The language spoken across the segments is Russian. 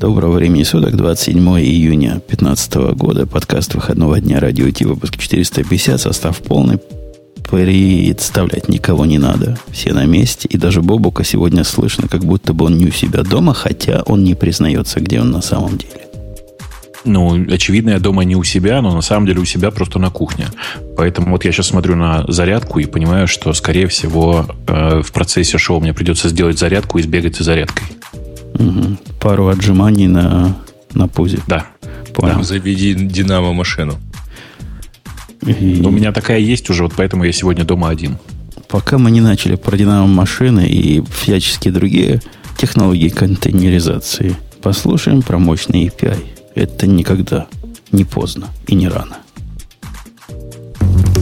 Доброго времени суток, 27 июня 2015 года, подкаст выходного дня Радио Ти, выпуск 450, состав полный, представлять никого не надо, все на месте, и даже Бобука сегодня слышно, как будто бы он не у себя дома, хотя он не признается, где он на самом деле. Ну, очевидно, я дома не у себя, но на самом деле у себя просто на кухне. Поэтому вот я сейчас смотрю на зарядку и понимаю, что, скорее всего, э, в процессе шоу мне придется сделать зарядку и сбегать за зарядкой. Угу. Пару отжиманий на, на пузе. Да. Понял. Да. Заведи динамо-машину. И... У меня такая есть уже, вот поэтому я сегодня дома один. Пока мы не начали про динамо-машины и всяческие другие технологии контейнеризации, послушаем про мощный API. Это никогда не поздно и не рано.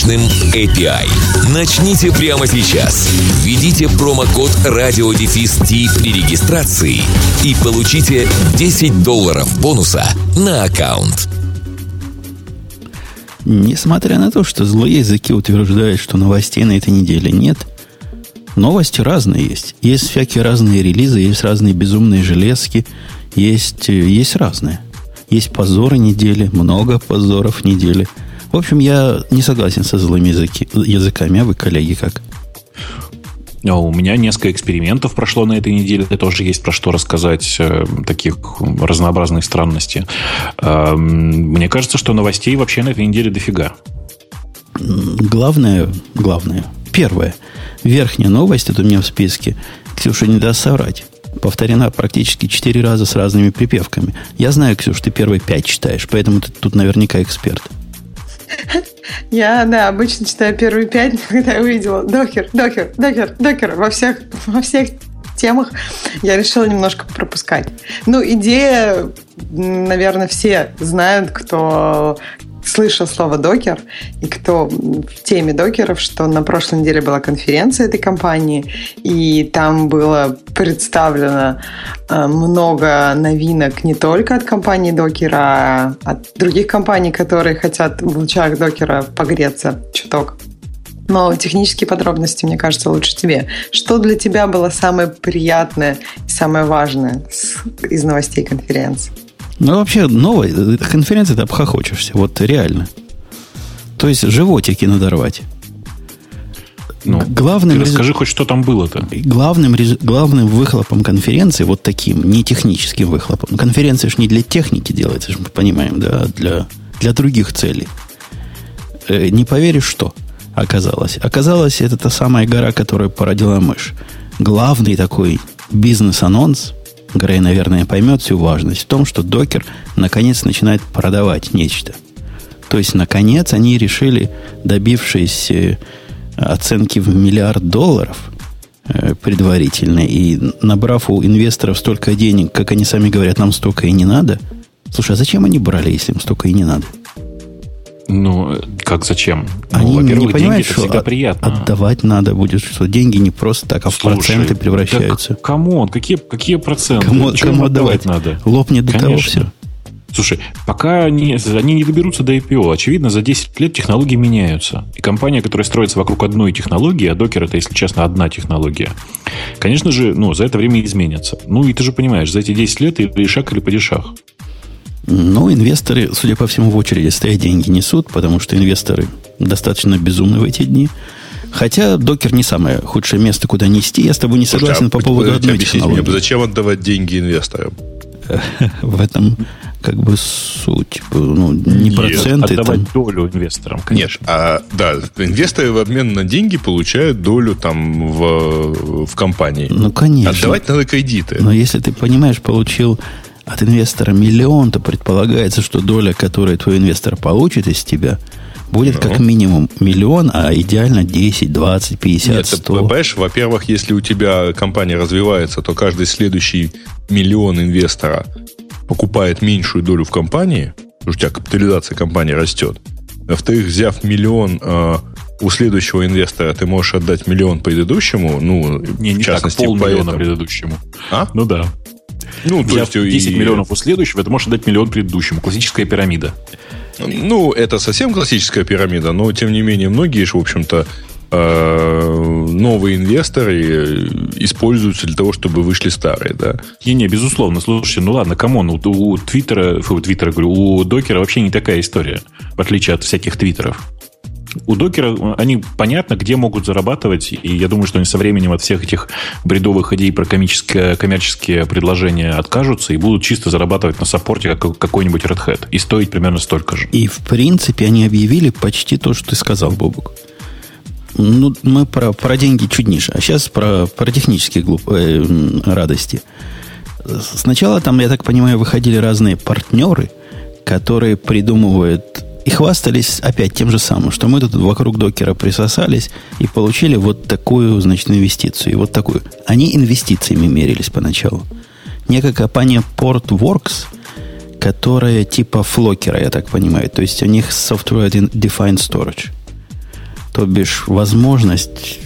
мощным API. Начните прямо сейчас. Введите промокод радиодефис при регистрации и получите 10 долларов бонуса на аккаунт. Несмотря на то, что злые языки утверждают, что новостей на этой неделе нет, новости разные есть. Есть всякие разные релизы, есть разные безумные железки, есть, есть разные. Есть позоры недели, много позоров недели – в общем, я не согласен со злыми языки, языками, а вы, коллеги, как? А у меня несколько экспериментов прошло на этой неделе, тоже есть про что рассказать, э, таких разнообразных странностей. Э, мне кажется, что новостей вообще на этой неделе дофига. Главное, главное, первое, верхняя новость, это у меня в списке, Ксюша не даст соврать, повторена практически четыре раза с разными припевками. Я знаю, Ксюш, ты первые пять читаешь, поэтому ты тут наверняка эксперт. Я, да, обычно читаю первые пять, когда я увидела докер, докер, докер, докер во всех, во всех темах, я решила немножко пропускать. Ну, идея, наверное, все знают, кто слышал слово докер, и кто в теме докеров, что на прошлой неделе была конференция этой компании, и там было представлено э, много новинок не только от компании докера, а от других компаний, которые хотят в лучах докера погреться чуток. Но технические подробности, мне кажется, лучше тебе. Что для тебя было самое приятное и самое важное из новостей конференции? Ну, вообще, новая конференция, ты обхохочешься. Вот реально. То есть, животики надорвать. Ну, главным ты расскажи хоть, что там было-то. Главным, главным выхлопом конференции, вот таким, не техническим выхлопом. Конференция же не для техники делается, мы понимаем, да, для, для других целей. Э, не поверишь, что оказалось. Оказалось, это та самая гора, которая породила мышь. Главный такой бизнес-анонс – Грей, наверное, поймет всю важность в том, что докер наконец начинает продавать нечто. То есть, наконец, они решили, добившись э, оценки в миллиард долларов э, предварительно и набрав у инвесторов столько денег, как они сами говорят, нам столько и не надо. Слушай, а зачем они брали, если им столько и не надо? Ну, как зачем? Они ну, во-первых, не понимают, деньги что всегда от, приятно. отдавать надо будет, что деньги не просто так, а в Слушай, проценты превращаются. Так, come on, какие, какие проценты? Кому, кому отдавать надо? Лопнет до того все. Слушай, пока они, они не доберутся до IPO, очевидно, за 10 лет технологии меняются. И компания, которая строится вокруг одной технологии, а Docker это, если честно, одна технология, конечно же, ну, за это время изменится. Ну, и ты же понимаешь, за эти 10 лет ишак, или падишах. Ну, инвесторы, судя по всему, в очереди стоят деньги несут, потому что инвесторы достаточно безумны в эти дни. Хотя докер не самое худшее место, куда нести. Я с тобой не согласен Слушай, а по поводу одной технологии. Мне, зачем отдавать деньги инвесторам? В этом как бы суть. Ну, не Нет, проценты. Отдавать там. долю инвесторам, конечно. Нет, а, да, инвесторы в обмен на деньги получают долю там в, в компании. Ну, конечно. Отдавать надо кредиты. Но если ты понимаешь, получил от инвестора миллион, то предполагается, что доля, которую твой инвестор получит из тебя, будет ну. как минимум миллион, а идеально 10, 20, 50, Нет, 100. Ты, понимаешь, во-первых, если у тебя компания развивается, то каждый следующий миллион инвестора покупает меньшую долю в компании, потому что у тебя капитализация компании растет. Во-вторых, взяв миллион э, у следующего инвестора, ты можешь отдать миллион предыдущему, ну, не, не в частности, так, полмиллиона поэтому. предыдущему. А? Ну да. Ну, то есть, 10 и- миллионов у следующего, ты можешь отдать миллион предыдущему. Классическая пирамида. Ну, это совсем классическая пирамида, но тем не менее многие же, в общем-то, э, новые инвесторы э, используются для того, чтобы вышли старые, да. Не-не, безусловно. Слушайте, ну ладно, come on, у, у Твиттера, фу, у Твиттера, говорю, у Docker а вообще не такая история, в отличие от всяких Твиттеров. У Докера они понятно, где могут зарабатывать, и я думаю, что они со временем от всех этих бредовых идей про комические, коммерческие предложения откажутся и будут чисто зарабатывать на саппорте как какой-нибудь Red Hat и стоить примерно столько же. И, в принципе, они объявили почти то, что ты сказал, Бобук. Ну, мы про, про деньги чуть ниже. А сейчас про, про технические глуп, э, радости. Сначала там, я так понимаю, выходили разные партнеры, которые придумывают и хвастались опять тем же самым, что мы тут вокруг докера присосались и получили вот такую, значит, инвестицию. И вот такую. Они инвестициями мерились поначалу. Некая компания Portworx, которая типа флокера, я так понимаю. То есть у них Software Defined Storage. То бишь возможность...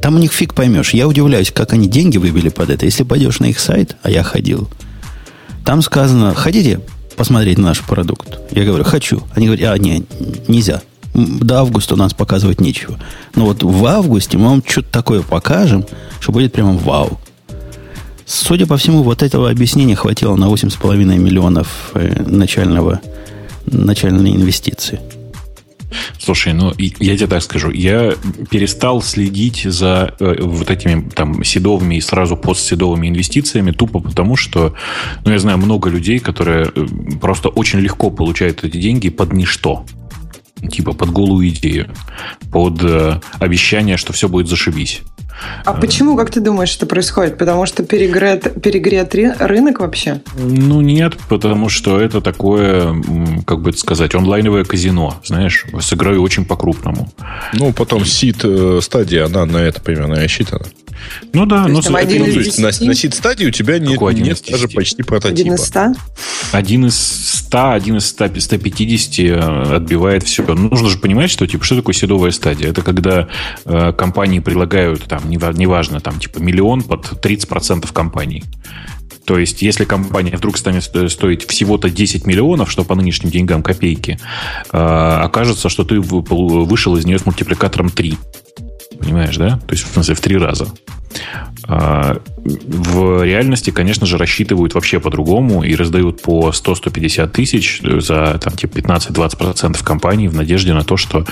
Там у них фиг поймешь. Я удивляюсь, как они деньги выбили под это. Если пойдешь на их сайт, а я ходил, там сказано, хотите посмотреть наш продукт? Я говорю, хочу. Они говорят, а, не, нельзя. До августа у нас показывать нечего. Но вот в августе мы вам что-то такое покажем, что будет прямо вау. Судя по всему, вот этого объяснения хватило на 8,5 миллионов э, начального, начальной инвестиции. Слушай, ну я тебе так скажу, я перестал следить за э, вот этими там седовыми и сразу постседовыми инвестициями тупо потому, что, ну я знаю много людей, которые э, просто очень легко получают эти деньги под ничто. Типа под голую идею, под э, обещание, что все будет зашибись. А почему, как ты думаешь, это происходит? Потому что перегрет, перегрет ри- рынок вообще? Ну, нет, потому что это такое, как бы это сказать, онлайновое казино, знаешь, с игрой очень по-крупному. Ну, потом сид э, стадия, она на это примерно и рассчитана. Ну да, То но есть с- один Ну, из то есть на, на сид стадии у тебя нет, один нет даже почти Один прототипа. из ста? Один из 100, один из 100, 150 э, отбивает все. Нужно же понимать, что типа, что такое седовая стадия? Это когда э, компании предлагают, там, нева- неважно, там, типа, миллион под 30% компаний. То есть, если компания вдруг станет сто- стоить всего-то 10 миллионов, что по нынешним деньгам копейки, э, окажется, что ты вышел из нее с мультипликатором 3. Понимаешь, да? То есть, в смысле, в три раза. А, В реальности, конечно же, рассчитывают вообще по-другому и раздают по 100-150 тысяч за там, типа 15-20% компаний в надежде на то, что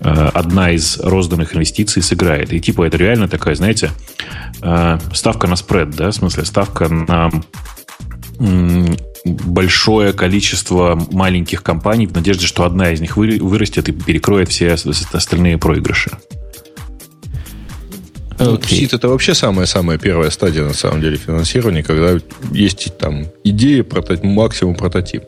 э, одна из розданных инвестиций сыграет. И типа это реально такая, знаете, э, ставка на спред, да, в смысле ставка на большое количество маленьких компаний в надежде, что одна из них вы- вырастет и перекроет все ос- остальные проигрыши. Ну, Окей. Сид это вообще самая-самая первая стадия, на самом деле, финансирования, когда есть там идея, прото- максимум прототип.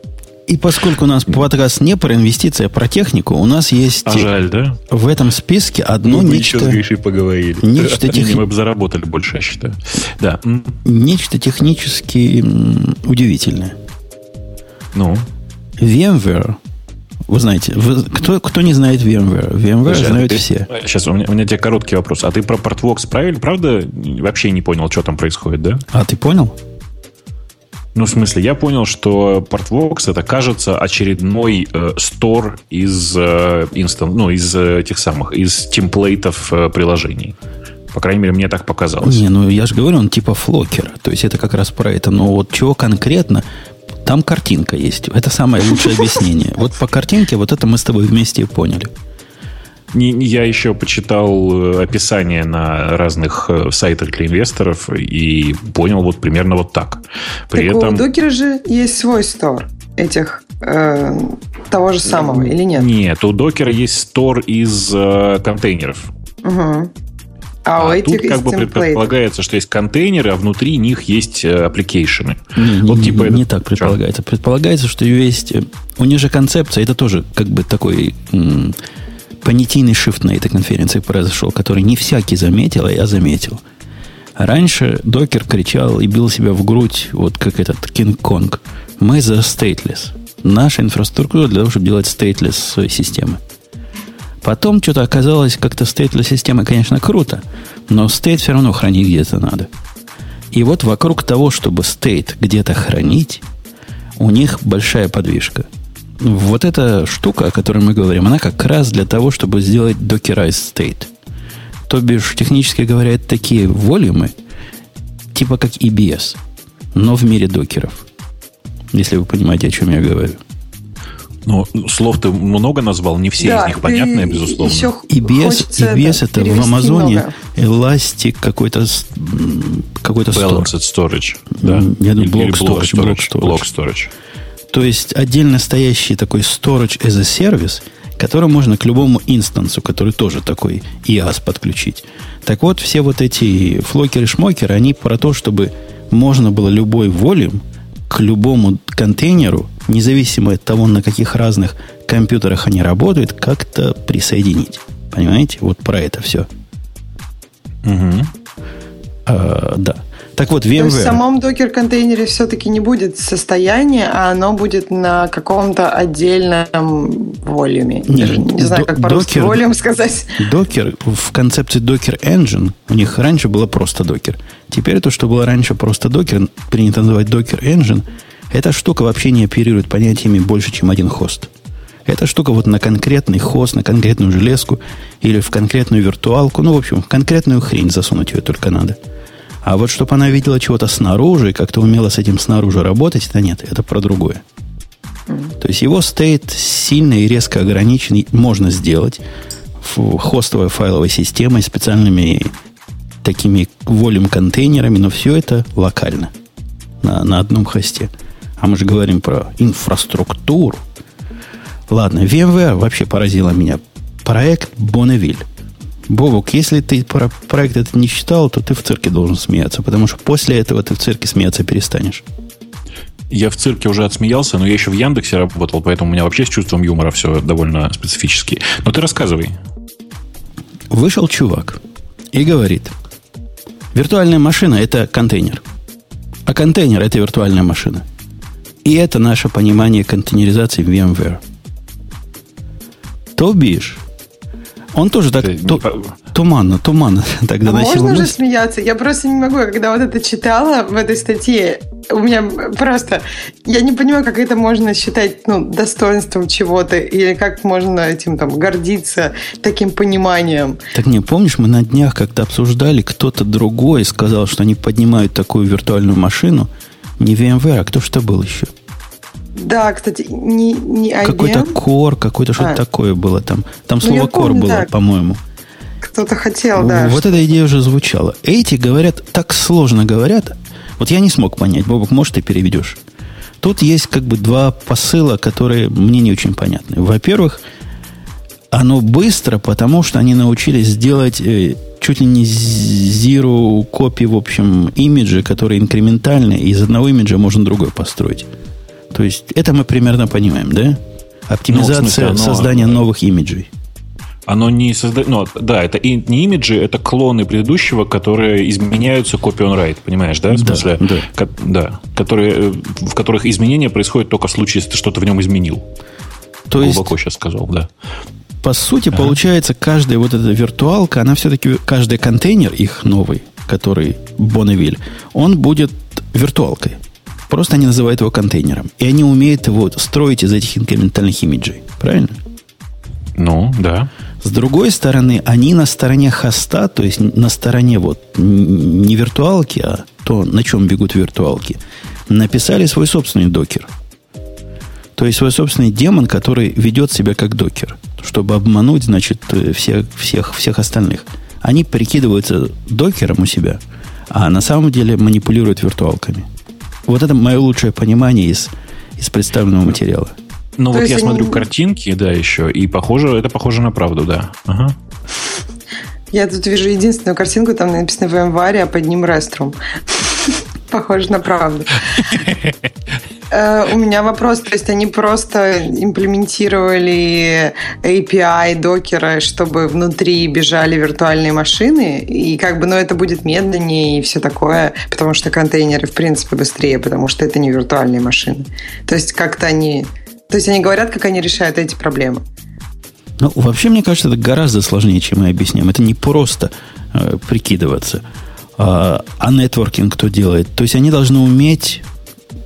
И поскольку у нас подкаст не про инвестиции, а про технику, у нас есть А жаль, да? в этом списке одно Мы еще нечто, с Гришей поговорили. нечто, Не, тех- мы бы заработали больше, я считаю. Да. Нечто технически удивительное. Ну, VMware. Вы знаете, вы- кто, кто не знает VMware? VMware а знают ты- все. Сейчас, у меня, у меня тебе короткий вопрос. А ты про Portvox правильно, правда, вообще не понял, что там происходит, да? А ты понял? Ну, в смысле, я понял, что Portvox это, кажется, очередной э, стор из, э, instant, ну, из э, этих самых, из темплейтов э, приложений. По крайней мере, мне так показалось. Не, ну я же говорю, он типа флокера. То есть это как раз про это. Но вот чего конкретно, там картинка есть. Это самое лучшее объяснение. Вот по картинке вот это мы с тобой вместе и поняли. Я еще почитал э, описание на разных э, сайтах для инвесторов и понял вот примерно вот так. При так этом... у Docker а же есть свой store этих э, того же самого, или нет? Нет, у Docker а есть store из э, контейнеров. Угу. А, у А этих тут как бы предполагается, что есть контейнеры, а внутри них есть э, application ы. Не, Вот не- типа не это- так предполагается. Предполагается, что есть... э, У них же концепция, это тоже как бы такой м, понятийный шифт на этой конференции произошел, который не всякий заметил, а я заметил. Раньше докер кричал и бил себя в грудь, вот как этот Кинг-Конг. Мы за stateless. Наша инфраструктура для того, чтобы делать stateless системы. Потом что-то оказалось, как-то stateless система, конечно, круто, но state все равно хранить где-то надо. И вот вокруг того, чтобы state где-то хранить, у них большая подвижка. Вот эта штука, о которой мы говорим, она как раз для того, чтобы сделать dockerized state. То бишь, технически говоря, это такие волюмы, типа как EBS, но в мире докеров. Если вы понимаете, о чем я говорю. Ну, слов ты много назвал, не все да, из них понятные, безусловно. Еще EBS, EBS это в Амазоне Elastic какой-то какой-то Balanced Storage. Да. Я думаю, блок storage, storage, storage. Block storage. То есть отдельно стоящий такой storage as a service, который можно к любому инстансу, который тоже такой IaaS подключить. Так вот, все вот эти флокеры-шмокеры, они про то, чтобы можно было любой волюм к любому контейнеру, независимо от того, на каких разных компьютерах они работают, как-то присоединить. Понимаете? Вот про это все. Угу. А, да. Так вот, VMware... То есть в самом докер-контейнере все-таки не будет состояния, а оно будет на каком-то отдельном волюме. Нет, не знаю, как по-русски докер, волюм сказать. Докер, в концепции Docker Engine, у них раньше было просто докер. Теперь то, что было раньше просто докер, принято называть Docker Engine, эта штука вообще не оперирует понятиями больше, чем один хост. Эта штука вот на конкретный хост, на конкретную железку или в конкретную виртуалку, ну, в общем, в конкретную хрень засунуть ее только надо – а вот чтобы она видела чего-то снаружи и как-то умела с этим снаружи работать, это нет, это про другое. То есть его стейт сильно и резко ограничен можно сделать хостовой файловой системой, специальными такими волюм контейнерами, но все это локально, на, на одном хосте. А мы же говорим про инфраструктуру. Ладно, VMware вообще поразила меня. Проект Bonneville. Бобок, если ты про проект этот не читал, то ты в цирке должен смеяться, потому что после этого ты в цирке смеяться перестанешь. Я в цирке уже отсмеялся, но я еще в Яндексе работал, поэтому у меня вообще с чувством юмора все довольно специфически. Но ты рассказывай. Вышел чувак и говорит, виртуальная машина – это контейнер, а контейнер – это виртуальная машина. И это наше понимание контейнеризации в VMware. То бишь, он тоже так ту, туманно, туманно тогда а носил Можно уже смеяться? Я просто не могу, когда вот это читала в этой статье, у меня просто... Я не понимаю, как это можно считать ну, достоинством чего-то, или как можно этим там гордиться, таким пониманием. Так не, помнишь, мы на днях как-то обсуждали, кто-то другой сказал, что они поднимают такую виртуальную машину, не VMware, а кто что был еще? Да, кстати, не, не IBM. Какой-то кор, какое-то что-то а. такое было там. Там ну, слово кор было, так. по-моему. Кто-то хотел, да. Вот эта идея уже звучала. Эти говорят, так сложно говорят. Вот я не смог понять. Бобок, может, ты переведешь. Тут есть как бы два посыла, которые мне не очень понятны. Во-первых, оно быстро, потому что они научились делать э, чуть ли не zero копии, в общем, имиджи, которые инкрементальны, и из одного имиджа можно другой построить. То есть это мы примерно понимаем, да? Оптимизация ну, смысле, оно, создания новых имиджей. Оно не создает... Ну, да, это и, не имиджи, это клоны предыдущего, которые изменяются copy on write, понимаешь, да? В смысле, да, да. Ко- да которые, э, в которых изменения происходят только в случае, если ты что-то в нем изменил. То Глубоко есть, сейчас сказал, да. По сути, ага. получается, каждая вот эта виртуалка, она все-таки, каждый контейнер их новый, который Bonneville, он будет виртуалкой. Просто они называют его контейнером. И они умеют его строить из этих инкрементальных имиджей. Правильно? Ну, да. С другой стороны, они на стороне хоста, то есть на стороне вот не виртуалки, а то, на чем бегут виртуалки, написали свой собственный докер. То есть свой собственный демон, который ведет себя как докер, чтобы обмануть, значит, всех, всех, всех остальных. Они прикидываются докером у себя, а на самом деле манипулируют виртуалками. Вот это мое лучшее понимание из, из представленного материала. Ну, вот я они... смотрю картинки, да, еще, и похоже, это похоже на правду, да. Ага. Я тут вижу единственную картинку, там написано в январе, а под ним Restroom. Похоже на правду. Э, у меня вопрос. То есть они просто имплементировали API докера, чтобы внутри бежали виртуальные машины, и как бы, ну, это будет медленнее и все такое, потому что контейнеры, в принципе, быстрее, потому что это не виртуальные машины. То есть как-то они... То есть они говорят, как они решают эти проблемы. Ну, вообще, мне кажется, это гораздо сложнее, чем мы объясняем. Это не просто э, прикидываться. А, а нетворкинг кто делает? То есть они должны уметь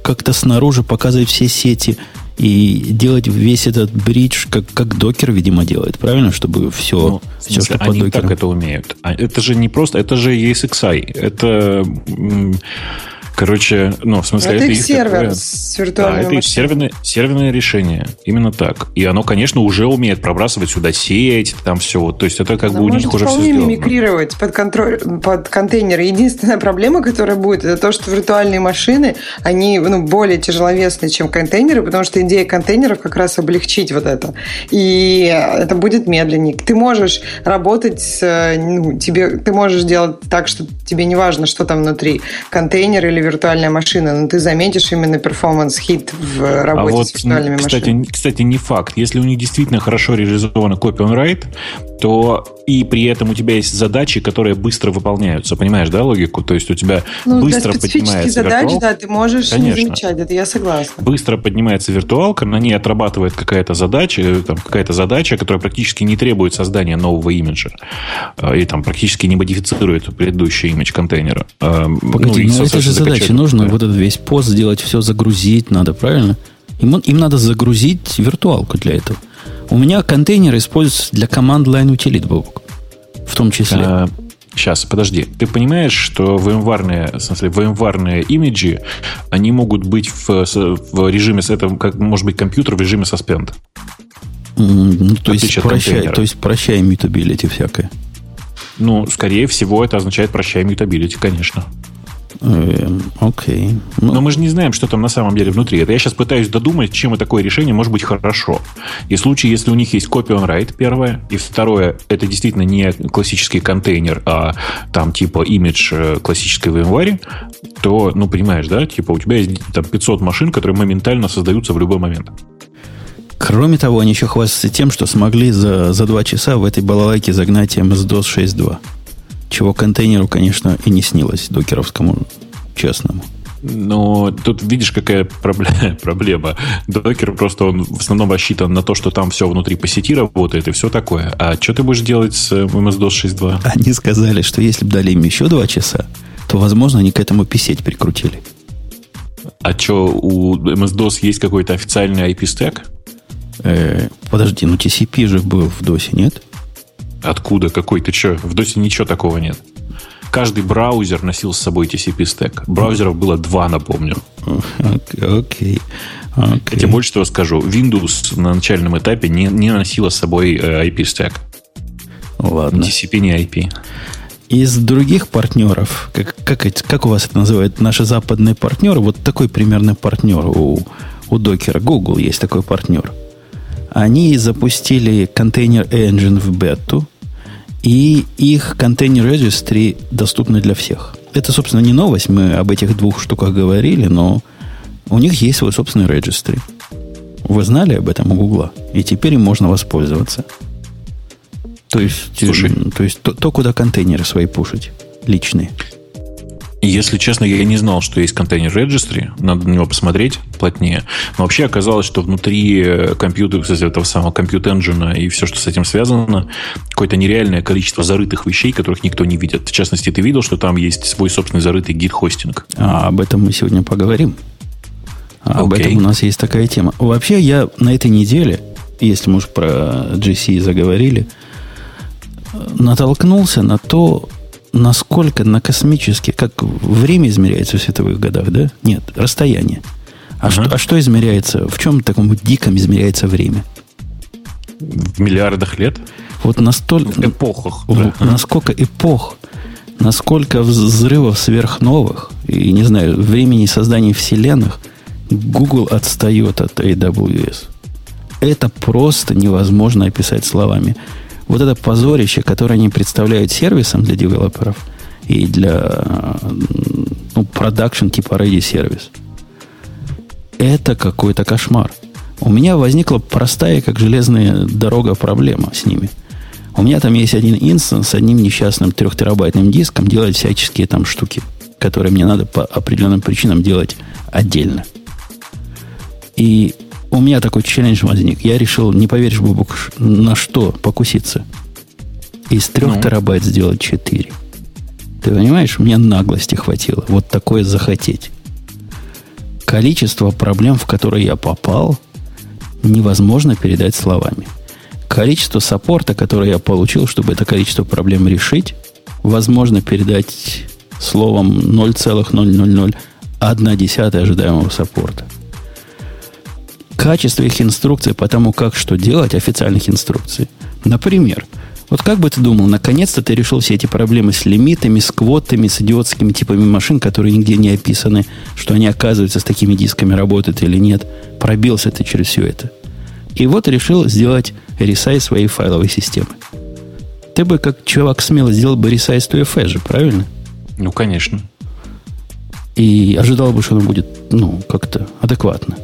как-то снаружи показывать все сети и делать весь этот бридж, как, как докер, видимо, делает, правильно? Чтобы все, ну, все что они под так это умеют. А это же не просто, это же ESXi. Это Короче, ну, в смысле, это, это их сервер с виртуальной Да, это их серверное, серверное решение. Именно так. И оно, конечно, уже умеет пробрасывать сюда сеть, там все. То есть это как оно бы у них уже все сделано. мимикрировать под, контроль, под контейнеры. Единственная проблема, которая будет, это то, что виртуальные машины, они ну, более тяжеловесные, чем контейнеры, потому что идея контейнеров как раз облегчить вот это. И это будет медленнее. Ты можешь работать с... Ну, тебе, ты можешь делать так, что тебе не важно, что там внутри, контейнер или виртуальная машина, но ты заметишь именно performance hit в работе а вот, с виртуальными кстати, машинами. Кстати, не факт. Если у них действительно хорошо реализована copy on write, то и при этом у тебя есть задачи, которые быстро выполняются. Понимаешь, да, логику? То есть у тебя ну, быстро для поднимается задачи, виртуал. да, ты можешь Конечно. не замечать, это я согласна. Быстро поднимается виртуалка, на ней отрабатывает какая-то задача, э, там, какая-то задача, которая практически не требует создания нового имиджа. Э, и там практически не модифицирует предыдущий имидж контейнера. Э, Погоди, ну, но это же задача. Нужно да. вот этот весь пост сделать, все загрузить надо, правильно? Им, им надо загрузить виртуалку для этого. У меня контейнер используется для команд line утилит, Бобок. В том числе. А, сейчас, подожди. Ты понимаешь, что VMware, в смысле, VMware имиджи, они могут быть в, в режиме, с этого, как может быть компьютер в режиме suspend. Ну, то, есть прощай, то есть прощай мютабилити всякое. Ну, скорее всего, это означает прощай мютабилити, конечно. Эм, окей. Ну. Но мы же не знаем, что там на самом деле внутри. Это я сейчас пытаюсь додумать, чем и такое решение может быть хорошо. И в случае, если у них есть copy on write, первое, и второе, это действительно не классический контейнер, а там типа имидж э, классической VMware, то, ну, понимаешь, да, типа у тебя есть там 500 машин, которые моментально создаются в любой момент. Кроме того, они еще хвастаются тем, что смогли за, за два часа в этой балалайке загнать MS-DOS 6.2. Чего контейнеру, конечно, и не снилось докеровскому честному. Но тут видишь, какая проблема. Докер просто он в основном рассчитан на то, что там все внутри по сети работает и все такое. А что ты будешь делать с MS-DOS 6.2? Они сказали, что если бы дали им еще два часа, то, возможно, они к этому писеть прикрутили. А что, у MS-DOS есть какой-то официальный IP-стек? Э, подожди, ну TCP же был в DOS, нет? Откуда? Какой? Ты что? В DOS ничего такого нет. Каждый браузер носил с собой TCP-стек. Браузеров было два, напомню. Окей. Okay, okay. Я тебе больше того скажу. Windows на начальном этапе не, не носила с собой э, IP-стек. Ладно. TCP не IP. Из других партнеров, как, как, как у вас это называют, наши западные партнеры, вот такой примерно партнер у, у докера. Google есть такой партнер. Они запустили контейнер Engine в бету, и их контейнер registry доступны для всех. Это, собственно, не новость, мы об этих двух штуках говорили, но у них есть свой собственный registry. Вы знали об этом у Гугла? И теперь им можно воспользоваться. То есть, Слушай. то, есть то, то, куда контейнеры свои пушить, личные. Если честно, я не знал, что есть контейнер registry. Надо на него посмотреть плотнее. Но вообще оказалось, что внутри э, компьютера, кстати, этого самого компьютер engine и все, что с этим связано, какое-то нереальное количество зарытых вещей, которых никто не видит. В частности, ты видел, что там есть свой собственный зарытый гид-хостинг? А, об этом мы сегодня поговорим. А, об этом у нас есть такая тема. Вообще, я на этой неделе, если мы уж про GC заговорили, натолкнулся на то, насколько на космические, как время измеряется в световых годах, да? Нет, расстояние. А, uh что, а что измеряется? В чем таком диком измеряется время? В миллиардах лет? Вот настолько... В эпохах. В, да. Насколько эпох, насколько взрывов сверхновых, и, не знаю, времени создания вселенных Google отстает от AWS. Это просто невозможно описать словами вот это позорище, которое они представляют сервисом для девелоперов и для ну, продакшн типа ready сервис, это какой-то кошмар. У меня возникла простая, как железная дорога, проблема с ними. У меня там есть один инстанс с одним несчастным трехтерабайтным диском, делает всяческие там штуки, которые мне надо по определенным причинам делать отдельно. И у меня такой челлендж возник. Я решил, не поверишь, Бубук, на что покуситься. Из трех ну. терабайт сделать 4. Ты понимаешь, мне наглости хватило. Вот такое захотеть. Количество проблем, в которые я попал, невозможно передать словами. Количество саппорта, которое я получил, чтобы это количество проблем решить, возможно передать словом 0,000 ожидаемого саппорта. Качество их инструкций по тому, как что делать, официальных инструкций. Например, вот как бы ты думал, наконец-то ты решил все эти проблемы с лимитами, с квотами, с идиотскими типами машин, которые нигде не описаны, что они, оказываются, с такими дисками работают или нет. Пробился ты через все это. И вот решил сделать ресайз своей файловой системы. Ты бы, как чувак смело, сделал бы ресайз TFS же, правильно? Ну, конечно. И ожидал бы, что оно будет, ну, как-то адекватно.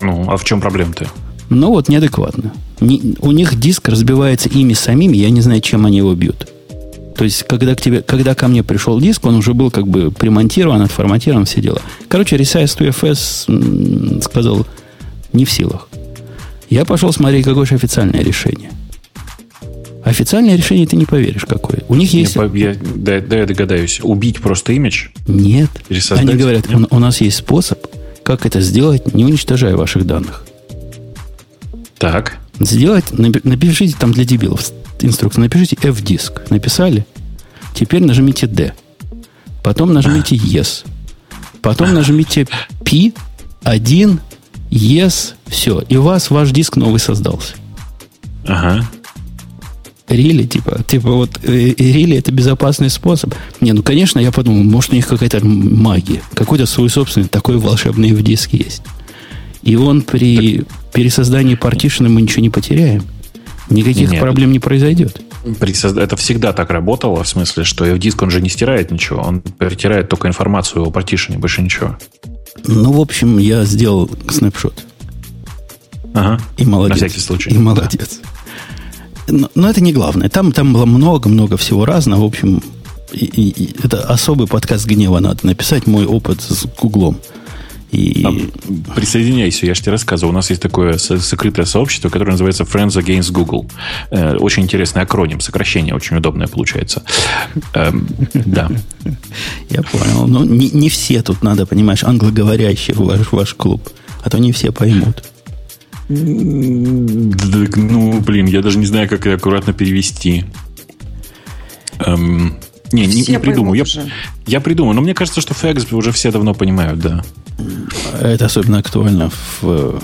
Ну, а в чем проблема-то? Ну, вот неадекватно. Не, у них диск разбивается ими самими, я не знаю, чем они его бьют. То есть, когда, к тебе, когда ко мне пришел диск, он уже был как бы примонтирован, отформатирован, все дела. Короче, Resize 2FS сказал, не в силах. Я пошел смотреть, какое же официальное решение. Официальное решение ты не поверишь, какое. У них есть... Я, я, да, да, я догадаюсь. Убить просто имидж? Нет. Они говорят, Нет? У, у нас есть способ, как это сделать, не уничтожая ваших данных. Так. Сделать, напишите там для дебилов инструкцию, напишите F-диск. Написали? Теперь нажмите D. Потом нажмите Yes. Потом нажмите P, 1, Yes, все. И у вас ваш диск новый создался. Ага. Рили, типа, типа вот э, рили это безопасный способ. Не, ну конечно, я подумал, может у них какая-то магия, какой-то свой собственный такой волшебный в диск есть. И он при пересоздании партишена мы ничего не потеряем. Никаких Нет. проблем не произойдет. Это всегда так работало, в смысле, что диск он же не стирает ничего, он перетирает только информацию о партишене, больше ничего. Ну, в общем, я сделал снапшот. Ага. И молодец. На всякий случай. И молодец. Да. Но, но это не главное. Там, там было много-много всего разного. В общем, и, и, и это особый подкаст гнева надо написать. Мой опыт с Гуглом. И... А, присоединяйся, я же тебе рассказывал. У нас есть такое сокрытое сообщество, которое называется Friends Against Google. Э, очень интересный акроним, сокращение очень удобное получается. Эм, да. Я понял. Но не, не все тут надо, понимаешь, англоговорящие в ваш, ваш клуб. А то не все поймут. Ну, блин, я даже не знаю, как это аккуратно перевести. Эм, не, не, не придумаю. Я, я придумаю, но мне кажется, что фэкс уже все давно понимают, да. Это особенно актуально в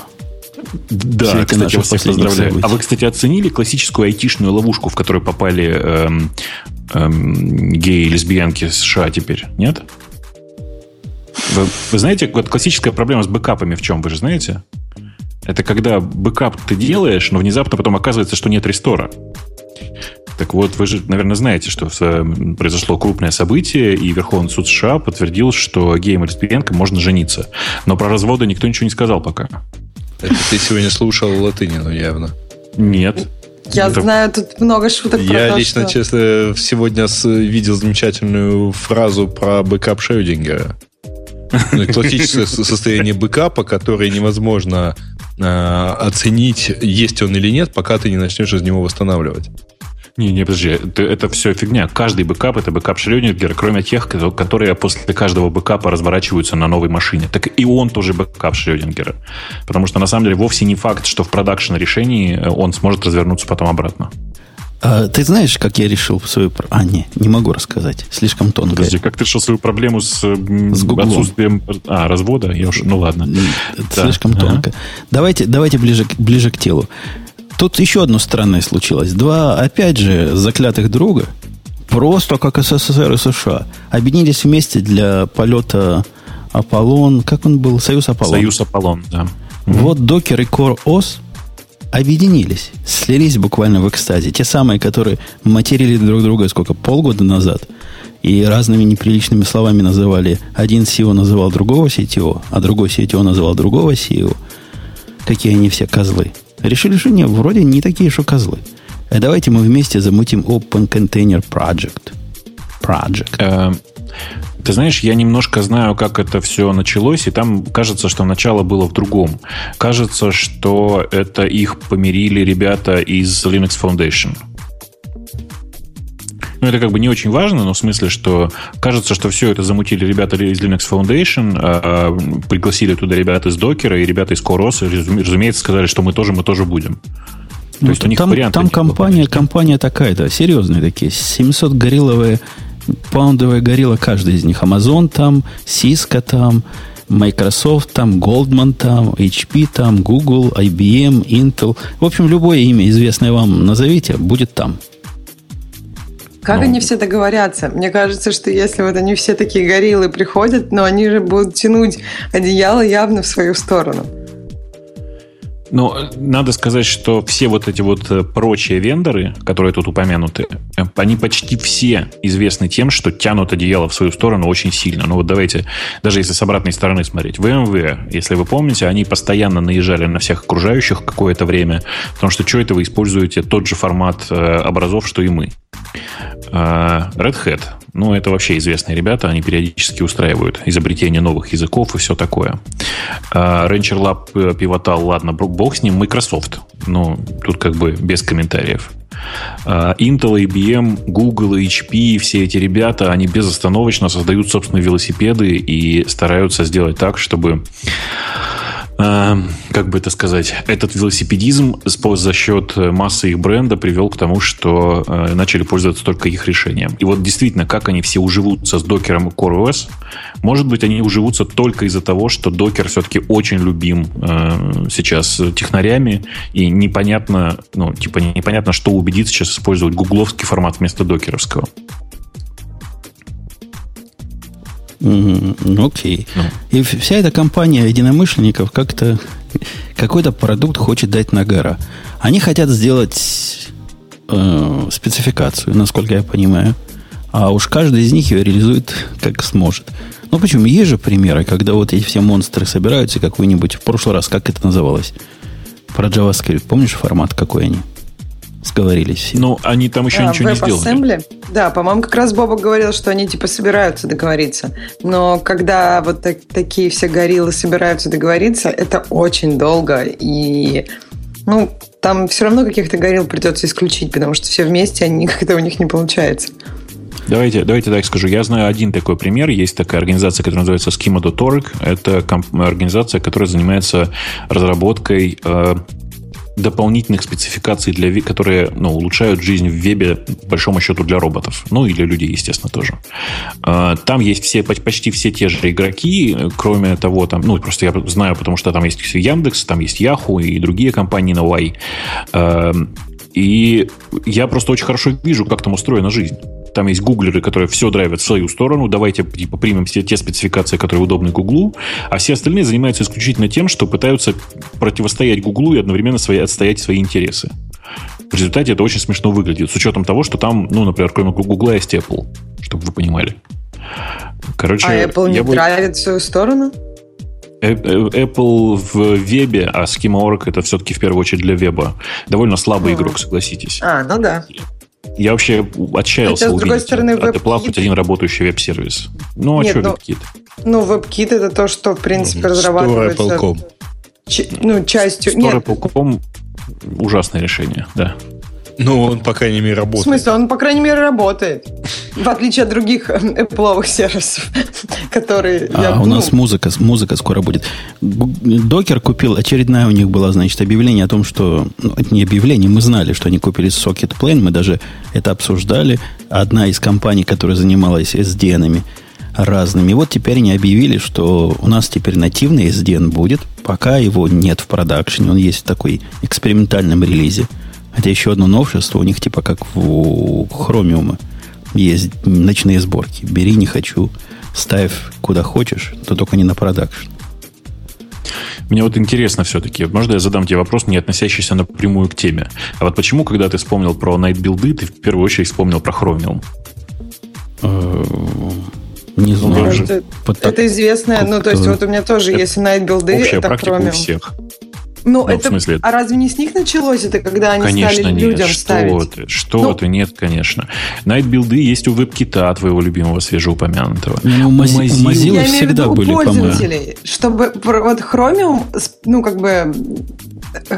да, кстати, я вас всех поздравляю. Событий. А вы, кстати, оценили классическую айтишную ловушку, в которую попали эм, эм, геи и лесбиянки США теперь? Нет? Вы, вы знаете, вот классическая проблема с бэкапами в чем, вы же знаете? Это когда бэкап ты делаешь, но внезапно потом оказывается, что нет restore а. Так вот, вы же, наверное, знаете, что произошло крупное событие, и Верховный суд США подтвердил, что геям и лесбиянкам можно жениться. Но про разводы никто ничего не сказал пока. Это ты сегодня слушал Латынину явно. Нет. Я это... знаю, тут много шуток Я про то, лично, что... честно, сегодня видел замечательную фразу про бэкап Шрёдингера. Ну, классическое состояние бэкапа, которое невозможно э, оценить, есть он или нет, пока ты не начнешь из него восстанавливать. Не, не, подожди, это, это все фигня. Каждый бэкап это бэкап Шрёдингера, кроме тех, которые после каждого бэкапа разворачиваются на новой машине. Так и он тоже бэкап Шрёдингера. Потому что на самом деле вовсе не факт, что в production решении э, он сможет развернуться потом обратно. А, ты знаешь, как я решил свою... А, не, не могу рассказать. Слишком тонко. Подожди, как ты решил свою проблему с, с отсутствием... А, развода? Я уж... Ну, ладно. Да. Слишком ага. тонко. Давайте, давайте ближе, ближе к телу. Тут еще одно странное случилось. Два, опять же, заклятых друга, просто как СССР и США, объединились вместе для полета Аполлон. Как он был? Союз Аполлон. Союз Аполлон, да. Вот Докер и Core OS объединились, слились буквально в экстазе. Те самые, которые материли друг друга сколько, полгода назад. и разными неприличными словами называли. Один CEO называл другого CTO, а другой CTO называл другого CEO. Какие они все козлы. Решили, что нет, вроде не такие, что козлы. А давайте мы вместе замутим Open Container Project. Project. Ты знаешь, я немножко знаю, как это все началось, и там кажется, что начало было в другом. Кажется, что это их помирили ребята из Linux Foundation. Ну, это как бы не очень важно, но в смысле, что кажется, что все это замутили ребята из Linux Foundation, а, а, пригласили туда ребята из Docker и ребята из CoreOS, разумеется, сказали, что мы тоже, мы тоже будем. То ну, есть у них там, там компания, компания такая, да, серьезные такие. 700 горилловые, паундовая горилла каждый из них. Amazon там, Cisco там, Microsoft там, Goldman там, HP там, Google, IBM, Intel. В общем, любое имя, известное вам назовите, будет там. Как ну, они все договорятся? Мне кажется, что если вот они все такие гориллы приходят, но они же будут тянуть одеяло явно в свою сторону. Ну, надо сказать, что все вот эти вот э, прочие вендоры, которые тут упомянуты, э, они почти все известны тем, что тянут одеяло в свою сторону очень сильно. Ну вот давайте, даже если с обратной стороны смотреть. VMware, если вы помните, они постоянно наезжали на всех окружающих какое-то время, потому что что это вы используете тот же формат э, образов, что и мы. Red Hat ну, это вообще известные ребята, они периодически устраивают изобретение новых языков и все такое. Rancher Lab э, пивотал, ладно, бог с ним, Microsoft. Ну, тут как бы без комментариев. Intel, IBM, Google, HP, все эти ребята, они безостановочно создают собственные велосипеды и стараются сделать так, чтобы а, как бы это сказать, этот велосипедизм за счет массы их бренда привел к тому, что э, начали пользоваться только их решением. И вот действительно, как они все уживутся с докером и CoreOS, может быть, они уживутся только из-за того, что докер все-таки очень любим э, сейчас технарями, и непонятно, ну, типа непонятно, что убедить сейчас использовать гугловский формат вместо докеровского. Mm, окей. Okay. Mm. И вся эта компания единомышленников как-то какой-то продукт хочет дать на гора. Они хотят сделать э, спецификацию, насколько я понимаю. А уж каждый из них ее реализует как сможет. Ну почему? Есть же примеры, когда вот эти все монстры собираются, как вы-нибудь в прошлый раз, как это называлось? Про JavaScript. Помнишь формат какой они? Сговорились. Ну, они там еще а, ничего не сделали. Да, по-моему, как раз Боба говорил, что они типа собираются договориться. Но когда вот так, такие все гориллы собираются договориться, это очень долго. И, ну, там все равно каких-то горилл придется исключить, потому что все вместе, они никогда у них не получается. Давайте, давайте так скажу. Я знаю один такой пример. Есть такая организация, которая называется Schema.org. Это организация, которая занимается разработкой э, дополнительных спецификаций, для, которые ну, улучшают жизнь в вебе, по большому счету, для роботов. Ну, и для людей, естественно, тоже. А, там есть все, почти все те же игроки, кроме того, там, ну, просто я знаю, потому что там есть Яндекс, там есть Яху и другие компании на Y. А, и я просто очень хорошо вижу, как там устроена жизнь. Там есть гуглеры, которые все драйвят в свою сторону. Давайте типа, примем все те спецификации, которые удобны Гуглу. А все остальные занимаются исключительно тем, что пытаются противостоять Гуглу и одновременно свои, отстоять свои интересы. В результате это очень смешно выглядит, с учетом того, что там, ну, например, кроме Гугла есть Apple, чтобы вы понимали. Короче, а Apple не драйвит в свою сторону? Э, э, Apple в вебе, а Schema.org это все-таки в первую очередь для веба. Довольно слабый mm. игрок, согласитесь. А, ну да. Я вообще отчаялся Хотя, увидеть другой стороны, от Apple хоть один работающий веб-сервис. Ну, а Нет, что ну, WebKit? Ну, WebKit это то, что, в принципе, разрабатывается... Store Ч- ну, частью... Store Apple.com ужасное решение, да. Ну, он, по крайней мере, работает. В смысле, он, по крайней мере, работает. В отличие от других Apple сервисов, которые... А, я, у ну... нас музыка, музыка скоро будет. Докер купил, очередная у них была, значит, объявление о том, что... Ну, это не объявление, мы знали, что они купили Socket Plane, мы даже это обсуждали. Одна из компаний, которая занималась SDN-ами разными. Вот теперь они объявили, что у нас теперь нативный SDN будет, пока его нет в продакшене, он есть в такой экспериментальном релизе. Хотя еще одно новшество у них типа как в Chromium есть ночные сборки. Бери, не хочу, ставь куда хочешь, то только не на продакшн. Мне вот интересно все-таки, можно я задам тебе вопрос, не относящийся напрямую к теме? А вот почему, когда ты вспомнил про Night билды, ты в первую очередь вспомнил про Chromium? Э, Не Ну, знаю. Это, это известное, ну, то есть вот у меня тоже, Это если найт билды, Общая это практика кроме... всех. Ну, Ну, в это... смысле- А разве не с них началось это, когда они Конечно, стали нет. людям что ставить? ты, что Ну- ты, нет, конечно. Night build ы есть у WebKit а твоего любимого, свежеупомянутого. Ну, у Мази- у Mozilla- всегда виду были, по-моему. чтобы вот Chromium, ну, как бы,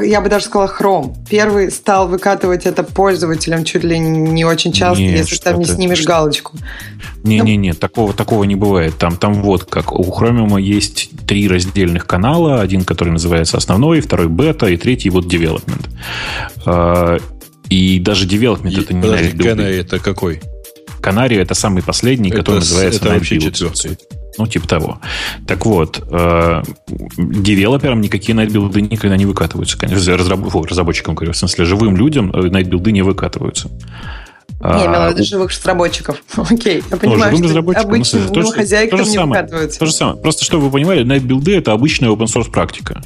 я бы даже сказала Chrome, первый стал выкатывать это пользователям чуть ли не очень часто, Нет, если там не снимешь что- галочку. Не-не-не, такого, такого не бывает. Там, там вот как. У Chromium есть три раздельных канала. Один, который называется основной, второй бета, и третий вот development. А, И даже development это не Подожди. Canary это какой? Канария это самый последний, Это который называется это Night вообще четвертый. Ну, типа того. Так вот, э, девелоперам никакие найтбилды никогда не выкатываются. Конечно, разраб- фу, разработчикам, говорю, в смысле, живым людям э, найтбилды не выкатываются. Я имела в виду у- живых разработчиков. Окей, я ну, понимаю, живым что ну, обычным домохозяйкам не самое. выкатываются. То же самое. Просто, чтобы вы понимали, найтбилды это обычная open source практика.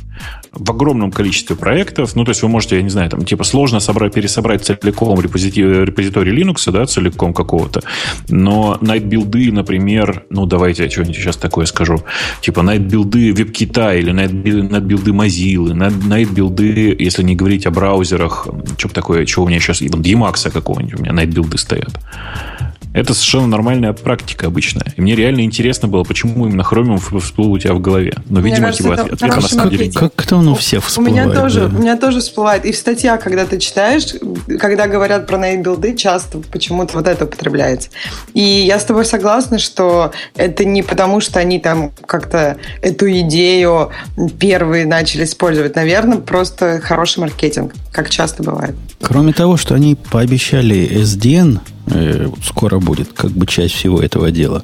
В огромном количестве проектов, ну, то есть вы можете, я не знаю, там, типа, сложно собрать, пересобрать целиком репозиторий Linux, да, целиком какого-то, но найтбилды, например, ну, давайте я что-нибудь сейчас такое скажу, типа, найтбилды WebKit или найтбилды найтбилды Mozilla, найтбилды, если не говорить о браузерах, что такое, что у меня сейчас, Emacs какого-нибудь у меня найтбилды стоят. Это совершенно нормальная практика обычная. И мне реально интересно было, почему именно Chromium всплыл у тебя в голове. Но, Мне видимо, кажется, типа, это ответ- ответа на самом деле нет. Как-то он у всех У всплывает. меня тоже, да. у меня тоже всплывает. И в статьях, когда ты читаешь, когда говорят про нейт-билды, часто почему-то вот это употребляется. И я с тобой согласна, что это не потому, что они там как-то эту идею первые начали использовать. Наверное, просто хороший маркетинг, как часто бывает. Кроме того, что они пообещали SDN, э, скоро будет как бы часть всего этого дела,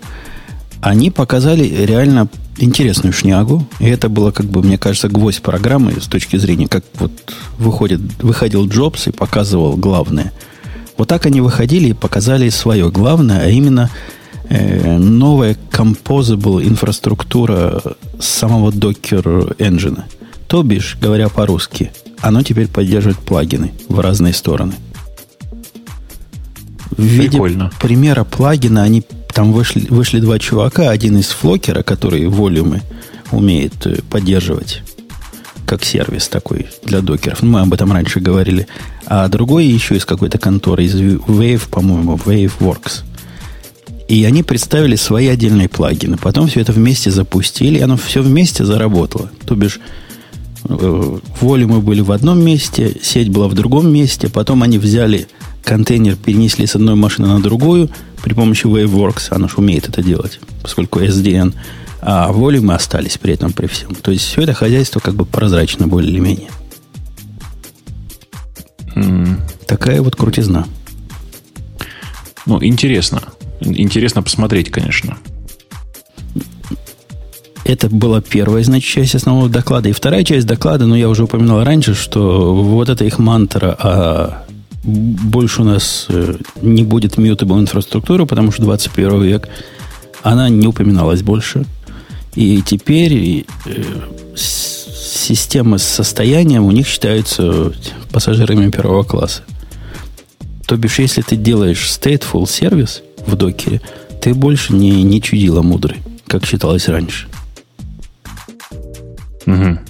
они показали реально интересную шнягу. И это было, как бы, мне кажется, гвоздь программы с точки зрения, как вот выходит, выходил Джобс и показывал главное. Вот так они выходили и показали свое главное, а именно э, новая composable инфраструктура самого Docker Engine. То бишь, говоря по-русски, оно теперь поддерживает плагины в разные стороны. В виде Прикольно. примера плагина они там вышли, вышли два чувака, один из флокера, который волюмы умеет э, поддерживать как сервис такой для докеров. Ну, Мы об этом раньше говорили. А другой еще из какой-то конторы, из Wave, по-моему, Waveworks. И они представили свои отдельные плагины. Потом все это вместе запустили, и оно все вместе заработало. То бишь, э, волюмы были в одном месте, сеть была в другом месте. Потом они взяли контейнер, перенесли с одной машины на другую при помощи Waveworks. Оно же умеет это делать, поскольку SDN. А волюмы остались при этом при всем. То есть все это хозяйство как бы прозрачно более или менее. М, Такая вот крутизна. Ну, интересно. Интересно посмотреть, конечно. Это была первая, значит, часть основного доклада. И вторая часть доклада, ну, я уже упоминал раньше, что вот эта их мантра, а больше у нас э, не будет mutable инфраструктуры, потому что 21 век, она не упоминалась больше. И теперь э, системы с состоянием у них считаются пассажирами первого класса. То бишь, если ты делаешь stateful сервис в докере, ты больше не, не чудила мудрый, как считалось раньше. Мгм.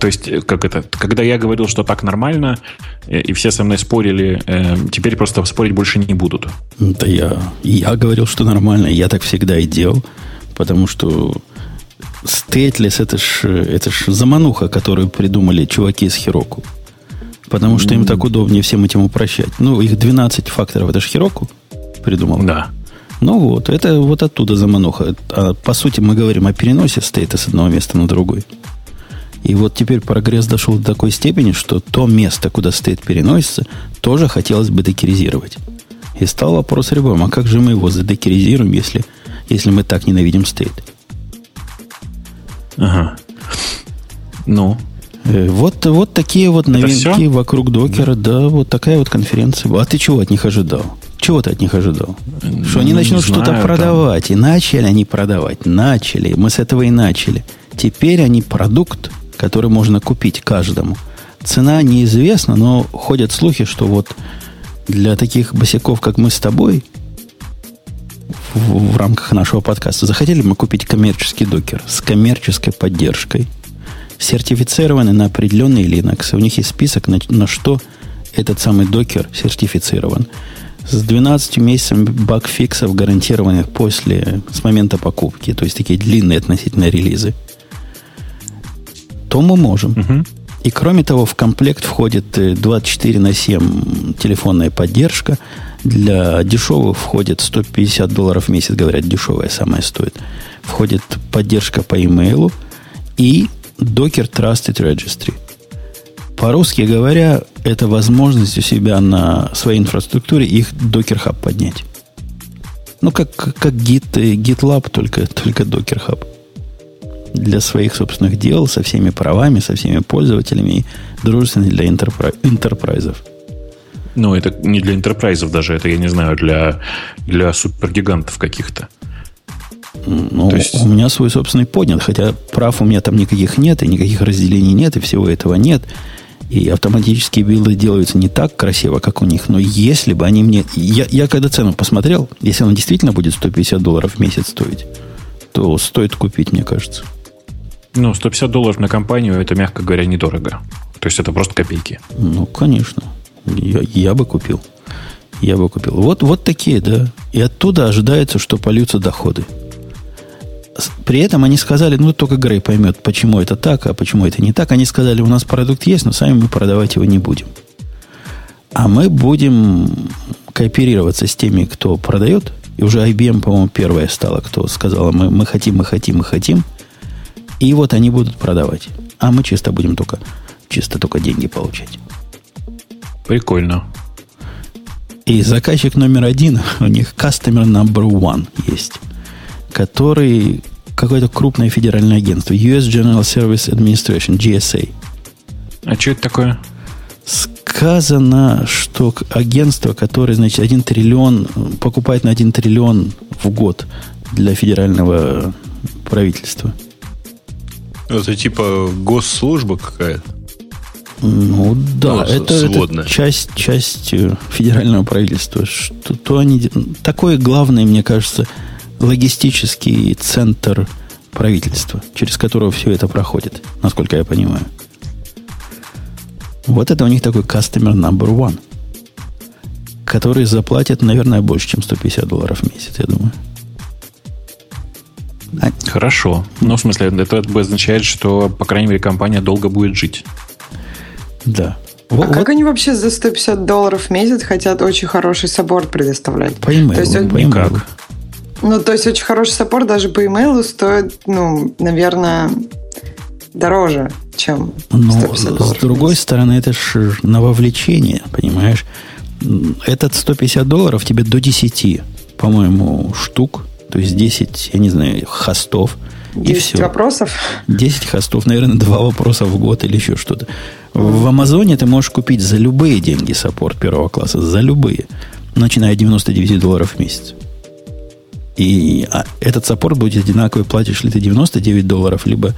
То есть, как это, когда я говорил, что так нормально, э, и все со мной спорили, э, теперь просто спорить больше не будут. Да я, я говорил, что нормально, я так всегда и делал, потому что стейтлес это ж, это ж замануха, которую придумали чуваки из Хироку. Потому что им так удобнее всем этим упрощать. Ну, их 12 факторов, это же Хироку придумал. Да. Ну вот, это вот оттуда замануха. А, по сути, мы говорим о переносе стейта с одного места на другой. И вот теперь прогресс дошел до такой степени, что то место, куда стейт переносится, тоже хотелось бы декеризировать. И стал вопрос ребром, а как же мы его задекеризируем, если, если мы так ненавидим стейт? Ага. Ну, Э, Вот, вот такие вот новинки вокруг докера. Да. вот такая вот конференция. А ты чего от них ожидал? Чего ты от них ожидал? Что они Ну, начнут что-то продавать. И начали они продавать. Начали. Мы с этого и начали. Теперь они продукт, который можно купить каждому. Цена неизвестна, но ходят слухи, что вот для таких босиков, как мы с тобой, в, в рамках нашего подкаста. Захотели мы купить коммерческий докер с коммерческой поддержкой, сертифицированный на определенный Linux. У них есть список, на, на что этот самый докер сертифицирован. С 12 месяцами багфиксов, гарантированных после, с момента покупки, то есть такие длинные относительно релизы, то мы можем. Угу. И кроме того, в комплект входит 24 на 7 телефонная поддержка. Для дешевых входит 150 долларов в месяц, говорят, дешевая самая стоит. Входит поддержка по имейлу и Docker Trusted Registry. По-русски говоря, это возможность у себя на своей инфраструктуре их Docker Hub поднять. Ну, как, как Git, GitLab, только, только Docker Hub для своих собственных дел, со всеми правами, со всеми пользователями дружественный для интерпрайзов. Ну, это не для интерпрайзов даже, это, я не знаю, для, для супергигантов каких-то. Ну, есть... у меня свой собственный поднят, хотя прав у меня там никаких нет, и никаких разделений нет, и всего этого нет. И автоматические билды делаются не так красиво, как у них. Но если бы они мне... Я, я когда цену посмотрел, если она действительно будет 150 долларов в месяц стоить, то стоит купить, мне кажется. Ну, 150 долларов на компанию, это, мягко говоря, недорого. То есть это просто копейки. Ну, конечно. Я, я бы купил. Я бы купил. Вот, вот такие, да. И оттуда ожидается, что польются доходы. При этом они сказали, ну, только Грей поймет, почему это так, а почему это не так. Они сказали, у нас продукт есть, но сами мы продавать его не будем. А мы будем кооперироваться с теми, кто продает. И уже IBM, по-моему, первая стала, кто сказала, мы, мы хотим, мы хотим, мы хотим – и вот они будут продавать. А мы чисто будем только, чисто только деньги получать. Прикольно. И заказчик номер один, у них customer number one есть, который какое-то крупное федеральное агентство, US General Service Administration, GSA. А что это такое? Сказано, что агентство, которое, значит, 1 триллион, покупает на 1 триллион в год для федерального правительства – это типа госслужба какая-то? Ну да, ну, это, это часть, часть э, федерального правительства. Что, то они, такой главный, мне кажется, логистический центр правительства, через которого все это проходит, насколько я понимаю. Вот это у них такой customer number one, который заплатит, наверное, больше, чем 150 долларов в месяц, я думаю. Хорошо. Ну, в смысле, это означает, что, по крайней мере, компания долго будет жить. Да. А вот, как они вообще за 150 долларов в месяц хотят очень хороший саппорт предоставлять? По имейлу. То есть, по имейлу. Ну, то есть очень хороший support даже по имейлу стоит, ну, наверное, дороже, чем 150 долларов. С другой стороны, это же на вовлечение, понимаешь? Этот 150 долларов тебе до 10, по-моему, штук то есть 10, я не знаю, хостов. 10 и все. вопросов? 10 хостов, наверное, два вопроса в год или еще что-то. В Амазоне ты можешь купить за любые деньги support первого класса, за любые, начиная от 99 долларов в месяц. И а этот саппорт будет одинаковый, платишь ли ты 99 долларов, либо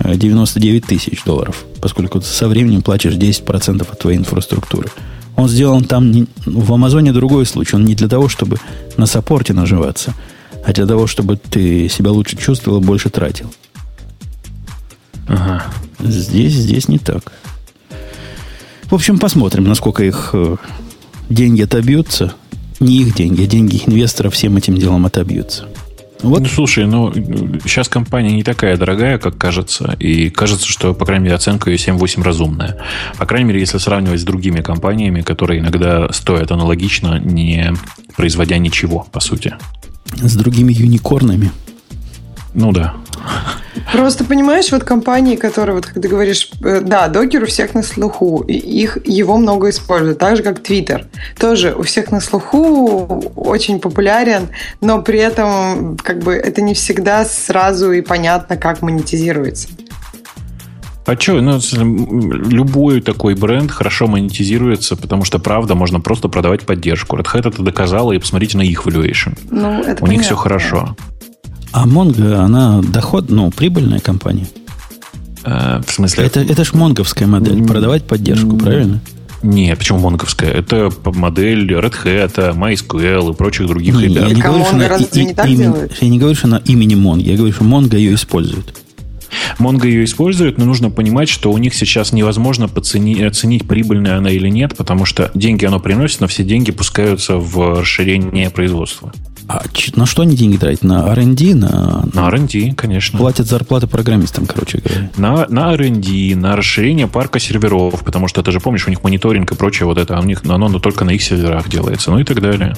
99 э, тысяч долларов, поскольку ты со временем платишь 10% от твоей инфраструктуры. Он сделан там не, в Амазоне другой случай. Он не для того, чтобы на саппорте наживаться – а для того, чтобы ты себя лучше чувствовал, больше тратил. Ага. Здесь, здесь не так. В общем, посмотрим, насколько их э, деньги отобьются. Не их деньги, а деньги инвесторов всем этим делом отобьются. Вот. Ну, слушай, ну, сейчас компания не такая дорогая, как кажется. И кажется, что, по крайней мере, оценка ее 7-8 разумная. По крайней мере, если сравнивать с другими компаниями, которые иногда стоят аналогично, не производя ничего, по сути с другими юникорнами. Ну да. Просто понимаешь, вот компании, которые, вот как ты говоришь, э, да, докер у всех на слуху, их, его много используют, так же, как Твиттер. Тоже у всех на слуху, очень популярен, но при этом как бы это не всегда сразу и понятно, как монетизируется. А что, ну, любой такой бренд хорошо монетизируется, потому что, правда, можно просто продавать поддержку. Red Hat это доказала, и посмотрите на их valuation. Ну, это У понятно. них все хорошо. А Mongo, она доход, ну, прибыльная компания. Э, в смысле? Это, это ж монговская модель, продавать поддержку, правильно? Нет, почему монговская? Это модель Red Hat, MySQL и прочих других Не, ребят. я не а говорю, что она и- не делает? я не говорю, что она имени Монго. Я говорю, что Монго ее использует. Mongo ее использует, но нужно понимать, что у них сейчас невозможно поцени- оценить, прибыльная она или нет, потому что деньги оно приносит, но все деньги пускаются в расширение производства. А на что они деньги тратят? На R&D? На, На R&D, конечно. Платят зарплаты программистам, короче говоря. На, на R&D, на расширение парка серверов, потому что ты же помнишь, у них мониторинг и прочее вот это, а у них оно но только на их серверах делается, ну и так далее.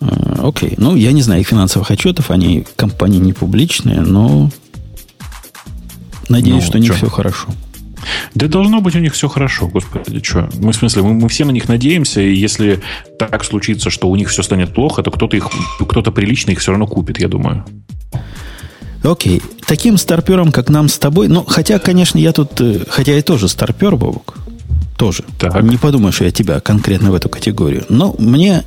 А, Окей. Ну, я не знаю их финансовых отчетов. Они компании не публичные, но надеюсь, Ну, что у них чё? все хорошо. Да должно быть у них все хорошо, господи, что? Мы, в смысле, мы, мы все на них надеемся, и если так случится, что у них все станет плохо, то кто-то их, кто-то прилично их все равно купит, я думаю. Окей. Таким старпером, как нам с тобой, ну, хотя, конечно, я тут, э, хотя я тоже старпер, Бобок, тоже. Так. Не подумай, что я тебя конкретно в эту категорию. Но мне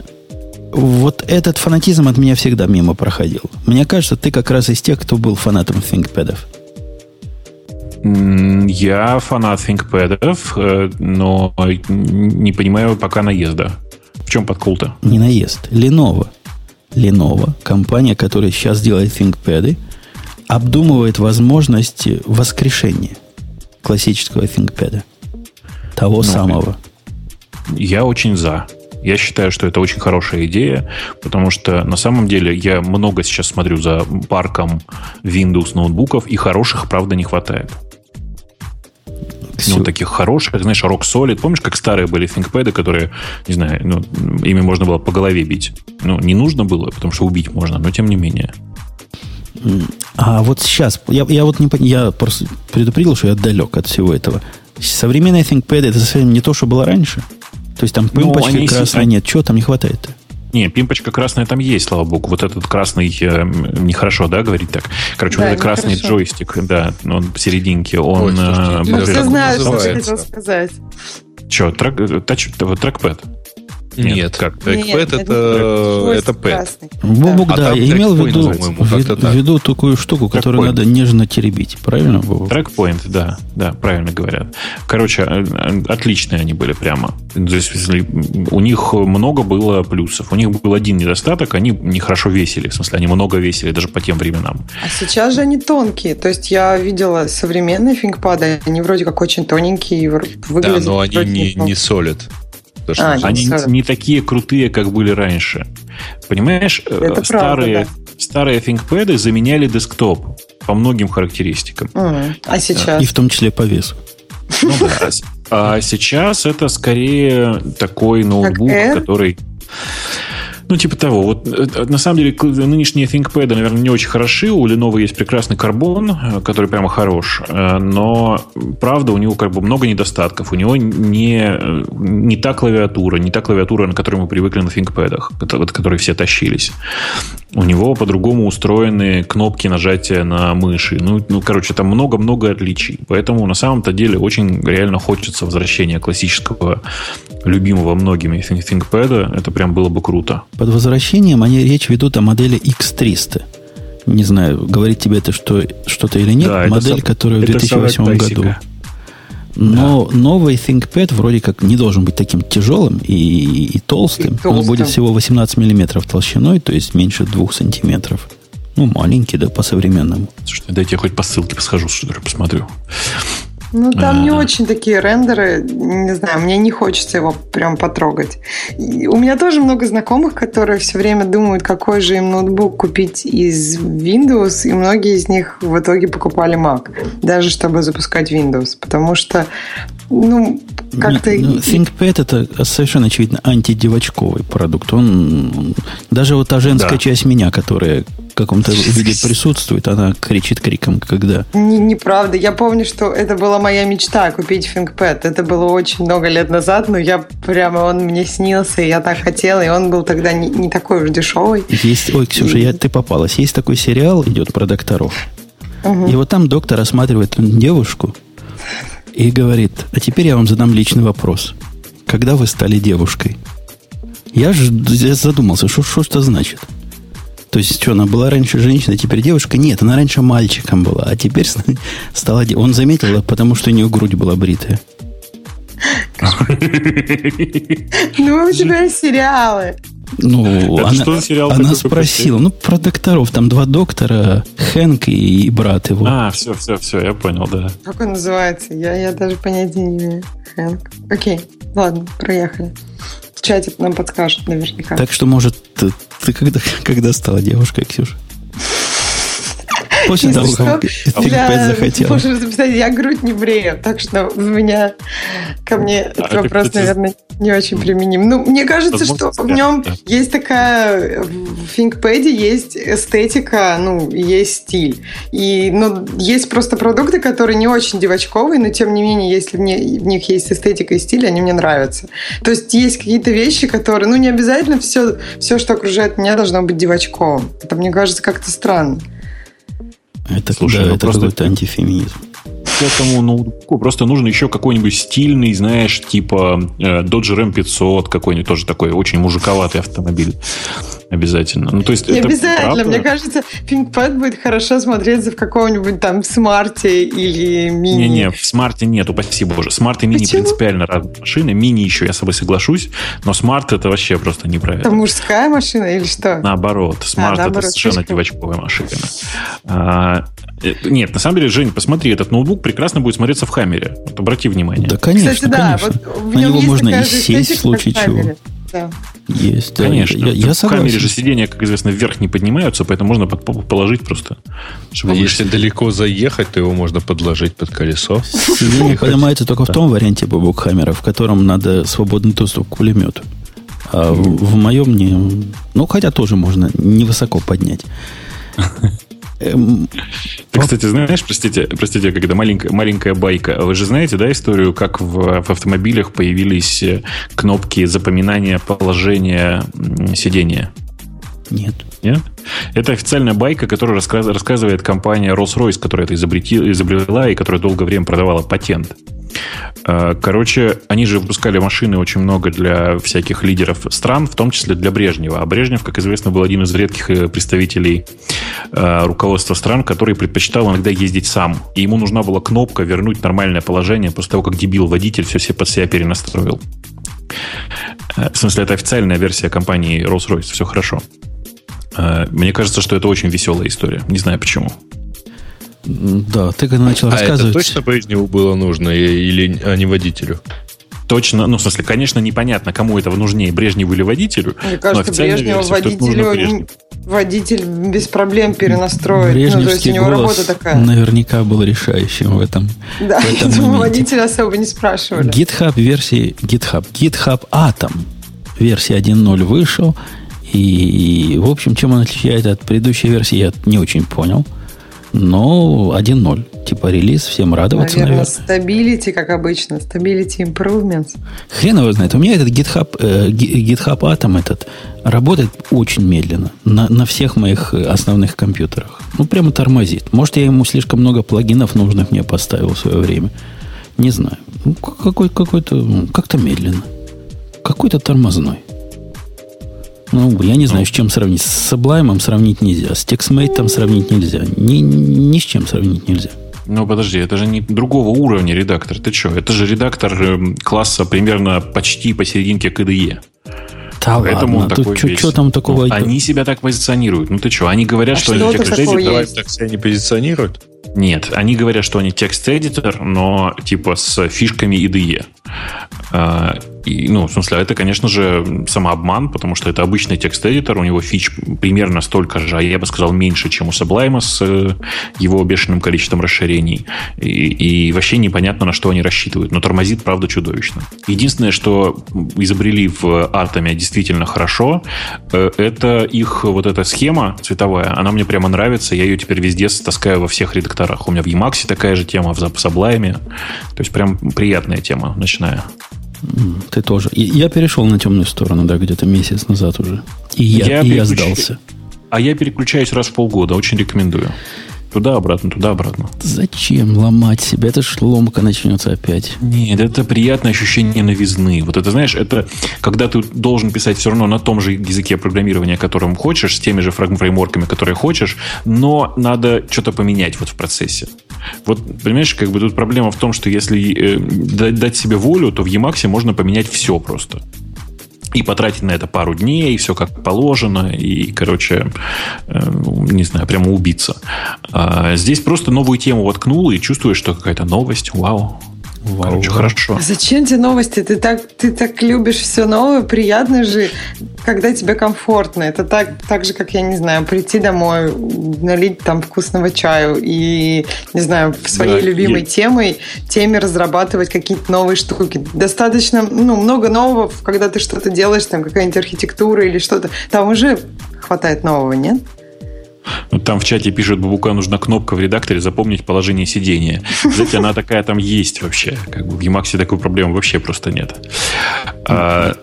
вот этот фанатизм от меня всегда мимо проходил. Мне кажется, ты как раз из тех, кто был фанатом ThinkPad. Я фанат ThinkPad, э, но не понимаю пока наезда. В чем подкол-то? Не наезд. Lenovo. Lenovo, компания, которая сейчас делает ThinkPad, обдумывает возможности воскрешения классического ThinkPad. Того Ну, самого. Я очень за. Я считаю, что это очень хорошая идея, потому что на самом деле я много сейчас смотрю за парком Windows ноутбуков, и хороших, правда, не хватает. Всё. Ну, таких хороших, знаешь, Rock Solid. Помнишь, как старые были ThinkPad, которые, не знаю, ну, ими можно было по голове бить? Ну, не нужно было, потому что убить можно, но тем не менее. А вот сейчас, я, я вот не я просто предупредил, что я далек от всего этого. Современные ThinkPad это совсем не то, что было раньше. То есть там Ну, пымпочка они красная си- нет. Чего там не хватает-то? Не, пимпочка красная там есть, слава богу. Вот этот красный, э, нехорошо, да, говорить так? Короче, Да, вот этот красный нехорошо. джойстик, да, он посерединке, он... Ой, слушайте, э, Ну, все знают, что хотел сказать. Что, трек, э, тач, э, трекпэд? Нет, Нет, как? Нет, это, это это pad. красный. Бобук, А да, там я имел в виду, в, виду такую штуку, которую надо нежно теребить. Правильно, Бобук? Трекпоинт, да, да, правильно говорят. Короче, э, э, отличные они были прямо. То есть, если у них много было плюсов. У них был один недостаток, они нехорошо весили. В смысле, они много весили даже по тем временам. А сейчас же они тонкие. То есть я видела современные фингпады, они вроде как очень тоненькие, и вр- Да, выглядят но они не, не солят. То, что А. Они Абсолютно. не такие крутые, как были раньше. Понимаешь, э, Это правда, старые, да. старые ThinkPad заменяли десктоп по многим характеристикам. М, А сейчас? И в том числе по весу. Ну да. А А сейчас это скорее такой ноутбук, который... Ну, типа того. Вот, э, на самом деле, нынешние ThinkPad, наверное, не очень хороши. У Lenovo есть прекрасный карбон, э, который прямо хорош. Э, Но, правда, у него как бы много недостатков. У него не, э, не та клавиатура, не та клавиатура, на которой мы привыкли на ThinkPad, от которой все тащились. У него по-другому устроены кнопки нажатия на мыши. Ну, ну короче, там много-много отличий. Поэтому на самом-то деле очень реально хочется возвращения классического, любимого многими Think- ThinkPad. Это прям было бы круто. Под возвращением они речь ведут о модели X300. Не знаю, говорит тебе это что, что-то или нет. Да, это Модель, са- которая в это 2008 самая году. Но новый ThinkPad вроде как не должен быть таким тяжелым и, и толстым. И толстым. Он будет всего 18 миллиметров толщиной, то есть меньше 2 сантиметров. Ну, маленький, да, по-современному. Слушайте, дайте я хоть по ссылке посхожу, что ли, посмотрю. Ну, там не А. очень такие рендеры, не знаю, мне не хочется его прям потрогать. И у меня тоже много знакомых, которые все время думают, какой же им ноутбук купить из Windows, и многие из них в итоге покупали Mac, даже чтобы запускать Windows, потому что, ну, как-то... Не- ну, ThinkPad это совершенно очевидно антидевочковый продукт. Он, он- даже вот та женская Да. часть меня, которая в каком-то виде присутствует, она кричит криком, когда Не- Неправда. Я помню, что это была моя мечта купить ThinkPad. Это было очень много лет назад, но я прямо он мне снился, и я так хотела, и он был тогда не, не такой уж дешевый. Есть, ой, Ксюша, я, ты попалась. Есть такой сериал, идет про докторов. И вот там доктор осматривает девушку и говорит, а теперь я вам задам личный вопрос. Когда вы стали девушкой? Я же задумался, что, что это значит? То есть, что, она была раньше женщиной, а теперь девушка? Нет, она раньше мальчиком была, а теперь стала... Он заметил, потому что у нее грудь была бритая. Ну, у тебя сериалы. Ну, Это она, что за сериал она спросила, ну, про докторов, там два доктора, Хэнк и, и брат его. А, все, все, все, я понял, да. Как он называется? Я, я даже понятия не имею. Хэнк. Окей, ладно, проехали. В чате нам подскажут наверняка. Так что, может, ты, ты когда, когда стала девушкой, Ксюша? После Если того, что, как опять захотела. Можешь записать, я грудь не брею, так что у меня ко мне этот это, вопрос, наверное, не очень применим. Ну, мне кажется, что в нем есть такая... В ThinkPad есть эстетика, ну, есть стиль. И, ну, есть просто продукты, которые не очень девочковые, но, тем не менее, если в них есть эстетика и стиль, они мне нравятся. То есть есть какие-то вещи, которые... Ну, не обязательно все, все, что окружает меня, должно быть девочковым. Это, мне кажется, как-то странно. Это, Слушай, да, ну это просто- какой-то антифеминизм. К этому ноутбуку просто нужен еще какой-нибудь стильный, знаешь, типа э, Dodge Ram500, какой-нибудь тоже такой очень мужиковатый автомобиль. Обязательно. Ну, то есть, Не это обязательно. правда. Мне кажется, ThinkPad будет хорошо смотреться в каком-нибудь там смарте или мини. Не-не, в смарте нет, упаси боже. Смарт и мини Почему? принципиально разные машины. Мини еще я с тобой соглашусь, но смарт это вообще просто неправильно. Это мужская машина или что? Наоборот, смарт это наоборот, совершенно девочковая машина. А, нет, на самом деле, Жень, посмотри, этот ноутбук прекрасно будет смотреться в Хаммере. Вот обрати внимание. Да, конечно, Кстати, да, конечно. вот в На него можно и сесть в случае чего. Да. Есть, да. Конечно. Я, я в Хаммере же сиденья, как известно, вверх не поднимаются, поэтому можно под попу положить просто. Чтобы А выше. если далеко заехать, то его можно подложить под колесо. Сиденье поднимается только в том варианте Бобок Хаммера, в котором надо свободный доступ к пулемету. А в, в моем не... Ну, хотя тоже можно невысоко поднять. Эм, Ты, кстати, знаешь, простите, простите, когда маленькая, маленькая байка. Вы же знаете, да, историю, как в, в автомобилях появились э, кнопки запоминания положения сидения? Нет. Нет? Это официальная байка, которую рассказывает компания Rolls-Royce, которая это изобрела и которая долгое время продавала патент. Э, Короче, они же выпускали машины очень много для всяких лидеров стран, в том числе для Брежнева. А Брежнев, как известно, был один из редких э, представителей э, руководства стран, который предпочитал иногда ездить сам. И ему нужна была кнопка вернуть нормальное положение после того, как дебил-водитель все себе под себя перенастроил. В смысле, это официальная версия компании Rolls-Royce. Все хорошо. Мне кажется, что это очень веселая история. Не знаю почему. Да, ты когда начал А это рассказывать... точно Брежневу было нужно или а не водителю? Точно, ну, в смысле, конечно, непонятно, кому этого нужнее, Брежневу или водителю. Мне кажется, Брежневу это водителю Брежневу. водитель без проблем перенастроит. Ну, то есть Брежневский у него голос работа такая. наверняка был решающим в этом. Да, в этом думаю, моменте. водителя особо не спрашивали. GitHub версии GitHub. GitHub Atom версия 1.0 вышел. И, в общем, чем он отличается от предыдущей версии, я не очень понял. Но 1.0. Типа релиз, всем радоваться, Наверное, наверное. stability, как обычно. Stability improvements. Хрен его знает. У меня этот GitHub, э, Gi- GitHub Atom этот работает очень медленно на, на всех моих э, основных компьютерах. Ну, прямо тормозит. Может, я ему слишком много плагинов нужных мне поставил в свое время. Не знаю. Ну, какой, какой-то, как-то медленно. Какой-то тормозной. Ну, я не знаю, с чем сравнить. С Sublime сравнить нельзя. С TextMate сравнить нельзя. Ни, ни с чем сравнить нельзя. Ну, подожди, это же не другого уровня редактор. Ты что? Это же редактор эм, класса примерно почти посерединке КДЕ. Да Поэтому он ладно, такой тут весь. что там такого? Ну, они себя так позиционируют. Ну ты что? Они говорят, А что, что они текст эдитор. Так себя не позиционируют? Нет, они говорят, что они текст-эдитор, но типа с фишками IDE. А, и, ну, в смысле, это, конечно же, самообман, потому что это обычный текст-эдитор, у него фич примерно столько же, а я бы сказал, меньше, чем у Sublime с э, его бешеным количеством расширений. И, и вообще непонятно, на что они рассчитывают. Но тормозит, правда, чудовищно. Единственное, что изобрели в Атоме действительно хорошо, э, это их вот эта схема цветовая, она мне прямо нравится, я ее теперь везде таскаю во всех редакторах. У меня в Emacs такая же тема, в Sublime. То есть прям приятная тема, начиная. М, Ты тоже. Я перешел на темную сторону, да, где-то месяц назад уже. И я, Я и я переключ- сдался. А я переключаюсь раз в полгода, очень рекомендую. Туда-обратно, туда-обратно. Зачем ломать себя? Это ж ломка начнется опять. Нет, это приятное ощущение новизны. Вот это, знаешь, это когда ты должен писать все равно на том же языке программирования, которым хочешь, с теми же фреймворками, которые хочешь, но надо что-то поменять вот в процессе. Вот, понимаешь, как бы тут проблема в том, что если э, дать себе волю, то в Emacs можно поменять все просто и потратить на это пару дней, и все как положено, и, короче, э, не знаю, прямо убиться. А здесь просто новую тему воткнул, и чувствуешь, что какая-то новость, вау, Вау, Короче, хорошо. А зачем тебе новости? Ты так, ты так любишь все новое, приятно же, когда тебе комфортно. Это так, так же, как, я не знаю, прийти домой, налить там вкусного чаю и, не знаю, в своей да, любимой я... темой, теме разрабатывать какие-то новые штуки. Достаточно, ну, много нового, когда ты что-то делаешь, там какая-нибудь архитектура или что-то. Там уже хватает нового, нет? Вот там в чате пишет, Бабука нужна кнопка в редакторе запомнить положение сидения. Знаете, она такая там есть вообще. Как бы в Emacs такой проблемы вообще просто нет. А,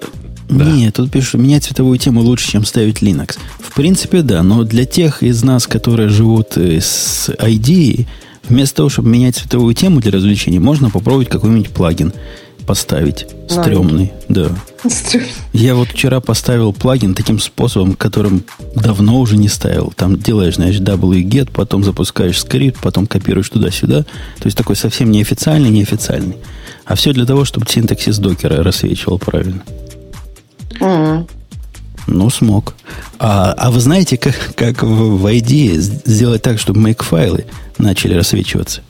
да. Нет, тут пишут, менять цветовую тему лучше, чем ставить Linux. В принципе, да, но для тех из нас, которые живут э, с ID, вместо того, чтобы менять цветовую тему для развлечений, можно попробовать какой-нибудь плагин поставить. Стремный, да. Я вот вчера поставил плагин таким способом, которым давно уже не ставил. Там делаешь, знаешь, wget, потом запускаешь скрипт, потом копируешь туда-сюда. То есть такой совсем неофициальный, неофициальный. А все для того, чтобы синтаксис докера рассвечивал правильно. Mm-hmm. Ну, смог. А, а вы знаете, как, как в, в IDE сделать так, чтобы make-файлы начали рассвечиваться?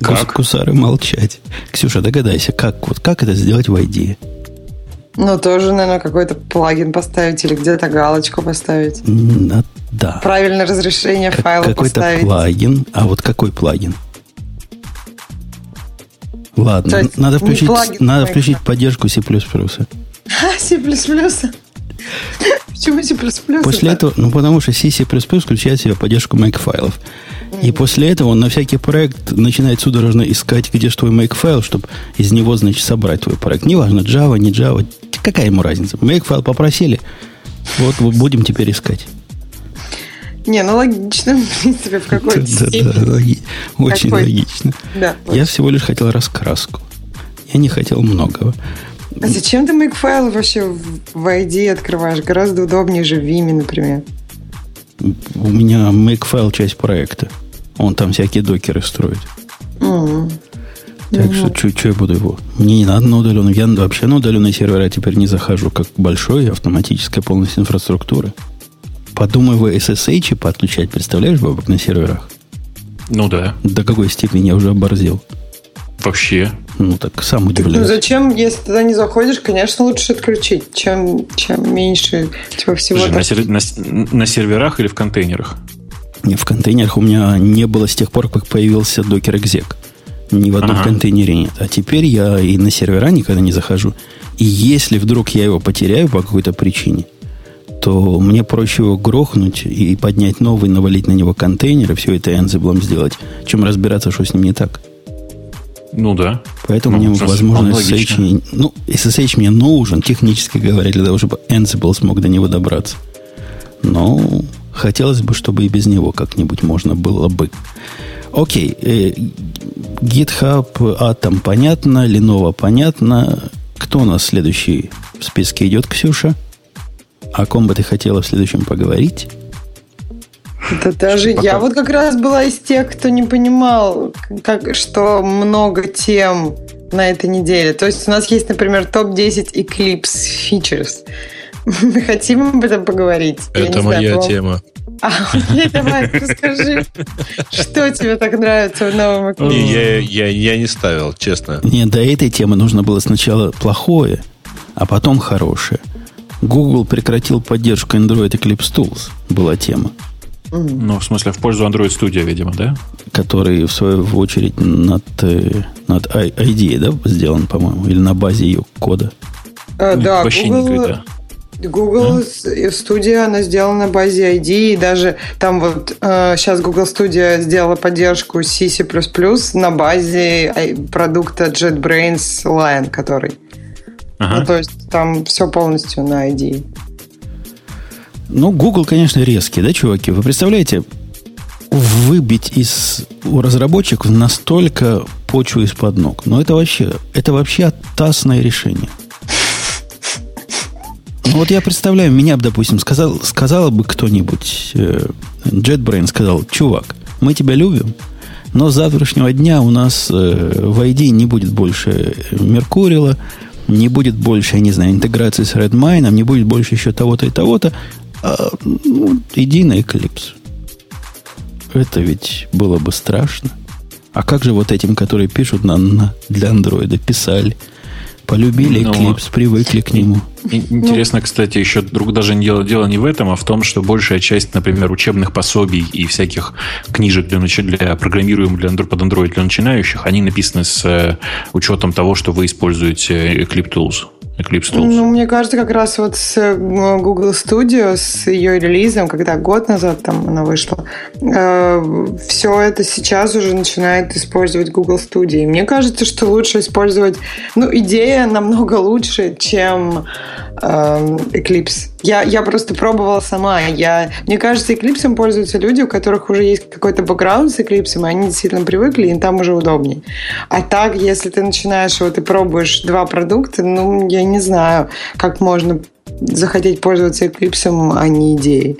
Как? Кусары молчать. Ксюша, догадайся, как, вот, как это сделать в IDE? Ну, тоже, наверное, какой-то плагин поставить или где-то галочку поставить. А, да. Правильное разрешение как, файла какой-то поставить. плагин. А вот какой плагин? Ладно, есть, надо включить, надо включить поддержку C++. C++? Почему C++? После этого, ну, потому что C, включает в себя поддержку make-файлов. И после этого он на всякий проект начинает судорожно искать, где же твой make-файл, чтобы из него, значит, собрать твой проект. Неважно, Java, не Java, какая ему разница? Make-файл попросили, вот, вот будем теперь искать. Не, ну логично, в принципе, в какой-то да, степени. Да, логи... Очень Какой? логично. Да, Я всего лишь хотел раскраску. Я не хотел многого. А зачем ты make-файл вообще в ID открываешь? Гораздо удобнее же в Vime, например. У меня make-файл часть проекта. Он там всякие докеры строит. Так mm-hmm. что, что я буду его? Мне не надо на удаленную. Я вообще на удаленные сервера теперь не захожу, как большой автоматическая полностью инфраструктуры. Подумай вы SSH подключать, представляешь, бабок на серверах? Ну да. До какой степени я уже оборзел. Вообще. Ну так сам удивляюсь. Ну зачем, если туда не заходишь, конечно, лучше отключить, чем, чем меньше типа, всего. Слушай, на, сер... на, на серверах или в контейнерах? Не, в контейнерах у меня не было с тех пор, как появился Docker Exec. Ни в одном ага. контейнере нет. А теперь я и на сервера никогда не захожу. И если вдруг я его потеряю по какой-то причине, то мне проще его грохнуть и поднять новый, навалить на него контейнер и все это Ansible сделать, чем разбираться, что с ним не так. Ну да. Поэтому ну, мне, возможно, SSH... Ну, SSH мне нужен, технически говоря, для того, чтобы Ansible смог до него добраться. Но Хотелось бы, чтобы и без него как-нибудь можно было бы. Окей, э, GitHub, Atom понятно, Lenovo понятно. Кто у нас следующий в списке идет, Ксюша? О ком бы ты хотела в следующем поговорить? Да даже Пока... я вот как раз была из тех, кто не понимал, как, что много тем на этой неделе. То есть у нас есть, например, топ-10 Eclipse Features. Мы хотим об этом поговорить. Это моя знаю, тема. А, окей, давай, расскажи, что тебе так нравится в новом Eclipse? Не, я, я, я не ставил, честно. Не, до этой темы нужно было сначала плохое, а потом хорошее. Google прекратил поддержку Android Eclipse Tools, была тема. Ну, в смысле, в пользу Android Studio, видимо, да? Который, в свою очередь, над, э, над IDE, да, сделан, по-моему, или на базе ее кода. А, да, Вообще Google, никогда. Google да? студия, она сделана на базе ID, и даже там вот э, сейчас Google Studio сделала поддержку C++ на базе продукта JetBrains Lion, который. Ага. Ну, то есть там все полностью на ID. Ну, Google, конечно, резкий, да, чуваки? Вы представляете, выбить из у разработчиков настолько почву из-под ног. Но это вообще, это вообще оттасное решение. Ну вот я представляю, меня бы, допустим, сказал, сказала бы кто-нибудь, э, JetBrain сказал, чувак, мы тебя любим, но с завтрашнего дня у нас э, в ID не будет больше Меркурила, не будет больше, я не знаю, интеграции с Redmine, не будет больше еще того-то и того-то. А, ну, иди на Eclipse. Это ведь было бы страшно. А как же вот этим, которые пишут на, на, для андроида, писали? Полюбили ну, Eclipse, привыкли к нему. Интересно, кстати, еще друг даже дело, дело не в этом, а в том, что большая часть, например, учебных пособий и всяких книжек для, для программируемых для, под Android для начинающих, они написаны с э, учетом того, что вы используете Eclipse Tools. Eclipse Tools? Ну, мне кажется, как раз вот с э, Google Studio, с ее релизом, когда год назад там она вышла, э, все это сейчас уже начинает использовать Google Studio. И мне кажется, что лучше использовать... Ну, идея намного лучше, чем Eclipse. Я, я просто пробовала сама. Я, мне кажется, Eclipse пользуются люди, у которых уже есть какой-то бэкграунд с Eclipse, и они действительно привыкли, и там уже удобнее. А так, если ты начинаешь, вот ты пробуешь два продукта, ну, я не знаю, как можно захотеть пользоваться Eclipse, а не идеей.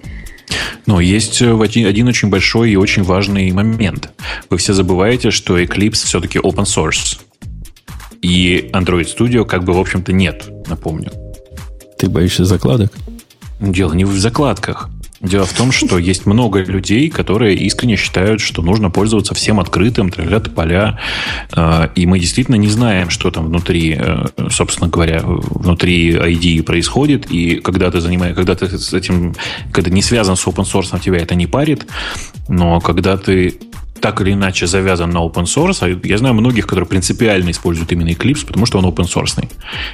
Но есть э, один, один очень большой и очень важный момент. Вы все забываете, что Eclipse все-таки open source. И Android Studio как бы, в общем-то, нет, напомню. Ты боишься закладок? Дело не в закладках. Дело в том, что есть много людей, которые искренне считают, что нужно пользоваться всем открытым, троллят поля, э, и мы действительно не знаем, что там внутри, э, собственно говоря, внутри ID происходит, и когда ты занимаешь, когда ты с этим, когда не связан с open source, тебя это не парит, но когда ты так или иначе завязан на open source. А я знаю многих, которые принципиально используют именно Eclipse, потому что он open source.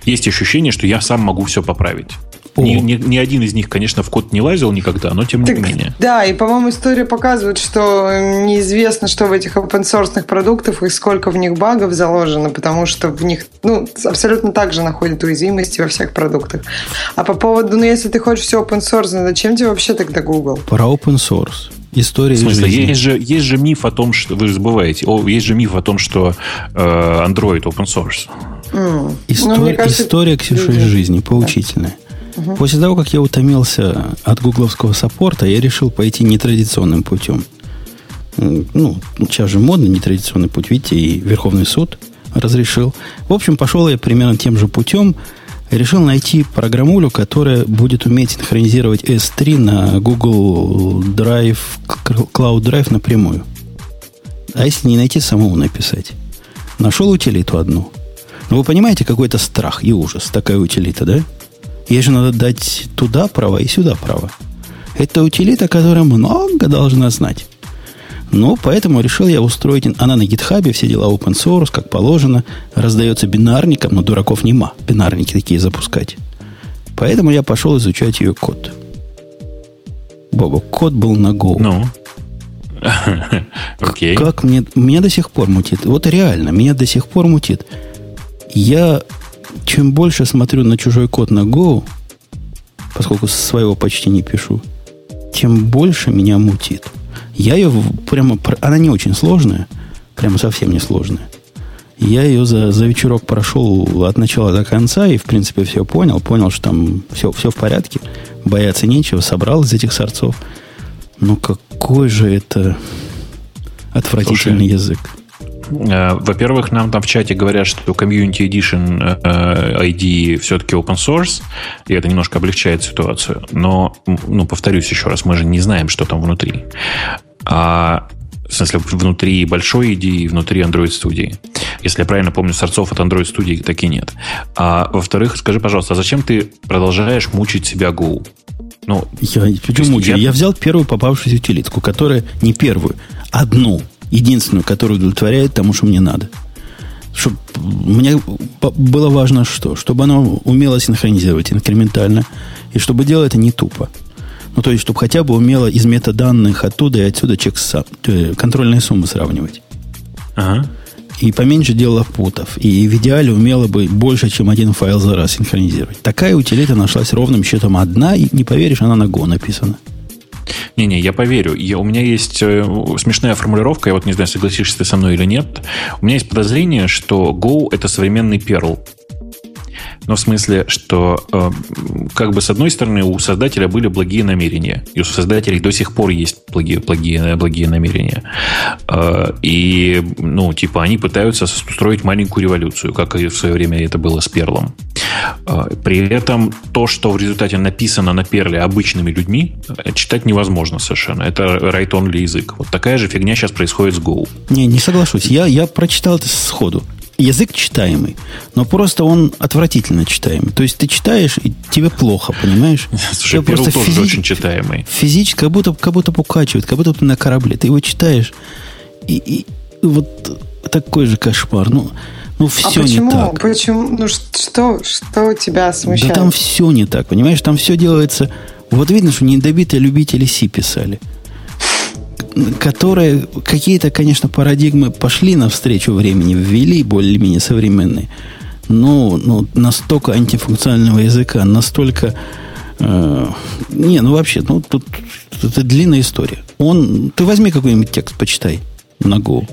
Есть ощущение, что я сам могу все поправить. Ни, ни, ни один из них, конечно, в код не лазил никогда, но тем так, не менее. Да, и, по-моему, история показывает, что неизвестно, что в этих open source продуктах и сколько в них багов заложено, потому что в них ну, абсолютно так же находят уязвимости во всех продуктах. А по поводу, ну, если ты хочешь все open source, зачем тебе вообще тогда Google? Про open source. История В смысле, жизни. есть же, есть же миф о том, что вы забываете, о, есть же миф о том, что э, Android open source. Mm. Истор, ну, кажется, история, Ксюша, из жизни, поучительная. Да. Угу. После того, как я утомился от гугловского саппорта, я решил пойти нетрадиционным путем. Ну, сейчас же модный нетрадиционный путь, видите, и Верховный суд разрешил. В общем, пошел я примерно тем же путем, решил найти программулю, которая будет уметь синхронизировать S3 на Google Drive, Cloud Drive напрямую. А если не найти, самому написать. Нашел утилиту одну. Но вы понимаете, какой это страх и ужас, такая утилита, да? Ей же надо дать туда право и сюда право. Это утилита, которая много должна знать. Ну, поэтому решил я устроить... Она на гитхабе, все дела open source, как положено. Раздается бинарником, но дураков нема. Бинарники такие запускать. Поэтому я пошел изучать ее код. Боба, код был на Go. Ну? Окей. Как мне... Меня до сих пор мутит. Вот реально, меня до сих пор мутит. Я чем больше смотрю на чужой код на Go, поскольку своего почти не пишу, тем больше меня мутит. Я ее прямо... Она не очень сложная, прямо совсем не сложная. Я ее за, за вечерок прошел от начала до конца и, в принципе, все понял. Понял, что там все, все в порядке. Бояться нечего. Собрал из этих сорцов. Ну, какой же это отвратительный Слушай, язык. Э, во-первых, нам там в чате говорят, что Community Edition э, ID все-таки open source, и это немножко облегчает ситуацию. Но, ну, повторюсь еще раз, мы же не знаем, что там внутри а, в смысле, внутри большой идеи, внутри Android студии. Если я правильно помню, сорцов от Android студии таки нет. А во-вторых, скажи, пожалуйста, а зачем ты продолжаешь мучить себя Go? Ну, я, почему мучаю? Я... я взял первую попавшуюся утилитку, которая не первую, одну, единственную, которая удовлетворяет тому, что мне надо. Чтобы мне было важно что? Чтобы оно умело синхронизировать инкрементально, и чтобы делать это не тупо. Ну, то есть, чтобы хотя бы умело из метаданных оттуда и отсюда чек э, контрольные суммы сравнивать. Ага. И поменьше делала путов. И в идеале умела бы больше, чем один файл за раз синхронизировать. Такая утилита нашлась ровным счетом одна, и не поверишь, она на Go написана. Не-не, я поверю. Я, у меня есть э, смешная формулировка, я вот не знаю, согласишься ты со мной или нет. У меня есть подозрение, что Go — это современный Perl. Но в смысле, что э, как бы с одной стороны у создателя были благие намерения, и у создателей до сих пор есть благие, благие, благие намерения. Э, и, ну, типа, они пытаются устроить маленькую революцию, как и в свое время это было с Перлом. Э, при этом то, что в результате написано на Перле обычными людьми, э, читать невозможно совершенно. Это write-only язык. Вот такая же фигня сейчас происходит с Go. Не, не соглашусь. Я, я прочитал это сходу язык читаемый, но просто он отвратительно читаемый. То есть ты читаешь, и тебе плохо, понимаешь? Слушай, Перл тоже физи... очень читаемый. Физически, как будто, как будто покачивает, как будто ты на корабле. Ты его читаешь, и, и вот такой же кошмар. Ну, ну все а почему? не так. Почему? Ну что, что тебя смущает? Да там все не так, понимаешь? Там все делается... Вот видно, что недобитые любители Си писали которые какие-то, конечно, парадигмы пошли навстречу времени, ввели более-менее современные. Но, но настолько антифункционального языка, настолько... Э, не, ну вообще, ну тут, тут это длинная история. Он, ты возьми какой-нибудь текст, почитай на Go.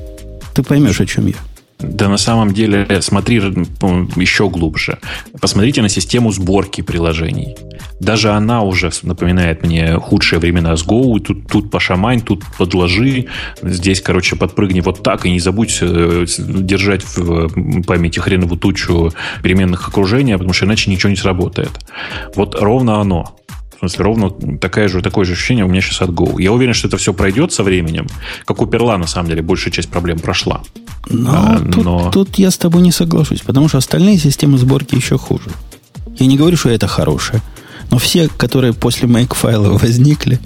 Ты поймешь, о чем я. Да на самом деле, смотри еще глубже. Посмотрите на систему сборки приложений. Даже она уже напоминает мне худшие времена с Go. Тут, тут пошамань, тут подложи. Здесь, короче, подпрыгни вот так. И не забудь э, держать в памяти хреновую тучу переменных окружения, потому что иначе ничего не сработает. Вот ровно оно. В смысле, ровно такое же, такое же ощущение у меня сейчас от Go. Я уверен, что это все пройдет со временем. Как у Перла, на самом деле, большая часть проблем прошла. Но, а, тут, но... тут я с тобой не соглашусь, потому что остальные системы сборки еще хуже. Я не говорю, что это хорошее, но все, которые после make-файла возникли,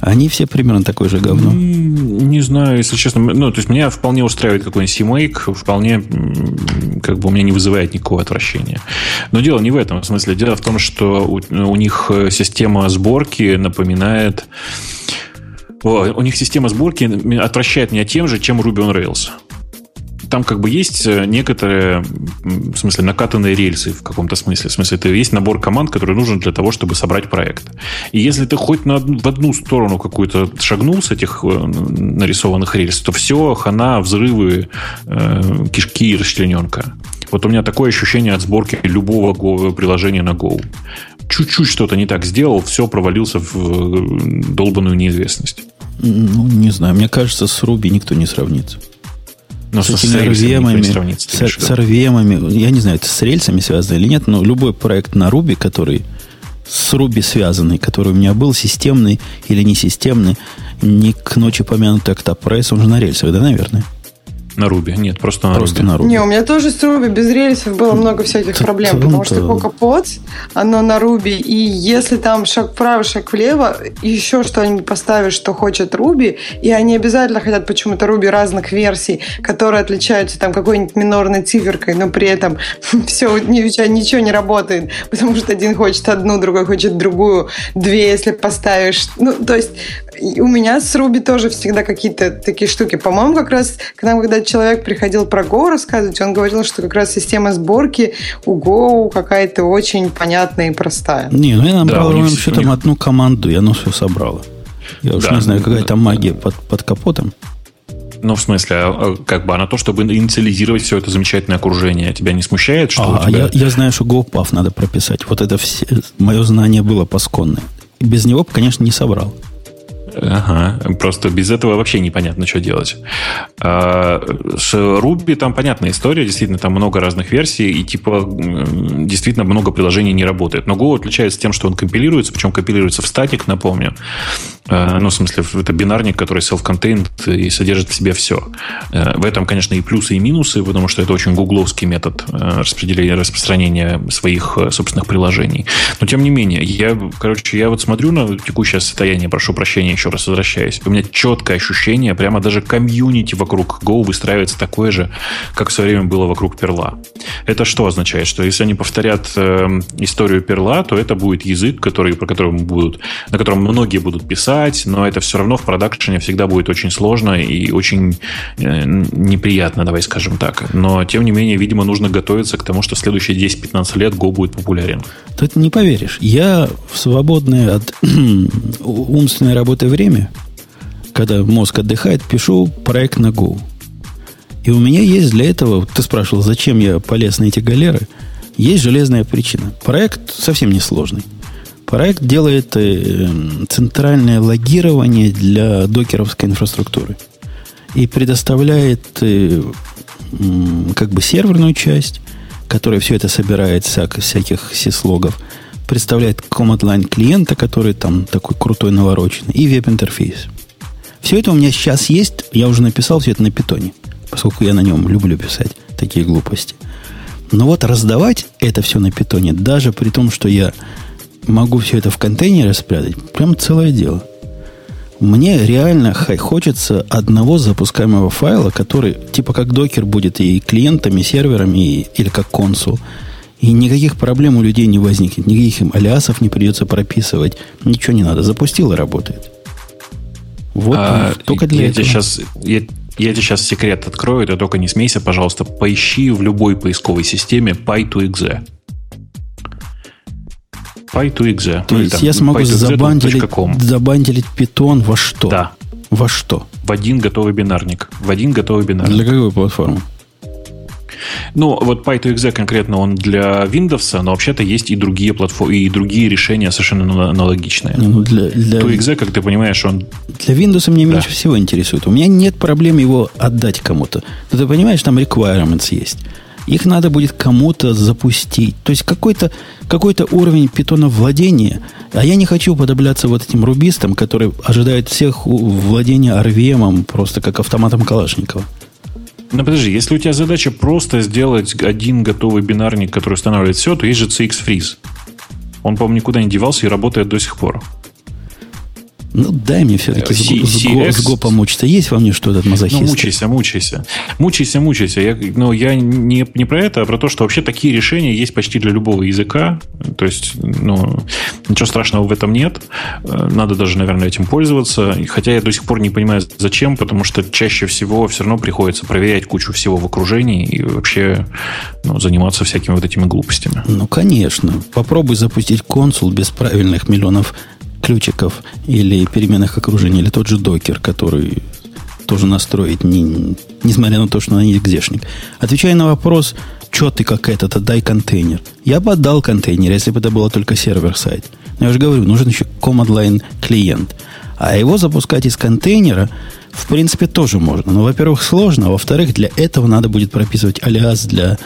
они все примерно такое же говно. Не знаю, если честно. Ну, то есть меня вполне устраивает какой-нибудь CMake, вполне как бы у меня не вызывает никакого отвращения. Но дело не в этом. В смысле, дело в том, что у, у них система сборки напоминает... О, у них система сборки отвращает меня тем же, чем Ruby on Rails там как бы есть э, некоторые, в смысле, накатанные рельсы в каком-то смысле. В смысле, это есть набор команд, который нужен для того, чтобы собрать проект. И если ты хоть на, в одну сторону какую-то шагнул с этих э, нарисованных рельс, то все, хана, взрывы, э, кишки и расчлененка. Вот у меня такое ощущение от сборки любого Go, приложения на Go. Чуть-чуть что-то не так сделал, все провалился в э, долбанную неизвестность. Ну, не знаю, мне кажется, с Ruby никто не сравнится. Но с, с этими рельсами с, с RVM, я не знаю, это с рельсами связано или нет, но любой проект на Ruby, который с Ruby связанный, который у меня был, системный или не системный, не к ночи помянутый Octopress, он же на рельсах, да, наверное? На Руби. Нет, просто на просто Руби. На Руби. Не, у меня тоже с Руби без рельсов было много всяких проблем, потому что CocoaPods, оно на Руби, и если там шаг вправо, шаг влево, еще что-нибудь поставишь, что хочет Руби, и они обязательно хотят почему-то Руби разных версий, которые отличаются там какой-нибудь минорной циферкой, но при этом все, ничего не работает, потому что один хочет одну, другой хочет другую, две, если поставишь. Ну, то есть у меня с Руби тоже всегда какие-то такие штуки. По-моему, как раз к нам, когда человек приходил про Go рассказывать, он говорил, что как раз система сборки у Go какая-то очень понятная и простая. Не, ну я набрал да, что там одну команду, и оно все собрало. Я да, уж не знаю, какая там магия под, под капотом. Ну, в смысле, а, а, как бы, она то, чтобы инициализировать все это замечательное окружение, тебя не смущает? Что а, тебя... я, я знаю, что GoPuff надо прописать. Вот это все, мое знание было посконное. Без него, конечно, не собрал. Ага, просто без этого вообще непонятно, что делать. А, с Ruby там понятная история, действительно, там много разных версий, и типа действительно много приложений не работает. Но Go отличается тем, что он компилируется, причем компилируется в статик, напомню. А, ну, в смысле, это бинарник, который self-contained и содержит в себе все. А, в этом, конечно, и плюсы, и минусы, потому что это очень гугловский метод распределения, распространения своих собственных приложений. Но, тем не менее, я, короче, я вот смотрю на текущее состояние, прошу прощения еще раз возвращаюсь. У меня четкое ощущение, прямо даже комьюнити вокруг Go выстраивается такое же, как в свое время было вокруг Перла. Это что означает? Что если они повторят э, историю перла, то это будет язык, который, про который будут, на котором многие будут писать, но это все равно в продакшене всегда будет очень сложно и очень э, неприятно, давай скажем так. Но, тем не менее, видимо, нужно готовиться к тому, что в следующие 10-15 лет Go будет популярен. Ты не поверишь. Я в свободное от умственной работы время, когда мозг отдыхает, пишу проект на Go. И у меня есть для этого, ты спрашивал, зачем я полез на эти галеры, есть железная причина. Проект совсем не сложный. Проект делает э, центральное логирование для докеровской инфраструктуры и предоставляет э, как бы серверную часть, которая все это собирает всяк, всяких сислогов, представляет command line клиента, который там такой крутой навороченный, и веб-интерфейс. Все это у меня сейчас есть, я уже написал все это на питоне поскольку я на нем люблю писать такие глупости. Но вот раздавать это все на питоне, даже при том, что я могу все это в контейнере спрятать, прям целое дело. Мне реально хочется одного запускаемого файла, который типа как докер будет и клиентами, и серверами, и, или как консул. И никаких проблем у людей не возникнет. Никаких им алиасов не придется прописывать. Ничего не надо. Запустил и работает. Вот а, только для я этого. Сейчас, я, я тебе сейчас секрет открою, ты только не смейся, пожалуйста. Поищи в любой поисковой системе py2exe. Py2exe. То ну, есть там, я смогу забандилить, забандилить питон во что? Да. Во что? В один готовый бинарник. В один готовый бинарник. Для какой платформы? Ну, вот Py2exe конкретно он для Windows, но вообще-то есть и другие платформы, и другие решения совершенно аналогичные. Ну, для, для... 2exe, как ты понимаешь, он... Для Windows меня да. меньше всего интересует. У меня нет проблем его отдать кому-то. Но ты понимаешь, там requirements есть. Их надо будет кому-то запустить. То есть какой-то какой уровень питона владения. А я не хочу подобляться вот этим рубистам, которые ожидают всех владения RVM просто как автоматом Калашникова. Ну, подожди, если у тебя задача просто сделать один готовый бинарник, который устанавливает все, то есть же CX Freeze. Он, по-моему, никуда не девался и работает до сих пор. Ну, дай мне все-таки с, CX... с, Го, помучиться. Есть во мне что-то мазохист? Ну, мучайся, мучайся. Мучайся, мучайся. Я, но я не, не про это, а про то, что вообще такие решения есть почти для любого языка. То есть, ну, ничего страшного в этом нет. Э, надо даже, наверное, этим пользоваться. Хотя я до сих пор не понимаю, зачем, потому что чаще всего все равно приходится проверять кучу всего в окружении и вообще ну, заниматься всякими вот этими глупостями. Ну, конечно. Попробуй запустить консул без правильных миллионов ключиков или переменных окружений, или тот же докер, который тоже настроить, не, несмотря на то, что она не экзешник. Отвечая на вопрос, что ты как этот, отдай контейнер. Я бы отдал контейнер, если бы это было только сервер-сайт. Но я же говорю, нужен еще command line клиент. А его запускать из контейнера, в принципе, тоже можно. Но, во-первых, сложно, а во-вторых, для этого надо будет прописывать алиас для,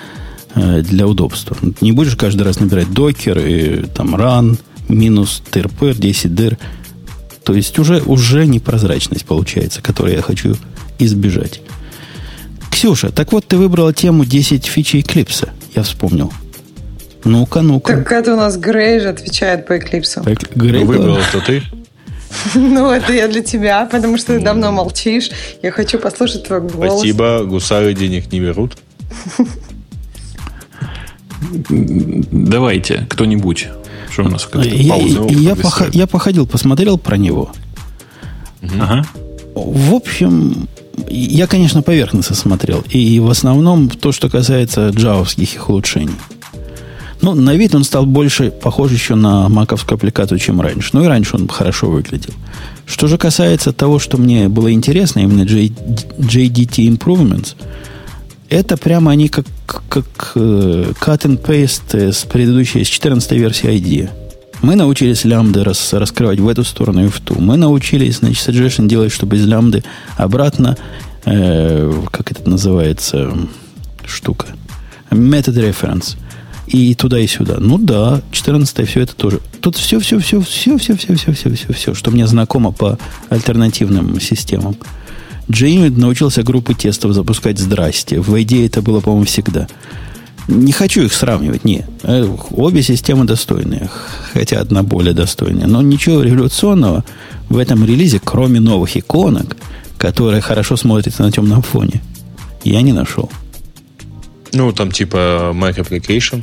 э, для удобства. Не будешь каждый раз набирать докер и там run, минус ТРП, 10 дыр. То есть уже, уже непрозрачность получается, которую я хочу избежать. Ксюша, так вот ты выбрала тему 10 фичей Эклипса. Я вспомнил. Ну-ка, ну-ка. Так это у нас Грей же отвечает по Эклипсу. Грей выбрал это ты? Ну, это я для тебя, потому что ты давно молчишь. Я хочу послушать твой голос. Спасибо, гусары денег не берут. Давайте, кто-нибудь. Что у нас как-то я, я, пох, я походил, посмотрел про него. Ага. В общем, я, конечно, поверхностно смотрел. И в основном то, что касается джавовских их улучшений. Ну, на вид он стал больше похож еще на маковскую аппликацию, чем раньше. Ну, и раньше он хорошо выглядел. Что же касается того, что мне было интересно, именно JDT Improvements, это прямо они как, как э, cut and paste с предыдущей, с 14 версии ID. Мы научились лямбды рас, раскрывать в эту сторону и в ту. Мы научились, значит, suggestion делать, чтобы из лямбды обратно, э, как это называется, штука, method reference. И туда, и сюда. Ну да, 14 все это тоже. Тут все, все, все, все, все, все, все, все, все, все, что мне знакомо по альтернативным системам. Джейми научился группы тестов запускать «Здрасте». В идее это было, по-моему, всегда. Не хочу их сравнивать, нет. Э, обе системы достойные, хотя одна более достойная. Но ничего революционного в этом релизе, кроме новых иконок, которые хорошо смотрятся на темном фоне, я не нашел. Ну, там типа Mac Application.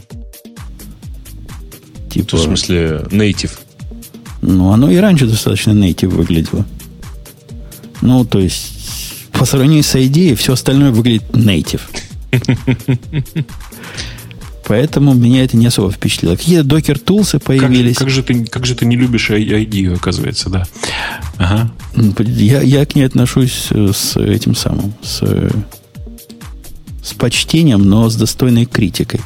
Типа, В смысле, native. ну, оно и раньше достаточно native выглядело. Ну, то есть, по сравнению с ID, все остальное выглядит native. Поэтому меня это не особо впечатлило. Какие-то докер тулсы Как, появились. как же ты, как же ты не любишь ID, оказывается, да. Ага. Я, я к ней отношусь э, с этим самым, с, э, с почтением, но с достойной критикой.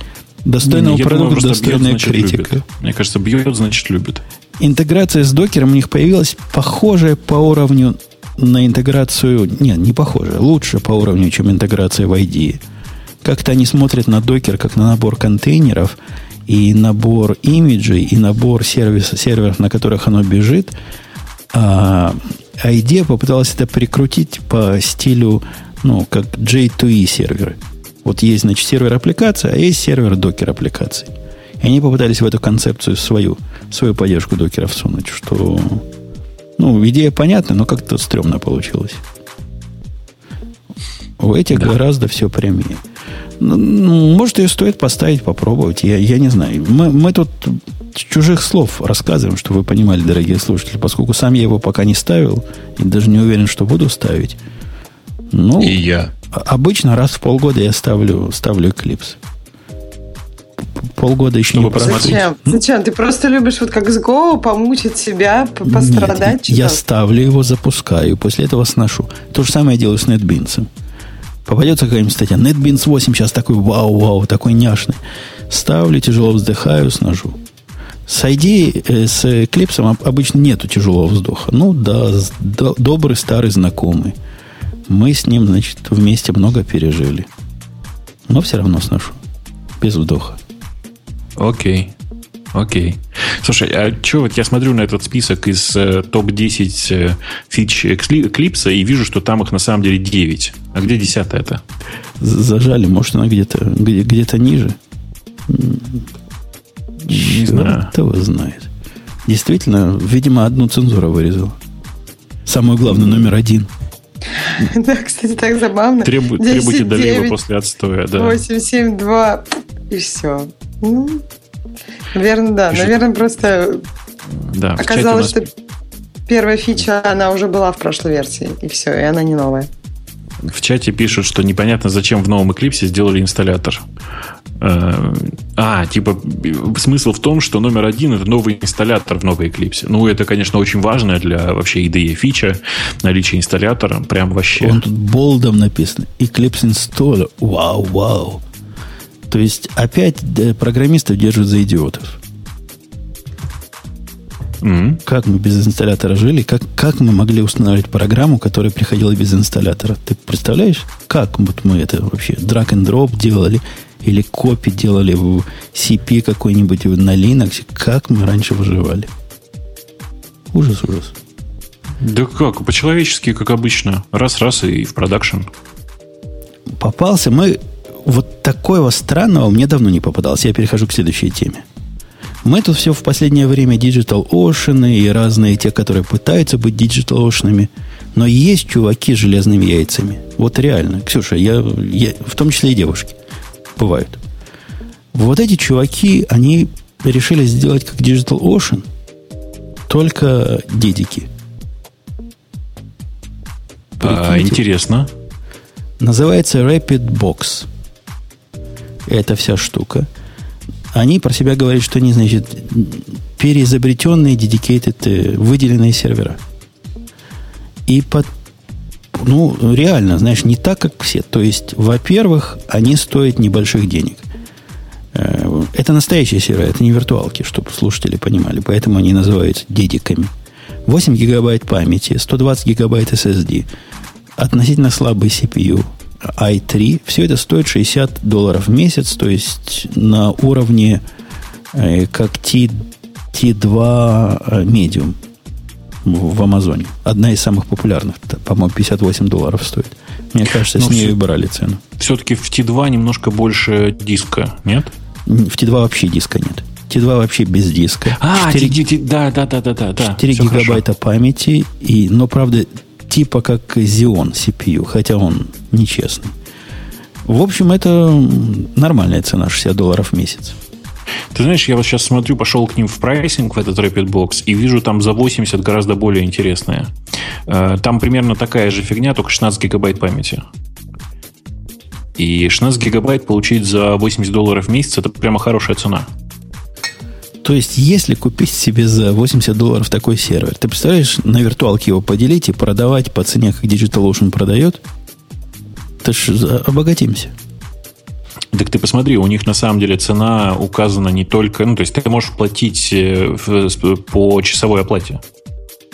Достойного Не, думаю, продукта, бьет, достойная значит, критика. любит. Мне кажется, бьет, значит, любит. Интеграция с докером у них появилась похожая по уровню на интеграцию... Нет, не похожая, лучше по уровню, чем интеграция в IDE. Как-то они смотрят на докер как на набор контейнеров и набор имиджей, и набор сервиса, серверов, на которых оно бежит. А IDEA попыталась это прикрутить по стилю, ну, как J2E серверы. Вот есть, значит, сервер аппликации, а есть сервер докер аппликаций. И они попытались в эту концепцию свою, свою поддержку докера всунуть, что, ну, идея понятна, но как-то стрёмно получилось. У этих Да. гораздо все прямее. Ну, ну, может, ее стоит поставить, попробовать. Я, я не знаю. Мы, мы тут чужих слов рассказываем, что вы понимали, дорогие слушатели, поскольку сам я его пока не ставил и даже не уверен, что буду ставить. Ну, И я. обычно раз в полгода я ставлю, ставлю Eclipse. Полгода еще Чтобы не посмотреть. Зачем? Зачем? Ты просто любишь вот как с Go помучить себя, пострадать? Нет, я ставлю его, запускаю, после этого сношу. То же самое я делаю с NetBeans. Попадется какая-нибудь статья. NetBeans 8 сейчас такой вау-вау, такой няшный. Ставлю, тяжело вздыхаю, сношу. С ID, э, с Eclipse об- обычно нету тяжелого вздоха. Ну да, до- добрый старый знакомый. Мы с ним, значит, вместе много пережили. Но все равно сношу. Без вдоха. Окей. Окей. Слушай, а что вот я смотрю на этот список из э, топ-10 э, фич Eclipse и вижу, что там их на самом деле 9. А где 10 это? Зажали, может, она где-то где, где-то ниже. Не знаю. Кто его знает. Действительно, видимо, одну цензуру вырезал. Самую главную, номер один. Да, кстати, так забавно. Требу- 10, требуйте долива 9, после отстоя, да. 8, 7, 2 и все. Ну, наверное, да. Пишет- Наверное, просто да. оказалось, нас- что первая фича, она уже была в прошлой версии, и все, и она не новая. В чате пишут, что непонятно, зачем в новом Eclipse сделали инсталлятор. Э, А, типа, смысл в том, что номер один это новый инсталлятор в новой Eclipse. Ну, это, конечно, очень важно для вообще IDE фича, наличие инсталлятора, прям вообще. Он тут болдом написано. Eclipse Installer. Вау, вау. То есть опять да, программистов держат за идиотов. М. Как мы без инсталлятора жили? Как, как мы могли устанавливать программу, которая приходила без инсталлятора? Ты представляешь, как вот мы это вообще drag and drop делали? Или копи делали в CP какой-нибудь на Linux? Как мы раньше выживали? Ужас, ужас. Да как, по-человечески, как обычно. Раз-раз и в продакшн. Попался мы... Вот такого странного мне давно не попадалось. Я перехожу к следующей теме. Мы тут все в последнее время Digital Ocean и разные те, которые пытаются быть Digital Ocean. Но есть чуваки с железными яйцами. Вот реально. Ксюша, я, я, в том числе и девушки. Бывают. Вот эти чуваки, они решили сделать как Digital Ocean, только дедики. А, интересно. Называется Rapid Box. Эта вся штука. Они про себя говорят, что они, значит, переизобретенные, dedicated, выделенные сервера. И под, ну, реально, знаешь, не так, как все. То есть, во-первых, они стоят небольших денег. Э, Это настоящие сервера, это не виртуалки, чтобы слушатели понимали. Поэтому они называются дедиками. 8 гигабайт памяти, 120 гигабайт SSD, относительно слабый CPU, i3. Все это стоит 60 долларов в месяц, то есть на уровне э, как T, T2 э, Medium в Амазоне. Одна из самых популярных. По-моему, 58 долларов стоит. Мне кажется, с Ну, нее всё- и брали цену. Все-таки в T2 немножко больше диска, нет? В T2 вообще диска нет. T2 вообще без диска. А, 4 T- T- да, да, да, да, да, да. 4 Всё хорошо. гигабайта памяти, и, но, правда, типа как Xeon CPU, хотя он нечестный. В общем, это нормальная цена, 60 долларов в месяц. Ты знаешь, я вот сейчас смотрю, пошел к ним в прайсинг, в этот Rapid Box, и вижу там за 80 гораздо более интересное. Э, там примерно такая же фигня, только 16 гигабайт памяти. И 16 гигабайт получить за 80 долларов в месяц, это прямо хорошая цена. То есть, если купить себе за 80 долларов такой сервер, ты представляешь, на виртуалке его поделить и продавать по цене, как DigitalOcean продает, то ж обогатимся. Так ты посмотри, у них на самом деле цена указана не только... Ну, то есть ты можешь платить э, по часовой оплате.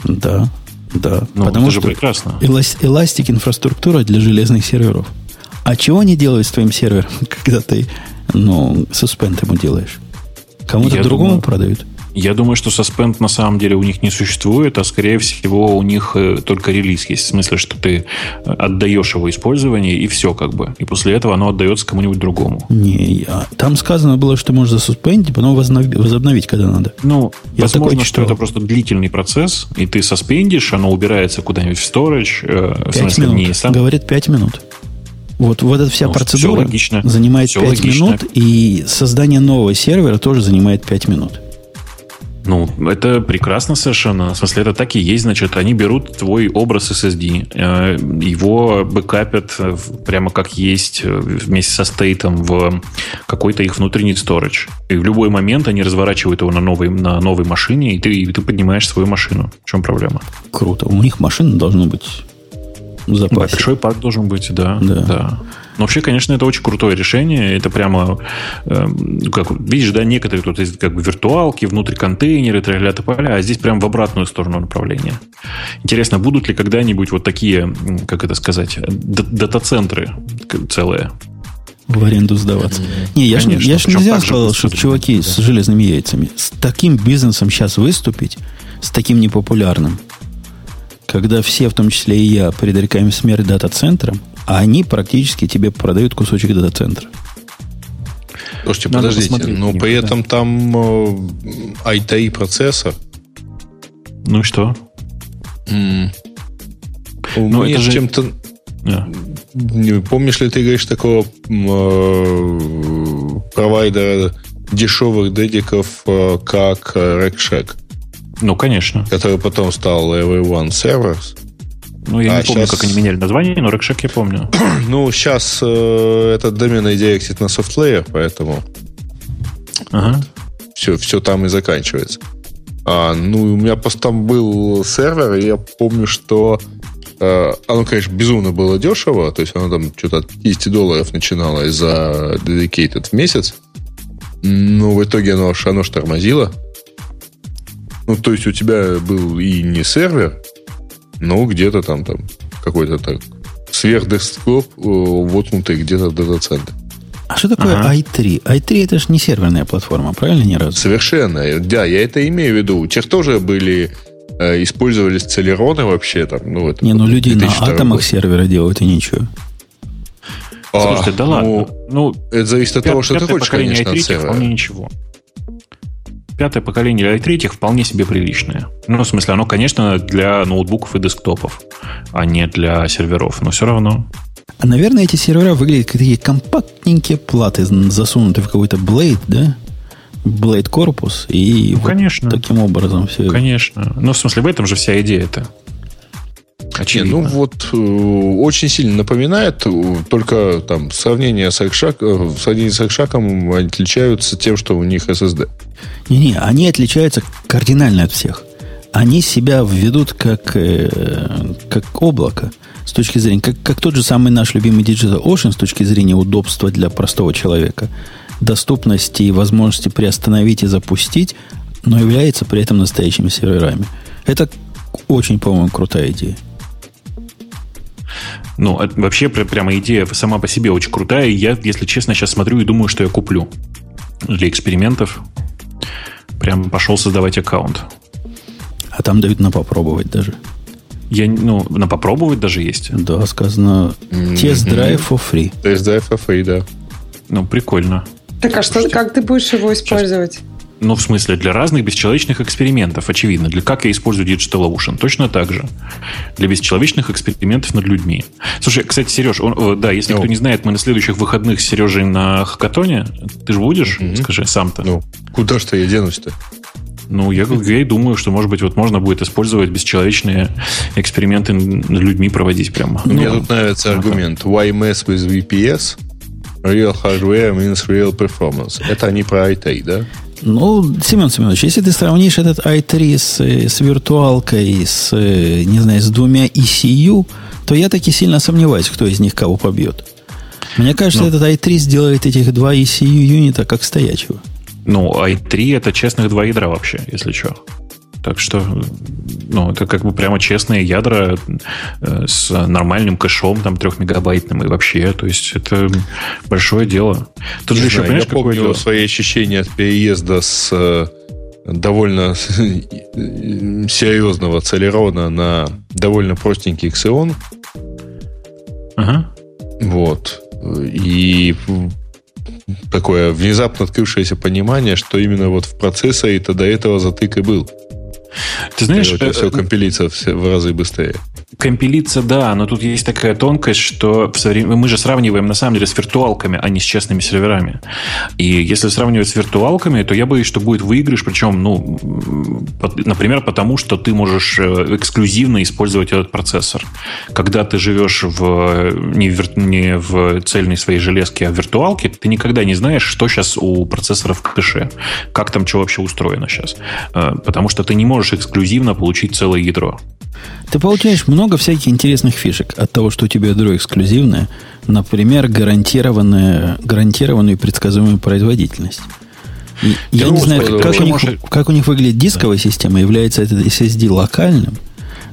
Да, да. Ну, потому это же что прекрасно. Эластик инфраструктура для железных серверов. А чего они делают с твоим сервером, когда ты, ну, суспенд ему делаешь? Кому-то другому думаю, продают? Я думаю, что Suspend на самом деле у них не существует, а скорее всего у них э, только релиз есть. В смысле, что ты э, отдаешь его использование, и все как бы. И после этого оно отдается кому-нибудь другому. Не, я... там сказано было, что можно засуспендить, потом возобновить, когда надо. Ну, я возможно, что это просто длительный процесс, и ты соспендишь, оно убирается куда-нибудь в storage. Э, смысле, минут. Не сам... Говорит 5 минут. Вот, вот эта вся ну, процедура логично. занимает все 5 логично. минут, и создание нового сервера тоже занимает 5 минут. Ну, это прекрасно совершенно. В смысле, это так и есть. Значит, они берут твой образ SSD, э, его бэкапят прямо как есть э, вместе со стейтом в какой-то их внутренний storage. И в любой момент они разворачивают его на новой, на новой машине, и ты, и ты поднимаешь свою машину. В чем проблема? Круто. У них машина должна быть запасе. Большой парк должен быть, да. Да. да. Но вообще, конечно, это очень крутое решение. Это прямо, э, как видишь, да, некоторые тут есть как бы виртуалки, внутри контейнеры, тролля поля, а здесь прям в обратную сторону направления. Интересно, будут ли когда-нибудь вот такие, как это сказать, дата-центры целые? в аренду сдаваться. Не, я же я ж нельзя сказал, что чуваки да. с железными яйцами. С таким бизнесом сейчас выступить, с таким непопулярным, когда все, в том числе и я, предрекаем смерть дата-центрам, а они практически тебе продают кусочек дата-центра. Слушайте, Надо подождите, но при да. этом там э, i3 процессор. Ну и что? Mm. Ну, это же... чем-то... Yeah. Помнишь ли ты говоришь такого э, провайдера дешевых дедиков, э, как Rack Shack? Ну, конечно. Который потом стал Everyone Servers. Ну, я а не помню, сейчас... как они меняли название, но Рекшек я помню. ну, сейчас э, этот домен идеактит на SoftLayer, поэтому ага. все, все там и заканчивается. А, ну, у меня просто там был сервер, и я помню, что э, оно, конечно, безумно было дешево, то есть оно там что-то от 50 долларов начиналось за dedicated в месяц, но в итоге оно, оно ж тормозило. Ну, то есть у тебя был и не сервер, но где-то там, там какой-то так сверхдесктоп э, воткнутый где-то в дата-центре. А что такое ага. i3? i3 это же не серверная платформа, правильно ни разу? Совершенно. Да, я это имею в виду. У тех тоже были э, использовались целероны вообще там. Ну, это, не, ну люди на атомах сервера делают и ничего. А, Слушайте, да ладно. Ну, ну, это зависит от того, что ты хочешь, конечно, от сервера. Вполне ничего пятое поколение i3 вполне себе приличное. Ну, в смысле, оно, конечно, для ноутбуков и десктопов, а не для серверов, но все равно. А, наверное, эти сервера выглядят как такие компактненькие платы, засунутые в какой-то Blade, да? Blade корпус, и ну, вот конечно. таким образом все. Конечно. Ну, в смысле, в этом же вся идея-то. Очевидно. ну вот э, очень сильно напоминает, э, только там сравнение с Акшак, э, сравнение с Акшаком отличаются тем, что у них SSD. Не-не, они отличаются кардинально от всех. Они себя введут как, э, как облако с точки зрения, как, как тот же самый наш любимый Digital Ocean с точки зрения удобства для простого человека, доступности и возможности приостановить и запустить, но является при этом настоящими серверами. Это очень, по-моему, крутая идея. Ну, вообще, прямо идея сама по себе очень крутая. Я, если честно, сейчас смотрю и думаю, что я куплю для экспериментов. Прям пошел создавать аккаунт. А там дают на попробовать даже. Я, ну, на попробовать даже есть. Да, сказано тест-драйв for free. Тест-драйв for free, да. Ну, прикольно. Так, а что, как ты будешь его использовать? Ну, в смысле, для разных бесчеловечных экспериментов, очевидно. Для как я использую Digital Ocean? Точно так же. Для бесчеловечных экспериментов над людьми. Слушай, кстати, Сереж, он, э, да, если ну. кто не знает, мы на следующих выходных с Сережей на хакатоне. Ты же будешь? Mm-hmm. Скажи сам-то. Ну, куда что я денусь-то? Ну, я, я и думаю, что, может быть, вот можно будет использовать бесчеловечные эксперименты над людьми проводить прямо. Мне ну, тут нравится ага. аргумент. Why mess with VPS? Real hardware means real performance. Это они про i3, да? Ну, Семен Семенович, если ты сравнишь этот i3 с, с виртуалкой, с, не знаю, с двумя ECU, то я таки сильно сомневаюсь, кто из них кого побьет. Мне кажется, ну, этот i3 сделает этих два ECU юнита как стоячего. Ну, i3 это честных два ядра вообще, если что. Так что, ну, это как бы прямо честные ядра э, с нормальным кэшом, там, трехмегабайтным и вообще, то есть это большое дело. Тут Не же знаю, еще, понимаешь, я помню дело? свои ощущения от переезда с э, довольно серьезного Celeron на довольно простенький Xeon. Ага. Вот. И такое внезапно открывшееся понимание, что именно вот в процессоре это до этого затык и был. Ты знаешь... Короче, все э, компилится в разы быстрее. Компилиться, да, но тут есть такая тонкость, что в соврем... мы же сравниваем на самом деле с виртуалками, а не с честными серверами. И если сравнивать с виртуалками, то я боюсь, что будет выигрыш, причем, ну, например, потому что ты можешь э, эксклюзивно использовать этот процессор. Когда ты живешь в, не, в, не в цельной своей железке, а в виртуалке, ты никогда не знаешь, что сейчас у процессора в кэше, как там что вообще устроено сейчас. Э, потому что ты не можешь эксклюзивно получить целое ядро. Ты получаешь много всяких интересных фишек от того, что у тебя ядро эксклюзивное. Например, гарантированную, гарантированную предсказуемую производительность. И я не знаю, как у, них, как у них выглядит дисковая система, является этот SSD локальным.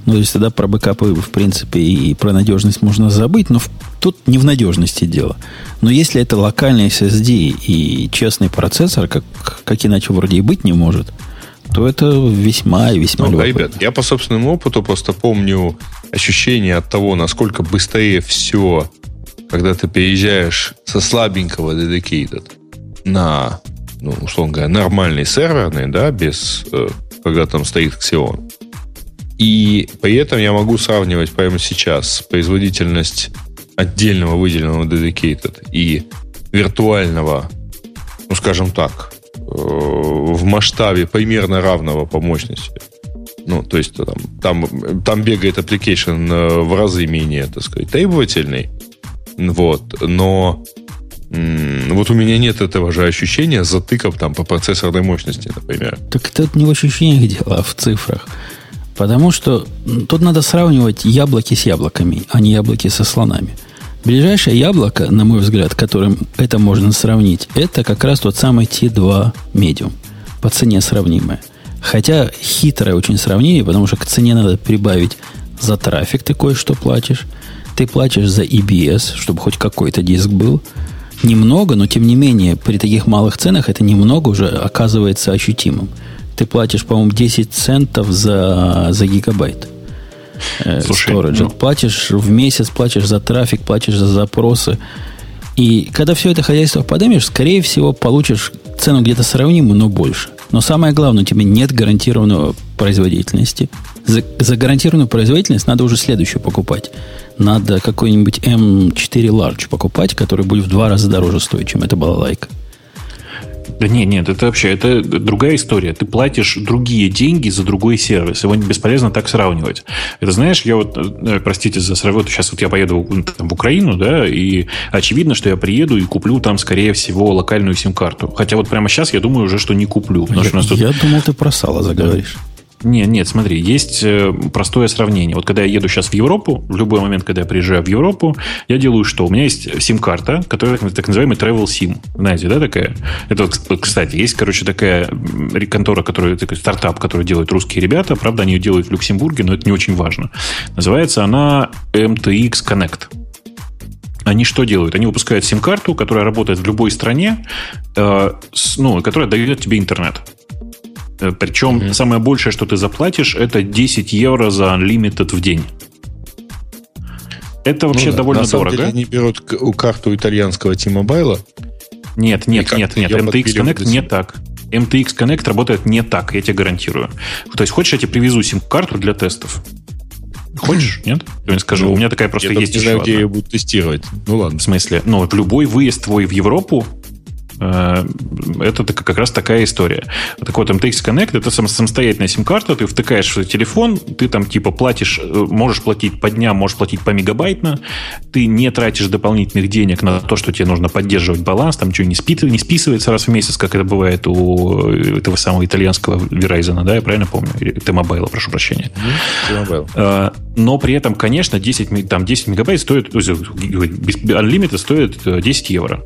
Ну, то есть тогда про бэкапы, в принципе, и про надежность можно забыть, но в, тут не в надежности дело. Но если это локальный SSD и честный процессор, как, как иначе вроде и быть не может – то это весьма и весьма ну, Ребят, я по собственному опыту просто помню ощущение от того, насколько быстрее все, когда ты переезжаешь со слабенького dedicated на, ну, условно говоря, нормальный серверный, да, без, э, когда там стоит Xeon. И при этом я могу сравнивать прямо сейчас производительность отдельного выделенного dedicated и виртуального, ну, скажем так, в масштабе примерно равного по мощности. Ну, то есть там, там, там бегает application э, в разы менее, так сказать, требовательный. Вот, но вот у меня нет этого же ощущения затыков там по процессорной мощности, например. Так это не в ощущениях дело, а в цифрах. Потому что тут надо сравнивать яблоки с яблоками, а не яблоки со слонами. Ближайшее яблоко, на мой взгляд, которым это можно сравнить, это как раз тот самый T2 Medium. По цене сравнимое. Хотя хитрое очень сравнение, потому что к цене надо прибавить за трафик ты кое-что платишь. Ты платишь за EBS, чтобы хоть какой-то диск был. Немного, но тем не менее, при таких малых ценах это немного уже оказывается ощутимым. Ты платишь, по-моему, 10 центов за, за гигабайт. Э, Слушай, storage. Ну... Платишь в месяц, платишь за трафик, платишь за запросы. И когда все это хозяйство поднимешь, скорее всего, получишь цену где-то сравнимую, но больше. Но самое главное, у тебя нет гарантированной производительности. За, за гарантированную производительность надо уже следующую покупать. Надо какой-нибудь M4 Large покупать, который будет в два раза дороже стоить, чем это была лайка. Да нет, нет, это вообще это другая история. Ты платишь другие деньги за другой сервис. Его бесполезно так сравнивать. Это знаешь, я вот, э, простите за сравнение, сейчас вот я поеду там, в Украину, да, и очевидно, что я приеду и куплю там, скорее всего, локальную сим-карту. Хотя вот прямо сейчас я думаю уже, что не куплю. Я, что тут... я думал, ты про сало заговоришь. Нет, нет, смотри, есть э, простое сравнение. Вот когда я еду сейчас в Европу, в любой момент, когда я приезжаю в Европу, я делаю что? У меня есть сим-карта, которая так называемый travel SIM. Знаете, да, такая? Это, кстати, есть, короче, такая контора, которая, такой стартап, который делают русские ребята. Правда, они ее делают в Люксембурге, но это не очень важно. Называется она MTX Connect. Они что делают? Они выпускают сим-карту, которая работает в любой стране, э, с, ну, которая дает тебе интернет. Э, Причем mm-hmm. самое большее, что ты заплатишь, это 10 евро за Unlimited в день. Это вообще ну, довольно На самом дорого. Деле они берут карту итальянского T-Mobile. Нет, нет, нет, нет. MTX Connect не так. MTX Connect работает не так, я тебе гарантирую. То есть, хочешь, я тебе привезу сим-карту для тестов? Хочешь? Нет? Я скажу, у меня такая просто Я есть не знаю, где ее будут тестировать. Ну ладно. В смысле? Ну, в любой выезд твой в Европу это так- как раз такая история. Так вот, MTX Connect это сам- самостоятельная сим-карта, ты втыкаешь в свой телефон, ты там типа платишь, э, можешь платить по дням, можешь платить по мегабайтно, ты не тратишь дополнительных денег на то, что тебе нужно поддерживать баланс, там что не, спи- не списывается раз в месяц, как это бывает у э, этого самого итальянского Verizon, да, я правильно помню? Или T-Mobile, прошу прощения. T-Mobile. Э, Но при этом, конечно, 10, ми- там, 10 мегабайт стоит, Unlimited стоит э, 10 евро.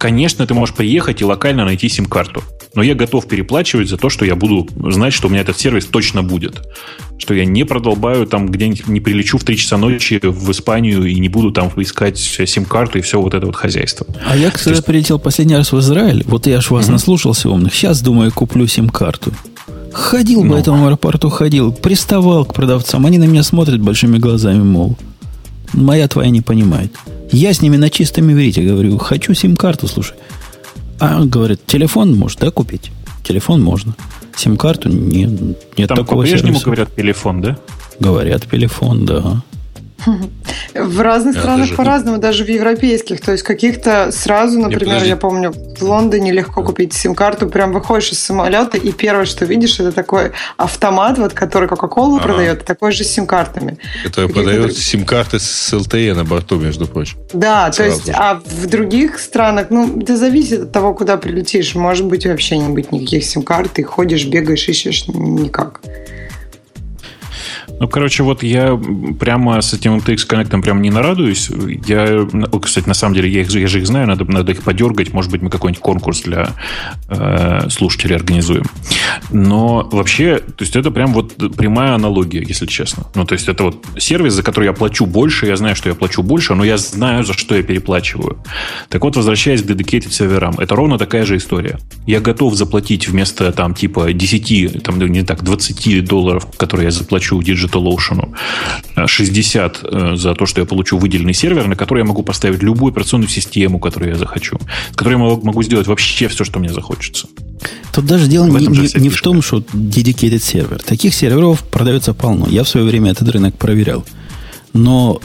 Конечно, ты можешь приехать и локально найти сим-карту. Но я готов переплачивать за то, что я буду знать, что у меня этот сервис точно будет. Что я не продолбаю там где-нибудь, не прилечу в 3 часа ночи в Испанию и не буду там искать сим-карту и все вот это вот хозяйство. А я, когда прилетел последний раз в Израиль, вот я ж вас наслушался умных, сейчас, думаю, куплю сим-карту. Ходил Ну. по этому аэропорту, ходил, приставал к продавцам. Они на меня смотрят большими глазами, мол, моя твоя не понимает. Я с ними на чистом иврите говорю, хочу сим-карту, слушай. А говорит, телефон может, да, купить? Телефон можно. Сим-карту нет, нет Там такого по-прежнему сервиса. говорят телефон, да? Говорят, телефон, да. В разных Я странах даже- по-разному, даже в европейских. То есть каких-то сразу, например, подожди. я помню, в Лондоне легко купить сим-карту, прям выходишь из самолета, и первое, что видишь, это такой автомат, вот, который Кока-Колу Ага. продает, такой же с сим-картами. Который Какие-то продает друг- сим-карты с LTE на борту, между прочим. Да, то Сразу есть, же. а в других странах, ну, это зависит от того, куда прилетишь. Может быть, вообще не быть никаких сим-карт, ты ходишь, бегаешь, ищешь никак. Ну, короче, вот я прямо с этим MTX Connect прям не нарадуюсь. Я, кстати, на самом деле, я, их, я же их знаю, надо, надо их подергать. Может быть, мы какой-нибудь конкурс для э, слушателей организуем. Но вообще, то есть это прям вот прямая аналогия, если честно. Ну, то есть это вот сервис, за который я плачу больше, я знаю, что я плачу больше, но я знаю, за что я переплачиваю. Так вот, возвращаясь к dedicated серверам, это ровно такая же история. Я готов заплатить вместо там типа 10, там, не так, 20 долларов, которые я заплачу DigitalOcean, э, 60 э, за то, что я получу выделенный сервер, на который я могу поставить любую операционную систему, которую я захочу, с которой я могу- сделать вообще все, что мне захочется. Тут даже дело В не, не- не в том, что dedicated сервер. Таких серверов продается полно. Я в свое время этот рынок проверял. Но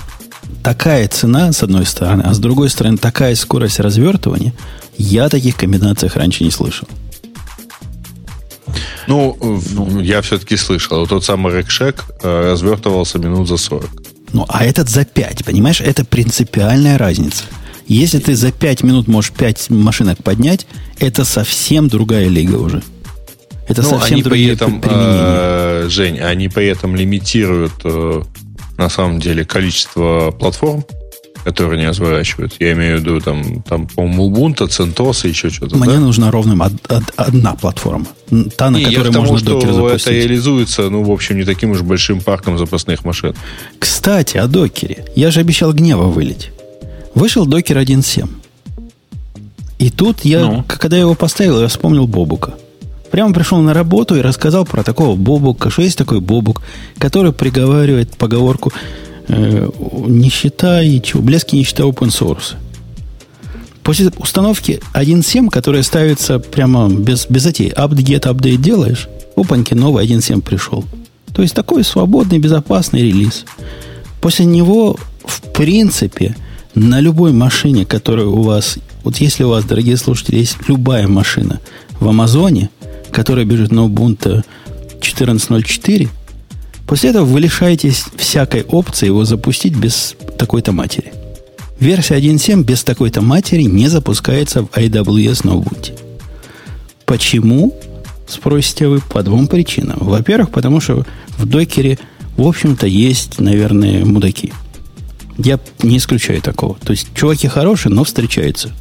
такая цена, с одной стороны, а с другой стороны, такая скорость развертывания, я о таких комбинациях раньше не слышал. Ну, в- я все-таки слышал. Вот тот самый Рекшек э, развертывался минут за 40. Ну, а этот за 5, понимаешь? Это принципиальная разница. Если ты за 5 минут можешь 5 машинок поднять, это совсем другая лига уже. Это ну, совсем они при другие этом, применения. э, Жень, они при этом лимитируют э, на самом деле количество платформ, которые они разворачивают. Я имею в виду там, там по-моему, Ubuntu, CentOS и еще что-то. Мне да? нужна ровно од- од- одна платформа. Та, на Не, которой тому, можно что докер это запустить. реализуется, ну, в общем, не таким уж большим парком запасных машин. Кстати, о докере. Я же обещал гнева вылить. Вышел докер 1.7. И тут я, Ну? когда я его поставил, я вспомнил Бобука. Прямо пришел на работу и рассказал про такого Бобука, что есть такой Бобук, который приговаривает поговорку нищета и чего, блески нищета open source. После установки 1.7, которая ставится прямо без, без затей, update, update делаешь, опаньки, новый 1.7 пришел. То есть такой свободный, безопасный релиз. После него, в принципе, на любой машине, которая у вас... Вот если у вас, дорогие слушатели, есть любая машина в Амазоне, которая бежит на Ubuntu 14.04, после этого вы лишаетесь всякой опции его запустить без такой-то матери. Версия 1.7 без такой-то матери не запускается в AWS Ubuntu. Почему? Спросите вы по двум причинам. Во-первых, потому что в докере, в общем-то, есть, наверное, мудаки. Я не исключаю такого. То есть, чуваки хорошие, но встречаются.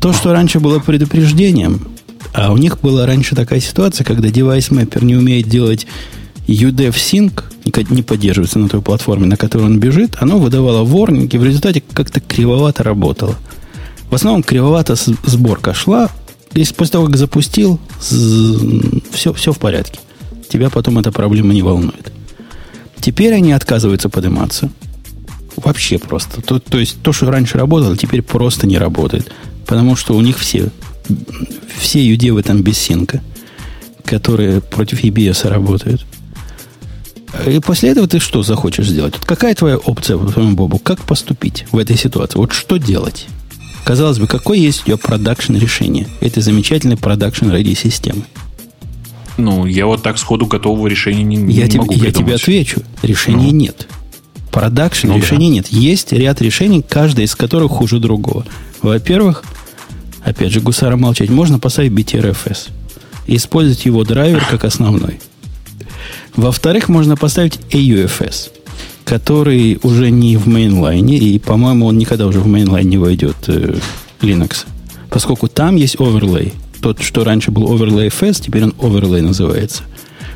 То, что раньше было предупреждением, а у них была раньше такая ситуация, когда девайс маппер не умеет делать UDEV Sync, не- поддерживается на той платформе, на которой он бежит, оно выдавало ворнинги, в результате как-то кривовато работало. В основном кривовато сборка шла, если после того, как запустил, все, все в порядке. Тебя потом эта проблема не волнует. Теперь они отказываются подниматься. Вообще просто. То, то есть то, что раньше работало, теперь просто не работает. Потому что у них все все юдевы там без синка, которые против EBS работают. И после этого ты что захочешь сделать? Вот какая твоя опция, по твоему Бобу? Как поступить в этой ситуации? Вот что делать? Казалось бы, какое есть у тебя production решение этой замечательной production ready системы? Ну, я вот так сходу готового решения не, я не тебе, могу Я придумать. тебе отвечу. Решения Ну. нет. Production Ну решений нет. Есть ряд решений, каждое из которых хуже другого. Во-первых, опять же, гусара молчать, можно поставить BTRFS и использовать его драйвер как основной. Во-вторых, можно поставить AUFS, который уже не в mainline е, и, по-моему, он никогда уже в mainline не войдет э, Linux, поскольку там есть overlay. Тот, что раньше был overlay FS, теперь он overlay называется.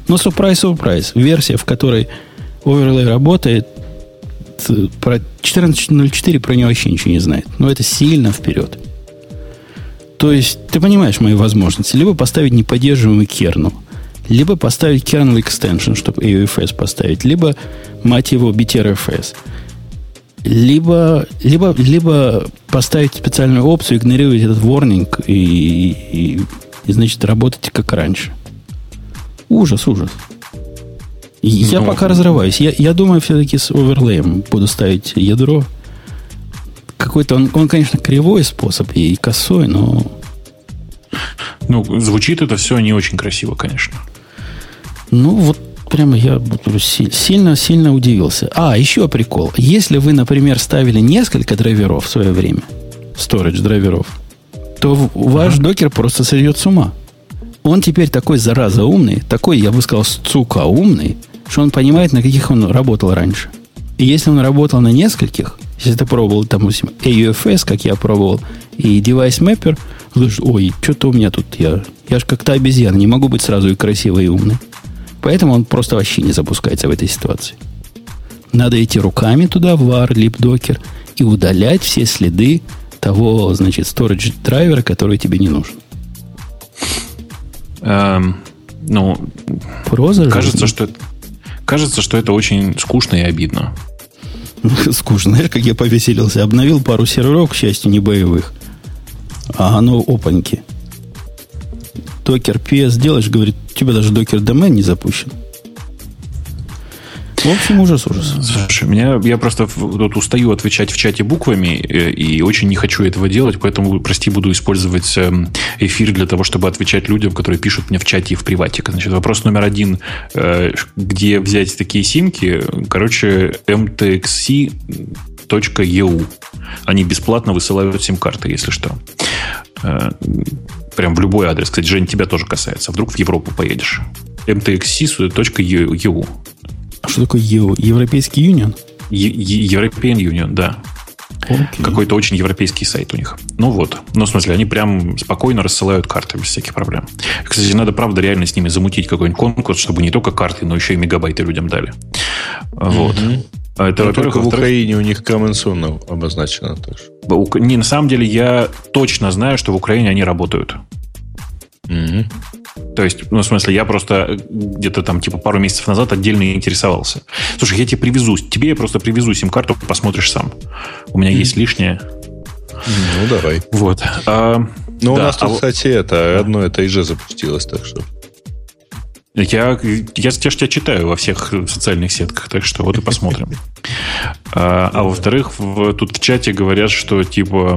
Но surprise, surprise, версия, в которой overlay работает, т- про 14.04 про него вообще ничего не знает. Но это сильно вперед. То есть, ты понимаешь мои возможности. Либо поставить неподдерживаемый kernel, либо поставить kernel extension, чтобы AUFS поставить, либо, мать его, BTRFS. Либо, либо, либо поставить специальную опцию, игнорировать этот warning и, и, и, значит, работать как раньше. Ужас, ужас. И Я Ну. пока разрываюсь. Я, я думаю, все-таки с оверлеем буду ставить ядро. Какой-то он, он, конечно, кривой способ и косой, но Ну, звучит это все не очень красиво, конечно. Ну, вот прямо я сильно-сильно удивился. А, еще прикол. Если вы, например, ставили несколько драйверов в свое время, storage драйверов, то ваш докер просто сойдет с ума. Он теперь такой зараза умный, такой, я бы сказал, сука умный, что он понимает, на каких он работал раньше. И если он работал на нескольких, если ты пробовал, там, допустим, AUFS, как я пробовал, и Device Mapper, слышишь, ой, что-то у меня тут, я, я же как-то обезьяна, не могу быть сразу и красивой, и умной. Поэтому он просто вообще не запускается в этой ситуации. Надо идти руками туда, в var, libdocker, и удалять все следы того, значит, storage драйвера, который тебе не нужен. Эм, ну, Проза кажется, что это, кажется, что это очень скучно и обидно. Скучно. Знаешь, как я повеселился? Обновил пару серверов, к счастью, не боевых. А оно опаньки. Докер PS делаешь, говорит, у тебя даже докер домен не запущен. В общем, ужас-ужас. Слушай, меня, я просто тут устаю отвечать в чате буквами э, и очень не хочу этого делать, поэтому, прости, буду использовать эм, эфир для того, чтобы отвечать людям, которые пишут мне в чате и в приватике. Значит, вопрос номер один. э, Где взять такие симки? Короче, mtxc.eu. Они бесплатно высылают сим-карты, если что. Э, Прям в любой адрес. Кстати, Жень, тебя тоже касается. Вдруг в Европу поедешь. mtxc.eu. А что такое ЕУ? Европейский юнион? European Union, да. Окей. Какой-то очень европейский сайт у них. Ну вот. Ну, в смысле, они прям спокойно рассылают карты без всяких проблем. Кстати, надо, правда, реально с ними замутить какой-нибудь конкурс, чтобы не только карты, но еще и мегабайты людям дали. Вот. А Это, во-первых. в Украине у них coming soon обозначено. Ук- Не, на самом деле, я точно знаю, что в Украине они работают. Мгм. То есть, ну, в смысле, я просто где-то там, типа, пару месяцев назад отдельно интересовался. Слушай, я тебе привезу, тебе я просто привезу сим-карту, посмотришь сам. У меня есть лишнее. Ну, давай. Вот. А, Ну, у да, нас а тут, вот- кстати, это одно это ИЖ запустилось, так что. Я, я, я ж тебя читаю во всех социальных сетках, так что вот и посмотрим. А, а во-вторых, в- тут в чате говорят, что типа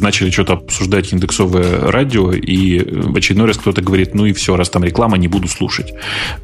начали что-то обсуждать индексовое радио, и в очередной раз кто-то говорит, ну и все, раз там реклама, не буду слушать.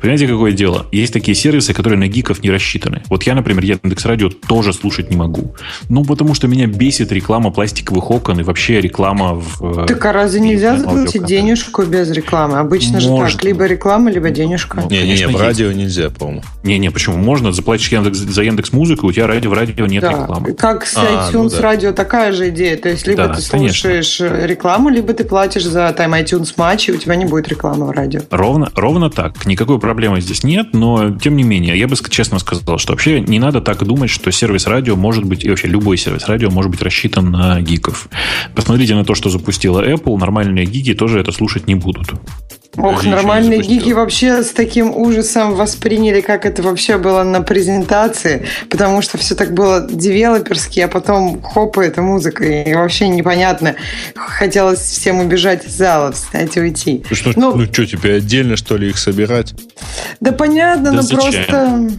Понимаете, какое дело? Есть такие сервисы, которые на гиков не рассчитаны. Вот я, например, Яндекс Радио тоже слушать не могу. Ну, потому что меня бесит реклама пластиковых окон и вообще реклама в... э, Так а разве нельзя заплатить денежку без рекламы? Обычно же Можно. так, либо реклама, либо денежка. Ну, Не-не-не, в есть. радио нельзя, по-моему. Не-не, почему? Можно, заплатишь Яндекс, за Яндекс Музыку, у тебя радио, в радио нет Да, рекламы. как с А, ну iTunes да. радио такая же идея. То есть, либо Да, ты конечно. слушаешь э, рекламу, либо ты платишь за Time iTunes матч, и у тебя не будет рекламы в радио. Ровно, ровно так. Никакой проблемы здесь нет, но тем не менее, я бы честно сказал, что вообще не надо так думать, что сервис радио может быть, и вообще любой сервис радио может быть рассчитан на гиков. Посмотрите на то, что запустила Apple, нормальные гики тоже это слушать не будут. Ох, Даже нормальные гики вообще с таким ужасом восприняли, как это вообще было на презентации, потому что все так было девелоперски, а потом хоп, и эта музыка, и вообще непонятно. Хотелось всем убежать из зала, встать и уйти. Ну, что, Ну- ну, что, тебе отдельно, что ли, их собирать? Да понятно, Да но зачем? просто...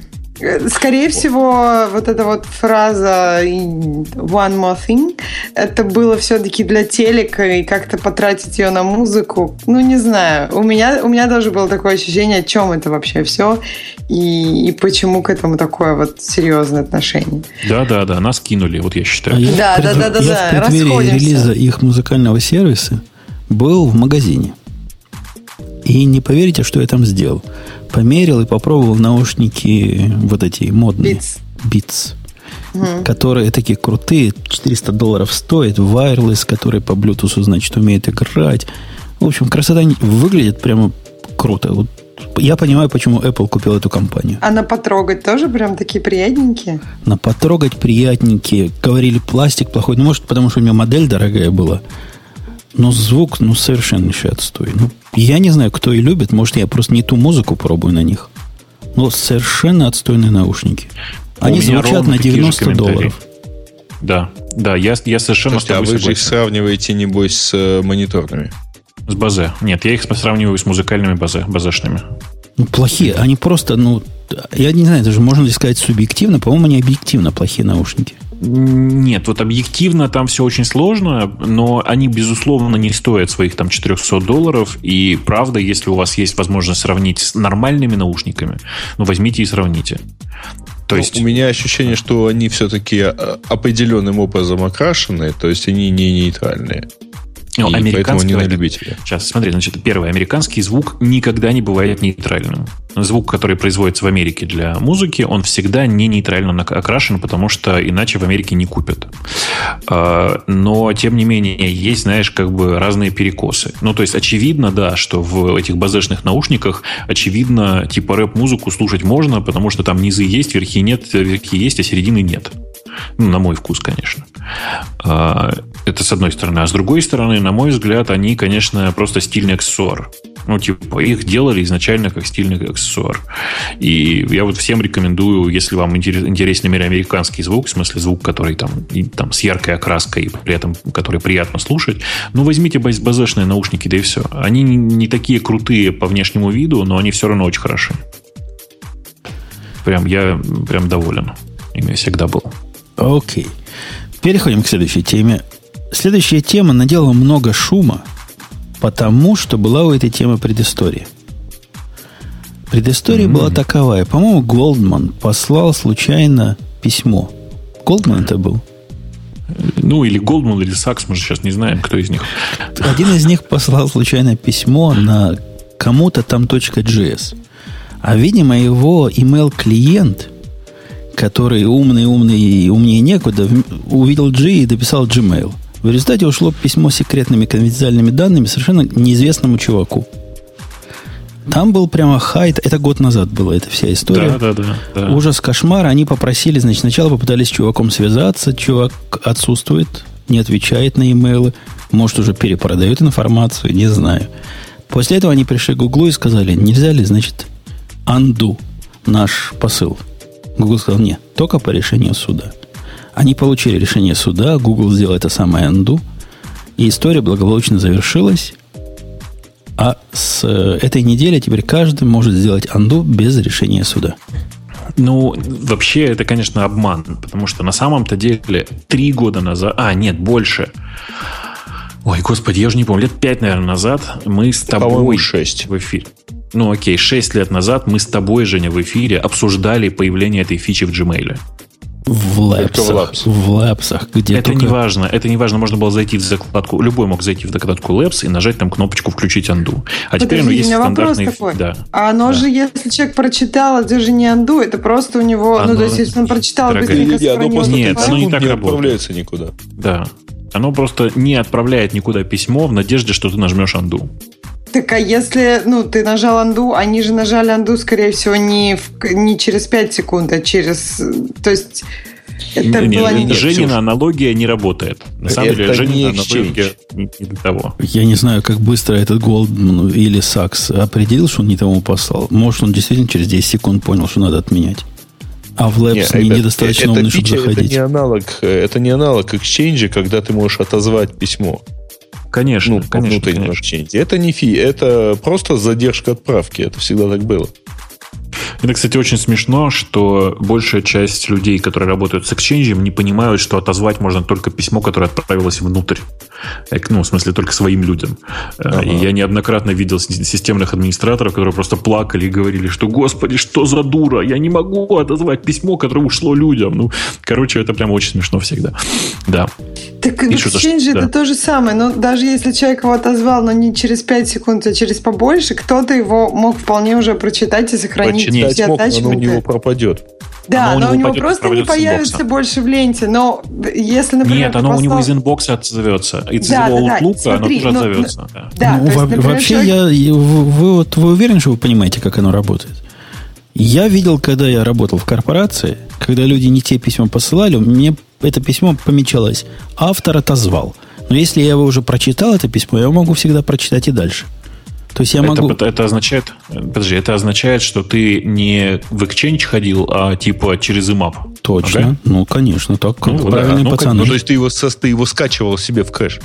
э, Скорее всего, вот эта вот фраза «one more thing» это было все-таки для телека, и как-то потратить ее на музыку, ну, не знаю. У меня, у меня тоже было такое ощущение, о чем это вообще все, и, и почему к этому такое вот серьезное отношение. Да, да, да, нас кинули, вот я считаю. А я Да, да, да, да, я да, в расходимся. релиза их музыкального сервиса был в магазине. И не поверите, что я там сделал. Померил и попробовал наушники вот эти модные. Beats. Beats. Которые такие крутые, 400 долларов стоят, wireless, который по Bluetooth, значит, умеет играть. В общем, красота выглядит прямо круто. Вот я понимаю, почему Apple купил эту компанию. А на потрогать тоже прям такие приятненькие? На потрогать приятненькие. Говорили, пластик плохой. Ну, может, потому что у него модель дорогая была. Но звук, ну, совершенно отстой. Ну, я не знаю, кто и любит. Может, я просто не ту музыку пробую на них. Но совершенно отстойные наушники. Они У звучат на такие же 90 комментарии. долларов. Да, да, я, я совершенно Слушайте, с а вы же их сравниваете, небось, с э, мониторными. С базе. Нет, я их сравниваю с музыкальными базе, базешными. Ну, плохие. Они просто, ну, я не знаю, даже можно ли сказать субъективно. По-моему, они объективно плохие наушники. Нет, вот объективно там все очень сложно, но они, безусловно, не стоят своих там 400 долларов. И правда, если у вас есть возможность сравнить с нормальными наушниками, ну, возьмите и сравните. То Ну, есть... У меня ощущение, что они все-таки э, определенным образом окрашены, то есть они не нейтральные. Ну, и американский не на любителя. Сейчас, смотри, значит, первое. Американский звук никогда не бывает нейтральным. Звук, который производится в Америке для музыки, он всегда не нейтрально окрашен, потому что иначе в Америке не купят. А, Но, тем не менее, есть, знаешь, как бы разные перекосы. Ну, то есть, очевидно, да, что в этих базешных наушниках, очевидно, типа рэп-музыку слушать можно, потому что там низы есть, верхи нет, верхи есть, а середины нет. Ну, на мой вкус, конечно. А, Это с одной стороны. А с другой стороны, на мой взгляд, они, конечно, просто стильный аксессуар. Ну, типа, их делали изначально как стильный аксессуар. И я вот всем рекомендую, если вам интерес- интересен именно американский звук, в смысле звук, который там, и, там с яркой окраской, и при этом который приятно слушать, ну, возьмите баз- базешные наушники, да и все. Они не, не такие крутые по внешнему виду, но они все равно очень хороши. Прям я прям доволен. Ими всегда был. Окей. Переходим к следующей теме. Следующая тема наделала много шума, потому что была у этой темы предыстория. Предыстория была таковая. По-моему, Голдман послал случайно письмо. Голдман это был. Ну, или Goldman, или Сакс, мы же сейчас не знаем, кто из них. Один из них послал случайно письмо на кому-то там .js. А, видимо, его email-клиент, который умный-умный и умнее некуда, увидел G и дописал Gmail. В результате ушло письмо с секретными конфиденциальными данными совершенно неизвестному чуваку. Там был прямо хайт. Это год назад была эта вся история. Да, да, да. да. Ужас, кошмар. Они попросили, значит, сначала попытались с чуваком связаться. Чувак отсутствует, не отвечает на имейлы. Может, уже перепродает информацию, не знаю. После этого они пришли к Гуглу и сказали, нельзя ли, значит, анду наш посыл. Google сказал, нет, только по решению суда. Они получили решение суда, Google сделал это самое анду, и история благополучно завершилась. А с э, этой недели теперь каждый может сделать анду без решения суда. Ну, вообще, это, конечно, обман, потому что на самом-то деле три года назад, а, нет, больше. Ой, господи, я уже не помню, лет пять, наверное, назад мы с тобой По-моему, шесть. в эфире. Ну, окей, шесть лет назад мы с тобой, Женя, в эфире обсуждали появление этой фичи в Gmail. В лэпсах. лапсах. В лэпсах, где это только... не важно, это не важно. Можно было зайти в закладку, любой мог зайти в закладку Labs и нажать там кнопочку «Включить анду». А теперь, Подожди, есть у меня вопрос стандартный... такой. Да. А оно Да. же, если человек прочитал, это же не анду, это просто у него, Оно- ну, то есть, если он прочитал, Дорогая. быстренько Не, оно просто Нет, оно не так не работает. отправляется никуда. Да. Оно просто не отправляет никуда письмо в надежде, что ты нажмешь анду. Так а если, ну, ты нажал анду, они же нажали анду, скорее всего, не, в- не через 5 секунд, а через... То есть Это Нет, была не... Женина аналогия не работает. На самом Это деле, Женина не аналогия не, не для того. Я не знаю, как быстро этот Голдман или Сакс определил, что он не тому послал. Может, он действительно через 10 секунд понял, что надо отменять. А в Labs не, ребят, недостаточно это умный, чтобы фича, заходить. Это не аналог, это не аналог Exchange, когда ты можешь отозвать письмо. Конечно, Ну, конечно, внутреннему конечно. Exchange. Это не фи, это просто задержка отправки. Это всегда так было. Это, кстати, очень смешно, что большая часть людей, которые работают с Exchange, не понимают, что отозвать можно только письмо, которое отправилось внутрь. Э, Ну, в смысле, только своим людям. Э, Ага. И я неоднократно видел системных администраторов, которые просто плакали и говорили, что, господи, что за дура, я не могу отозвать письмо, которое ушло людям. Ну, короче, это прямо очень смешно всегда. Да. Так в И Exchange да. это то же самое. Но даже если человек его отозвал, но не через 5 секунд, а через побольше, кто-то его мог вполне уже прочитать и сохранить Прочитать все мог, но у него пропадет. Да, Оно у но него у него пойдет, просто не появится больше в ленте. Но если, например, Нет, оно у него послал- из инбокса отзовется. Из Да, его да, да. Outlook оно тоже ну, отзовется. да. Да, Ну, есть, во- например, вообще, человек- я, я- вы, вы вот вы уверены, что вы понимаете, как оно работает? Я видел, когда я работал в корпорации, когда люди не те письма посылали, мне это письмо помечалось. Автор отозвал. Но если я его уже прочитал, это письмо, я могу всегда прочитать и дальше. То есть я могу... это, это означает, подожди, это означает, что ты не в Exchange ходил, а типа через IMAP. Точно. Ага. Ну, конечно, так Ну, да, правильные ну, пацаны. Ну, то есть ты его, ты его скачивал себе в кэш.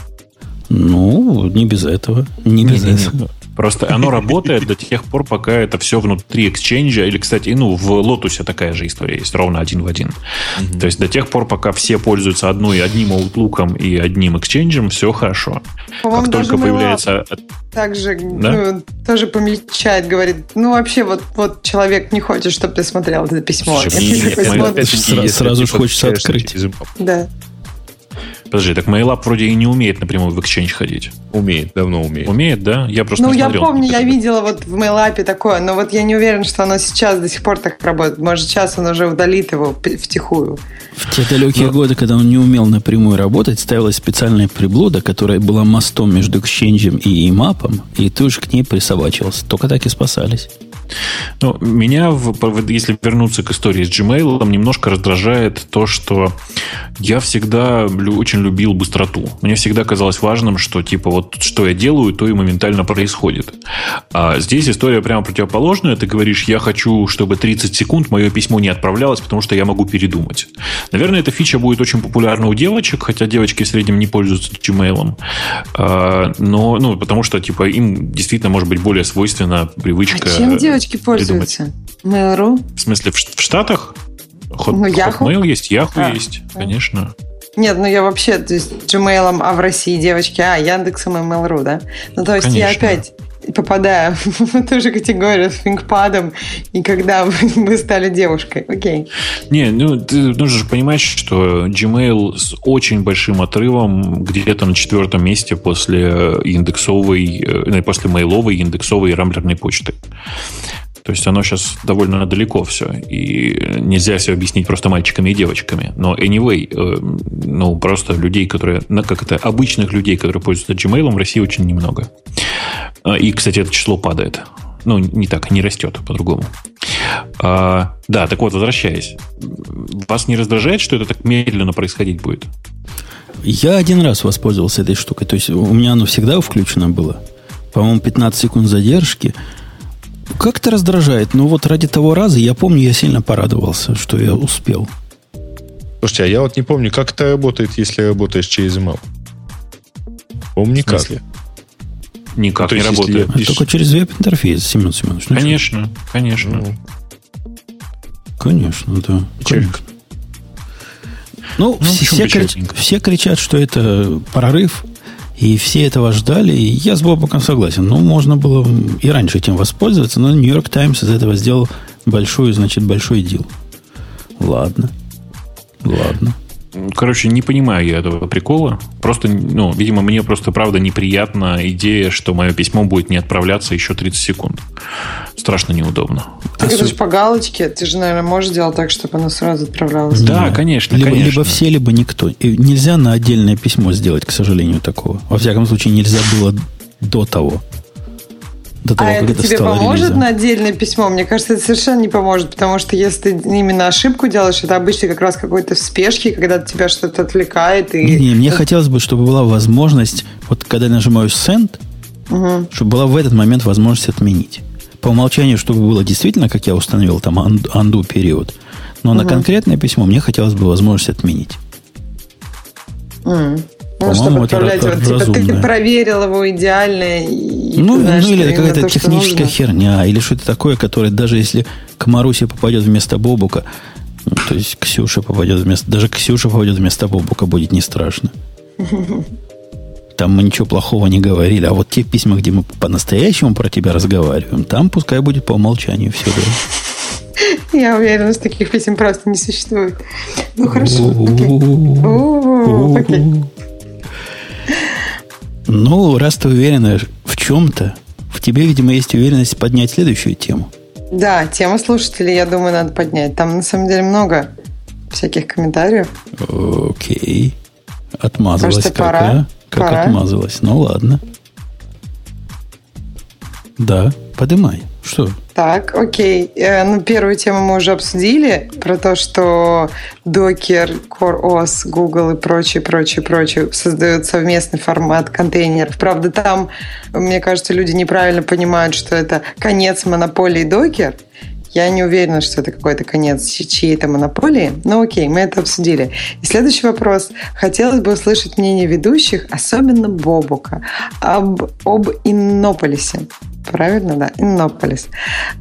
Ну, не без этого. Не без этого. Просто оно работает до тех пор, пока это все внутри Exchange. Или, кстати, ну, в Lotus такая же история есть, ровно один в один. То есть до тех пор, пока все пользуются одной, одним Outlook и одним Exchange, все хорошо. По-моему, Как только появляется... также Да? ну, тоже помечает, говорит, ну вообще вот, вот человек не хочет, чтобы ты смотрел это письмо. Слушай, нет, опять- Сра- сразу ж хочется открыть. Да. Подожди, так MailUp вроде и не умеет напрямую в Exchange ходить. Умеет, давно умеет. Умеет, да? Я просто Ну, не я смотрел. помню, я видела вот в MailApp такое, но вот я не уверена, что оно сейчас до сих пор так работает. Может, сейчас он уже удалит его втихую. В те далекие годы, когда он не умел напрямую работать, ставилась специальная приблуда, которая была мостом между Exchange и IMAP, и ты уж к ней присобачивался. Только так и спасались. Ну, меня, если вернуться к истории с Gmail, немножко раздражает то, что я всегда очень любил быстроту. Мне всегда казалось важным, что типа вот что я делаю, то и моментально происходит. А здесь история прямо противоположная. Ты говоришь, я хочу, чтобы 30 секунд мое письмо не отправлялось, потому что я могу передумать. Наверное, эта фича будет очень популярна у девочек, хотя девочки в среднем не пользуются Gmail. А, Но, ну, потому что, типа, им действительно может быть более свойственна привычка... А чем девочки придумать. пользуются? Mail.ru? В смысле, в, в Штатах? Hot, Ну, Yahoo. Hotmail есть, Yahoo А, есть, да. конечно. Нет, ну я вообще, то есть Gmail, а в России девочки, а, Яндексом и Mail.ru, да? Ну, то есть я Конечно. опять попадаю в ту же категорию с ThinkPad, и когда вы стали девушкой. Окей. Не, ну ты нужно же понимать, что Gmail с очень большим отрывом где-то на четвертом месте после индексовой, э, после мейловой, индексовой и рамблерной почты. То есть оно сейчас довольно далеко все. И нельзя все объяснить просто мальчиками и девочками. Но anyway, э, ну просто людей, которые, ну, как это, обычных людей, которые пользуются Gmail, в России очень немного. А, И, кстати, это число падает. Ну, не так, не растет по-другому. А, да, так вот, возвращаясь. Вас не раздражает, что это так медленно происходить будет? Я один раз воспользовался этой штукой. То есть у меня оно всегда включено было. По-моему, 15 секунд задержки. Как-то раздражает. Но вот ради того раза, я помню, я сильно порадовался, что я успел. Слушайте, а я вот не помню, как это работает, если работаешь через email. Помню, В никак. смысле? Никак Ну, то не есть, если работает. я- А только через веб-интерфейс, Семен Семенович. Ну, Конечно, конечно. Ну, что? Конечно, да. Конечно. Ну, Ну, все, крич- все кричат, что это прорыв, и все этого ждали, и я с Бобоком согласен. Ну, можно было и раньше этим воспользоваться, но Нью-Йорк Таймс из этого сделал большой, значит, большой дел. Ладно. Ладно. Короче, не понимаю я этого прикола. Просто, ну, видимо, мне просто, правда, неприятна идея, что мое письмо будет не отправляться еще 30 секунд. Страшно неудобно. Так это Осу- же по галочке. Ты же, наверное, можешь сделать так, чтобы оно сразу отправлялось. Да, конечно, либо, конечно. либо все, либо никто. И нельзя на отдельное письмо сделать, к сожалению, такого. Во всяком случае, нельзя было до того. До того, а как это, это тебе поможет релизом. на отдельное письмо? Мне кажется, это совершенно не поможет, потому что если ты именно ошибку делаешь, это обычно как раз какой-то в спешке, когда тебя что-то отвлекает. И... Не, не, мне хотелось бы, чтобы была возможность, вот когда я нажимаю send, чтобы была в этот момент возможность отменить. По умолчанию, чтобы было действительно, как я установил, там undo период. Но на конкретное письмо мне хотелось бы возможность отменить. М. Ну, чтобы отправлять, ра- вот, типа, ты разумно. проверил его идеально. И, Ну, ты знаешь, ну или какая-то то, техническая херня, или что-то такое, которое даже если к Марусе попадет вместо Бобука, ну, то есть Ксюша попадет вместо... Даже Ксюша попадет вместо Бобука, будет не страшно. Там мы ничего плохого не говорили. А вот те письма, где мы по-настоящему про тебя разговариваем, там пускай будет по умолчанию все. Да. Я уверена, что таких писем просто не существует. Ну, хорошо. окей. Ну, раз ты уверена в чем-то, в тебе, видимо, есть уверенность поднять следующую тему. Да, тему слушателей, я думаю, надо поднять. Там, на самом деле, много всяких комментариев. Окей. Отмазалась Кажется, как, пора. а? Как Пора. отмазалась. Ну, ладно. Да, подымай. Что? Так, окей. Э, Ну, первую тему мы уже обсудили, про то, что Docker, CoreOS, Google и прочее, прочее, прочее создают совместный формат контейнеров. Правда, там, мне кажется, люди неправильно понимают, что это конец монополии Docker. Я не уверена, что это какой-то конец чьей-то монополии. Но окей, мы это обсудили. И следующий вопрос. Хотелось бы услышать мнение ведущих, особенно Бобука, об, об Иннополисе. Правильно, да? Иннополис.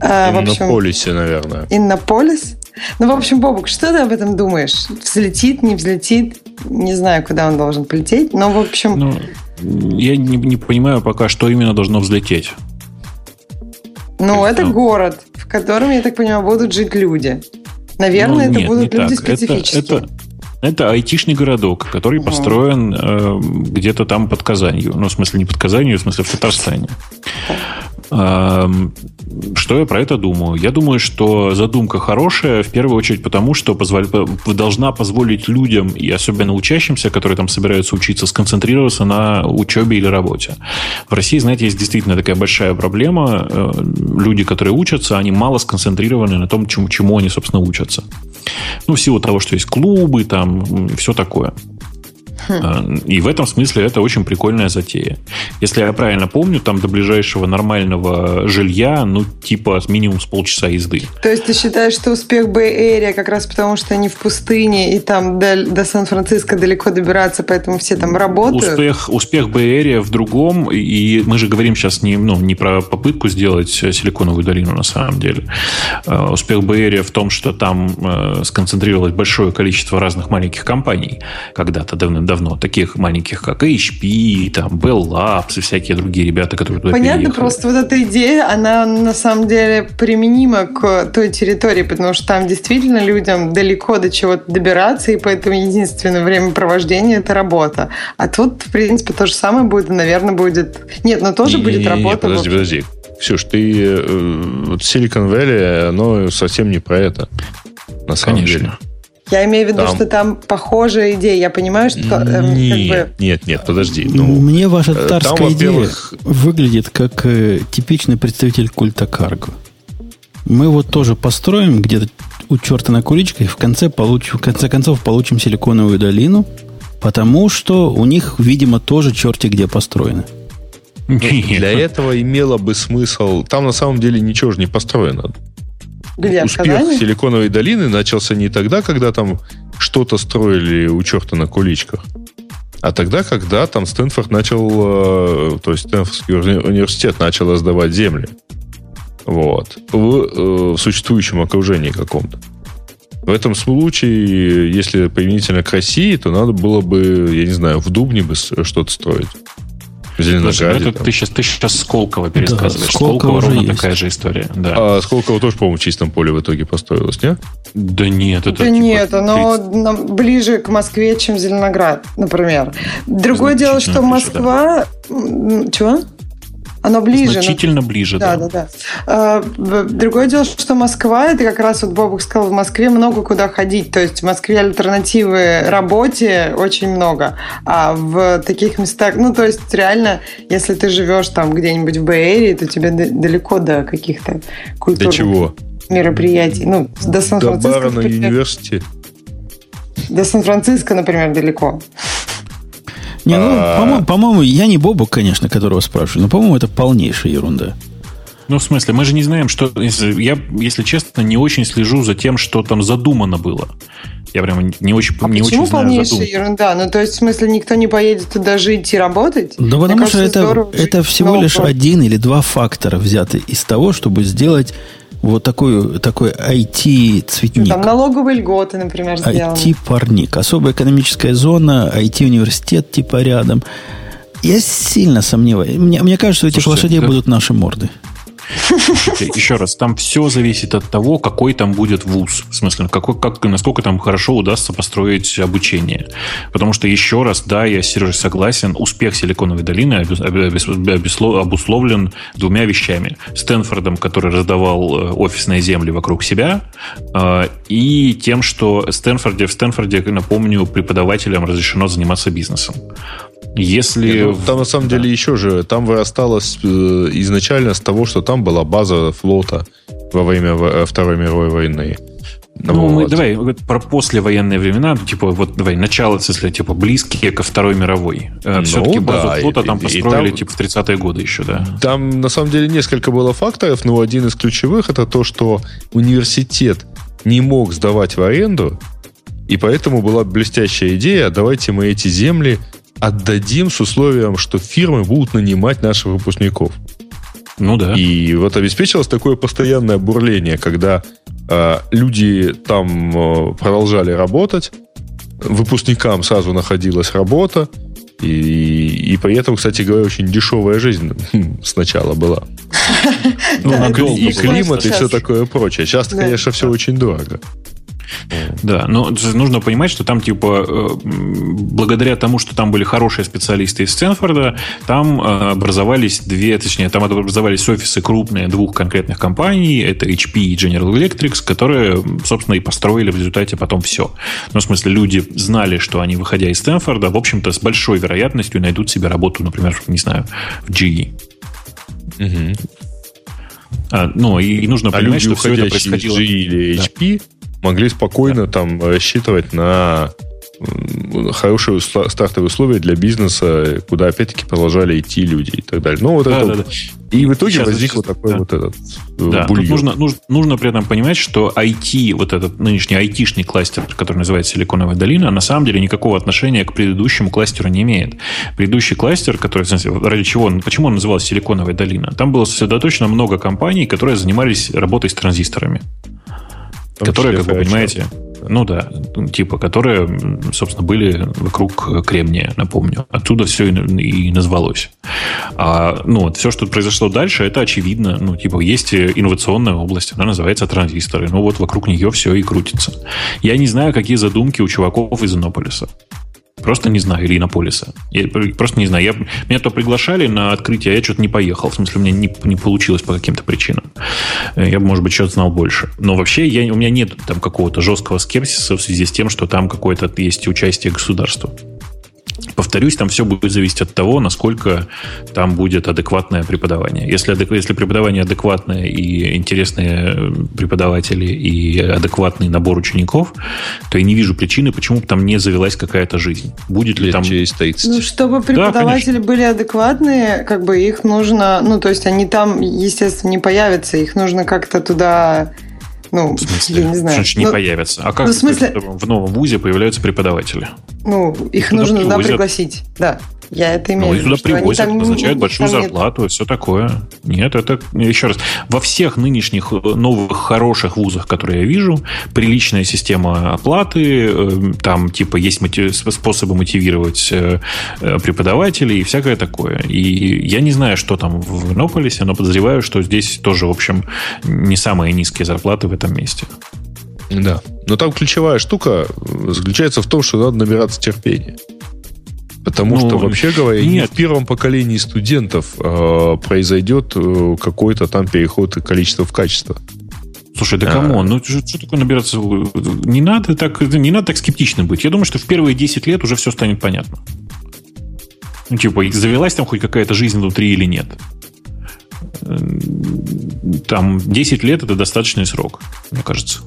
А, общем, Иннополисе, наверное. Иннополис? Ну, в общем, Бобук, что ты об этом думаешь? Взлетит, не взлетит? Не знаю, куда он должен полететь, но, в общем... Ну, я не, не понимаю пока, что именно должно взлететь. Ну, это Ну. город, в котором, я так понимаю, будут жить люди. Наверное, Ну, это нет, будут не люди так. Это- специфические. Это, это, айтишный городок, который Ага. построен э, где-то там под Казанью. Ну, в смысле, не под Казанью, в смысле, в Татарстане. Эм, Что я про это думаю? Я думаю, что задумка хорошая, в первую очередь потому, что позволь- по- должна позволить людям, и особенно учащимся, которые там собираются учиться, сконцентрироваться на учебе или работе. В России, знаете, есть действительно такая большая проблема. Э, Люди, которые учатся, они мало сконцентрированы на том, чему, чему они, собственно, учатся. Ну, в силу того, что есть клубы, там, все такое. А, И в этом смысле это очень прикольная затея. Если я правильно помню, там до ближайшего нормального жилья, ну, типа минимум с полчаса езды. То есть ты считаешь, что успех Bay Area как раз потому, что они в пустыне, и там до, до Сан-Франциско далеко добираться, поэтому все там работают? Успех, успех Bay Area в другом, и мы же говорим сейчас не, ну, не про попытку сделать силиконовую долину на самом деле. Э, Успех Bay Area в том, что там э, сконцентрировалось большое количество разных маленьких компаний когда-то давным-давно, таких маленьких, как HP, там, Bell Labs и всякие другие ребята, которые туда Понятно, переехали. просто вот эта идея, она на самом деле применима к той территории, потому что там действительно людям далеко до чего-то добираться, и поэтому единственное времяпровождение – это работа. А тут, в принципе, то же самое будет, и, наверное, будет... Нет, но тоже будет работа. Подожди, подожди. Ксюш, ты... э, Вот Silicon Valley, оно совсем не про это. На самом деле. Я имею в виду, Там- что там похожая идея. Я понимаю, что... Нет, как бы- нет, нет, подожди. Ну, Мне ваша э, татарская там, идея выглядит как э, типичный представитель культа карго. Мы вот тоже построим где-то у черта на куличках, и в конце, получим, в конце концов получим силиконовую долину, потому что у них, видимо, тоже черти где построено. ну, для этого имело бы смысл... Там на самом деле ничего же не построено. Где, Успех? Силиконовой долины начался не тогда, когда там что-то строили у черта на куличках, а тогда, когда там Стэнфорд начал, э, то есть Стэнфордский уни- университет начал раздавать земли. Вот. В, э, в существующем окружении каком-то. В этом случае, если применительно к России, то надо было бы, я не знаю, в Дубне бы что-то строить. Ну Зеленограде. это там. ты сейчас, ты сейчас Сколково пересказываешь. Сколково Сколково уже ровно есть. такая же история. Да. А Сколково тоже, по-моему, в чистом поле в итоге построилось, не? да нет, это Да типа нет, оно 30 нам ближе к Москве, чем Зеленоград, например. Другое дело, что Москва... М, Чего? Оно ближе. Значительно но... ближе, да. Да, да, да. Другое дело, что Москва, это как раз вот Бобук сказал, в Москве много куда ходить. То есть в Москве альтернативы работе очень много. А в таких местах, ну, то есть реально, если ты живешь там где-нибудь в Бэйре, то тебе далеко до каких-то культурных до чего? мероприятий. Ну, до Сан-Франциско. До Барона университет. До Сан-Франциско, например, далеко. Не, ну, а... по-моему, по-моему, я не Бобок, конечно, которого спрашиваю, но, по-моему, это полнейшая ерунда. Ну, в смысле, мы же не знаем, что... Я, если честно, не очень слежу за тем, что там задумано было. Я прямо не очень, а не почему очень знаю полнейшая задум... ерунда? Ну, то есть, в смысле, никто не поедет туда жить и работать? Да потому что это, это всего лишь один или два фактора взяты из того, чтобы сделать вот такой, такой IT-цветник. Там налоговые льготы, например, сделаны. IT-парник. Особая экономическая зона, IT-университет типа рядом. Я сильно сомневаюсь. Мне, мне кажется, что этих Слушайте, лошадей да. будут наши морды. Еще раз, там все зависит от того, какой там будет вуз. В смысле, какой, как, насколько там хорошо удастся построить обучение. Потому что, еще раз, да, я, Сережа, согласен, успех Силиконовой долины обусловлен двумя вещами. Стэнфордом, который раздавал э, офисные земли вокруг себя, э, и тем, что Стэнфорде, в Стэнфорде, напомню, преподавателям разрешено заниматься бизнесом. Если... Нет, ну, там на самом да. деле еще же, там вырастало э, изначально с того, что там была база флота во время э, Второй мировой войны. Ну, вот. мы давай про послевоенные времена, типа вот давай начало, если типа близкие ко Второй мировой. Э, ну, Все-таки базу да, флота и, там построили там, типа в 30-е годы еще, да. Там на самом деле несколько было факторов, но один из ключевых это то, что университет не мог сдавать в аренду, и поэтому была блестящая идея, давайте мы эти земли отдадим с условием, что фирмы будут нанимать наших выпускников. Ну да. И вот обеспечилось такое постоянное бурление, когда э, люди там э, продолжали работать, выпускникам сразу находилась работа, и, и при этом, кстати говоря, очень дешевая жизнь сначала была. Ну, и климат, и все такое прочее. Сейчас, конечно, все очень дорого. Да, но нужно понимать, что там, типа, э, благодаря тому, что там были хорошие специалисты из Стэнфорда, там э, образовались две, точнее, там образовались офисы крупные двух конкретных компаний, это HP и General Electric, которые, собственно, и построили в результате потом все. Ну, в смысле, люди знали, что они, выходя из Стэнфорда, в общем-то, с большой вероятностью найдут себе работу, например, не знаю, в GE. Угу. А, ну, и, и нужно а понимать, люди, что все это происходило... GE или HP, да могли спокойно там рассчитывать на хорошие стартовые условия для бизнеса, куда опять-таки продолжали идти люди и так далее. Ну, вот да, это да, да. И в итоге сейчас, возник сейчас, вот такой да. вот этот э, да, бульон. Тут нужно, нужно, нужно при этом понимать, что IT, вот этот нынешний айтишный кластер, который называется Силиконовая долина, на самом деле никакого отношения к предыдущему кластеру не имеет. Предыдущий кластер, который, в смысле, ради чего, почему он назывался Силиконовая долина? Там было сосредоточено много компаний, которые занимались работой с транзисторами которые, как вы понимаете, ну да, типа, которые, собственно, были вокруг кремния, напомню. Оттуда все и, и назвалось. А, ну, вот все, что произошло дальше, это очевидно. Ну, типа, есть инновационная область, она называется транзисторы. Ну, вот вокруг нее все и крутится. Я не знаю, какие задумки у чуваков из Иннополиса. Просто не знаю, или Иннополиса. Я просто не знаю. Я, меня то приглашали на открытие, а я что-то не поехал. В смысле, у меня не, не получилось по каким-то причинам. Э, я бы, может быть, что-то знал больше. Но вообще я, у меня нет там какого-то жесткого скепсиса в связи с тем, что там какое-то есть участие государства. Повторюсь, там все будет зависеть от того, насколько там будет адекватное преподавание. Если, если преподавание адекватное и интересные э, преподаватели и адекватный набор учеников, то я не вижу причины, почему там не завелась какая-то жизнь. Будет ли Лет там... через 30. Ну, чтобы преподаватели да, были адекватные, как бы их нужно... Ну, то есть они там, естественно, не появятся, их нужно как-то туда ну, в смысле? Я не знаю. Что не ну, появятся? А как ну, в, смысле... в новом вузе появляются преподаватели? Ну, их туда нужно туда пригласить. Да. Я это имею ну, в виду. Ну, и туда привозят, там, назначают большую зарплату нет. все такое. Нет, это, еще раз, во всех нынешних э, новых хороших вузах, которые я вижу, приличная система оплаты, э, там типа есть мотив, способы мотивировать э, преподавателей и всякое такое. И я не знаю, что там в Иннополисе, но подозреваю, что здесь тоже, в общем, не самые низкие зарплаты в этом месте. Да. Но там ключевая штука заключается в том, что надо набираться терпения. Потому ну, что, вообще говоря, нет. в первом поколении студентов э, произойдет э, какой-то там переход количества в качество. Слушай, да кому? А. Ну, что, что такое набираться? Не надо, так, не надо так скептично быть. Я думаю, что в первые 10 лет уже все станет понятно. Ну, типа, завелась там хоть какая-то жизнь внутри или нет. Там 10 лет это достаточный срок, мне кажется.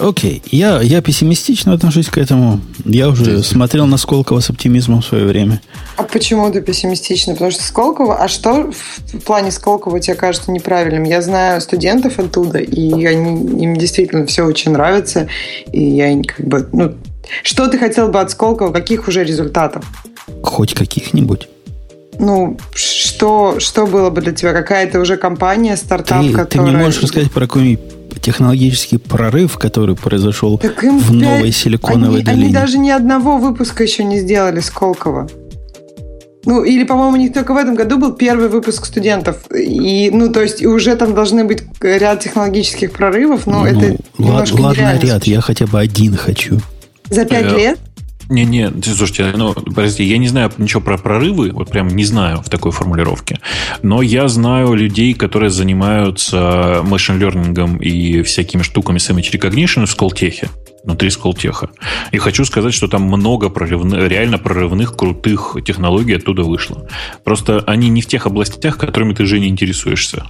Окей, я, я пессимистично отношусь к этому. Я уже Здесь. смотрел на Сколково с оптимизмом в свое время. А почему ты пессимистично? Потому что Сколково... А что в плане Сколково тебе кажется неправильным? Я знаю студентов оттуда, и они, им действительно все очень нравится. И я как бы... Ну, что ты хотел бы от Сколково? Каких уже результатов? Хоть каких-нибудь ну, что, что было бы для тебя? Какая-то уже компания, стартап, ты, которая... Ты мне можешь рассказать про какой-нибудь технологический прорыв, который произошел в 5... новой силиконовой они, долине. Они даже ни одного выпуска еще не сделали Сколково. Ну, или, по-моему, у них только в этом году был первый выпуск студентов. И, ну, то есть, и уже там должны быть ряд технологических прорывов, но ну, это немножко Ладно, ряд, я хотя бы один хочу. За пять э, лет? Не-не, слушайте, ну, подождите, я не знаю ничего про прорывы, вот прям не знаю в такой формулировке, но я знаю людей, которые занимаются машин-лернингом и всякими штуками с image recognition в Сколтехе внутри Сколтеха. И хочу сказать, что там много прорывных, реально прорывных, крутых технологий оттуда вышло. Просто они не в тех областях, которыми ты, Женя, интересуешься.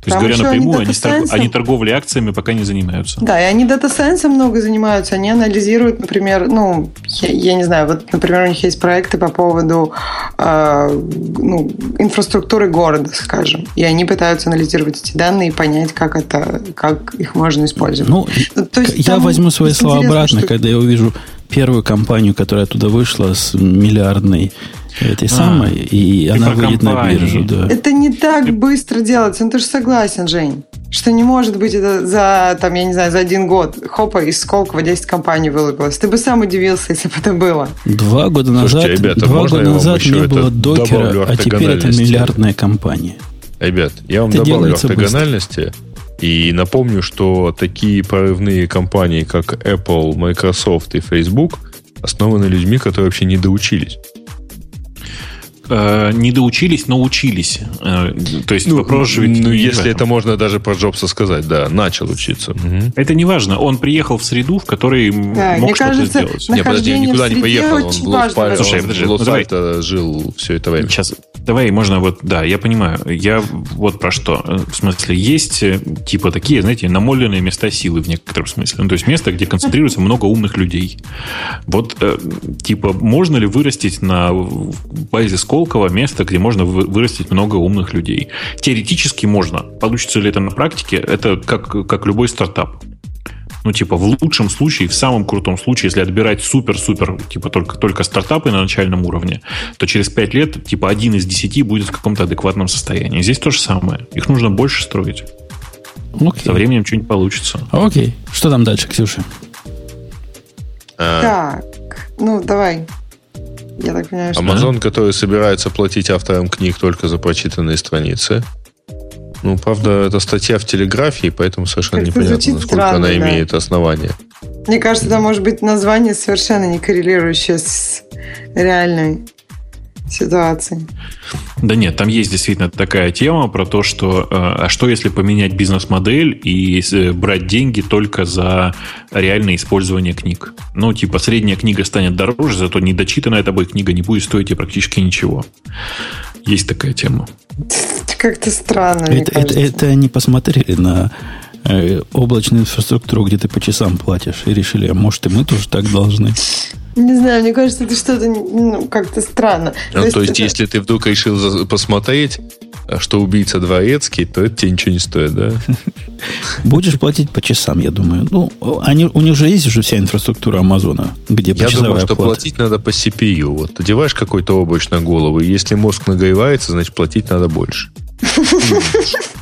То есть, говоря напрямую, они, они, они торговлей акциями пока не занимаются. Да, и они data science ом много занимаются. Они анализируют, например, ну, я, я не знаю, вот, например, у них есть проекты по поводу э, ну, инфраструктуры города, скажем. И они пытаются анализировать эти данные и понять, как это, как их можно использовать. Ну, то есть, я возьму свои слова обратно, что... когда я увижу первую компанию, которая оттуда вышла с миллиардной этой а, самой, и она выйдет компании. на биржу. Да. Это не так быстро делается. Ну, ты же согласен, Жень. Что не может быть это за, там, я не знаю, за один год. Хопа, из Сколково 10 компаний вылупилось. Ты бы сам удивился, если бы это было. Два года назад, Слушайте, ребята, два года назад не было докера, а теперь это миллиардная компания. Ребят, я вам это добавлю ортогональности. Быстро. И напомню, что такие прорывные компании, как Apple, Microsoft и Facebook, основаны людьми, которые вообще не доучились э, не доучились, но учились. Э, то есть ну, вопрос ведь Ну, если это можно даже про Джобса сказать, да, начал учиться. Угу. Это не важно. Он приехал в среду, в которой да, мог что-то сделать. Не, подожди, никуда не поехал. Он в Лос-Альто ну, жил все это время. Сейчас, давай, можно вот, да, я понимаю. Я вот про что. В смысле, есть э, типа такие, знаете, намоленные места силы в некотором смысле. Ну, то есть место, где концентрируется много умных людей. Вот, э, типа, можно ли вырастить на базе Сколково место, где можно вырастить много умных людей? Теоретически можно. Получится ли это на практике? Это как, как любой стартап. Ну, типа, в лучшем случае, в самом крутом случае, если отбирать супер-супер, типа, только, только стартапы на начальном уровне, то через 5 лет, типа, один из 10 будет в каком-то адекватном состоянии. Здесь то же самое. Их нужно больше строить. Окей. Со временем что-нибудь получится. Окей. Что там дальше, Ксюша? Так, ну, давай. Я так понимаю, что... Amazon, который собирается платить авторам книг только за прочитанные страницы. Ну, правда, это статья в телеграфии, поэтому совершенно непонятно, насколько странно, она да. имеет основание. Мне кажется, это может быть название совершенно не коррелирующее с реальной ситуацией. Да нет, там есть действительно такая тема про то, что э, а что если поменять бизнес-модель и э, брать деньги только за реальное использование книг? Ну, типа, средняя книга станет дороже, зато недочитанная тобой книга не будет стоить тебе практически ничего. Есть такая тема. Как-то странно. Это, это, это они посмотрели на э, облачную инфраструктуру, где ты по часам платишь, и решили, а может и мы тоже так должны. Не знаю, мне кажется, это что-то ну, как-то странно. Ну, то есть, то есть это... если ты вдруг решил посмотреть, что убийца дворецкий, то это тебе ничего не стоит, да? Будешь платить по часам, я думаю. Ну, они, у них же есть уже вся инфраструктура Амазона, где Я думаю, что плата. платить надо по CPU. Вот одеваешь какой-то обруч на голову, и если мозг нагревается, значит, платить надо больше.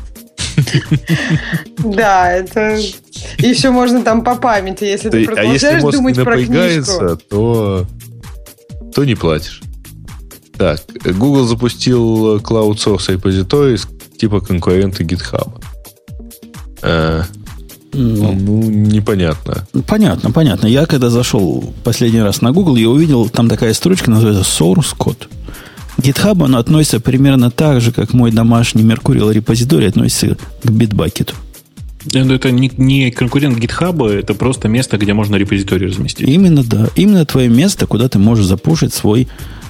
Да, это... И еще можно там по памяти, если ты продолжаешь думать про книжку. то то не платишь. Так, Google запустил Cloud Source репозиторий типа конкурента GitHub. Э, Ну, ну, непонятно. Понятно, понятно. Я когда зашел последний раз на Google, я увидел, там такая строчка называется Source Code. GitHub, он относится примерно так же, как мой домашний Mercurial репозиторий относится к Bitbucket. Это не, не конкурент GitHub, это просто место, где можно репозиторий разместить. Именно, да. Именно твое место, куда ты можешь запушить свой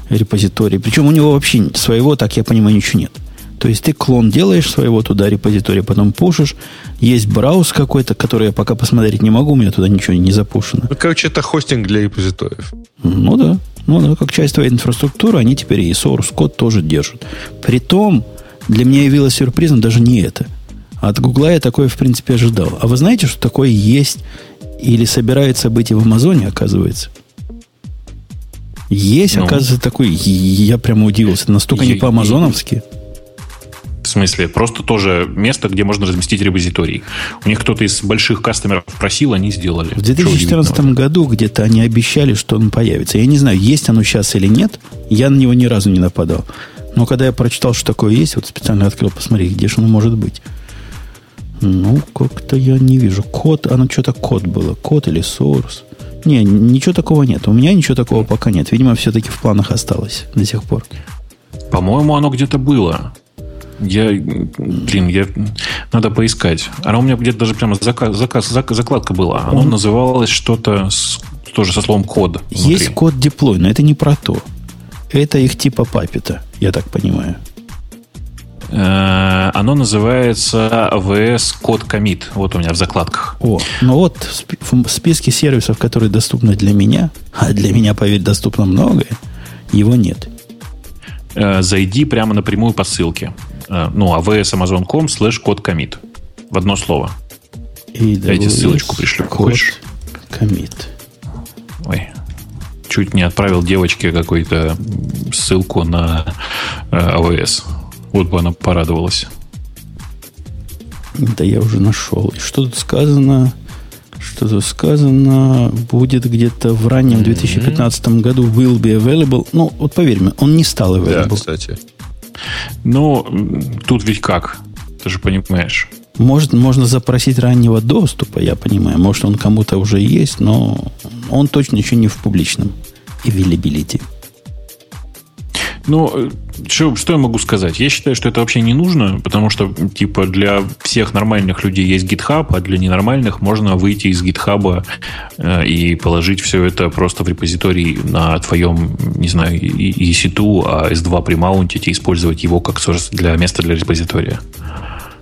репозиторий. Причем у него вообще своего, так я понимаю, ничего нет. То есть ты клон делаешь своего туда репозитория, потом пушишь. Есть брауз какой-то, который я пока посмотреть не могу, у меня туда ничего не запушено. Ну, короче, это хостинг для репозиториев. Ну да. Ну да, как часть твоей инфраструктуры, они теперь и source код тоже держат. Притом, для меня явилось сюрпризом даже не это. От Гугла я такое, в принципе, ожидал. А вы знаете, что такое есть или собирается быть и в Амазоне, оказывается? Есть, ну, оказывается, такой. Я прямо удивился. Настолько не по-амазоновски. В смысле, просто тоже место, где можно разместить репозиторий. У них кто-то из больших кастомеров просил, они сделали. В 2014 году где-то они обещали, что он появится. Я не знаю, есть оно сейчас или нет. Я на него ни разу не нападал. Но когда я прочитал, что такое есть, вот специально открыл, посмотри, где же оно может быть. Ну, как-то я не вижу. Код, оно что-то код было. Код или source. Не, ничего такого нет. У меня ничего такого пока нет. Видимо, все-таки в планах осталось до сих пор. По-моему, оно где-то было. Я, блин, я, надо поискать. Оно у меня где-то даже прямо заказ, заказ, заказ, закладка была. Оно Он... называлось что-то с, тоже со словом код. Внутри. Есть код деплой, но это не про то. Это их типа папита, я так понимаю. Э, оно называется AWS Code Commit. Вот у меня в закладках. О, ну вот в списке сервисов, которые доступны для меня, а для меня, поверь, доступно многое, его нет. Э, зайди прямо напрямую по ссылке. Э, ну, avsamazon.com slash код commit. В одно слово. И Дайте ссылочку пришлю. Хочешь? Commit. Ой, чуть не отправил девочке какую-то ссылку на AWS. Вот бы она порадовалась. Да я уже нашел. И что тут сказано? Что тут сказано? Будет где-то в раннем 2015 году will be available. Ну, вот поверь мне, он не стал available. Да, кстати. Ну, тут ведь как? Ты же понимаешь. Может, можно запросить раннего доступа, я понимаю. Может, он кому-то уже есть, но он точно еще не в публичном availability. Ну, что, что я могу сказать? Я считаю, что это вообще не нужно, потому что, типа, для всех нормальных людей есть GitHub, а для ненормальных можно выйти из GitHub э, и положить все это просто в репозиторий на твоем, не знаю, EC2, а S2 примаунтить и использовать его как для места для репозитория.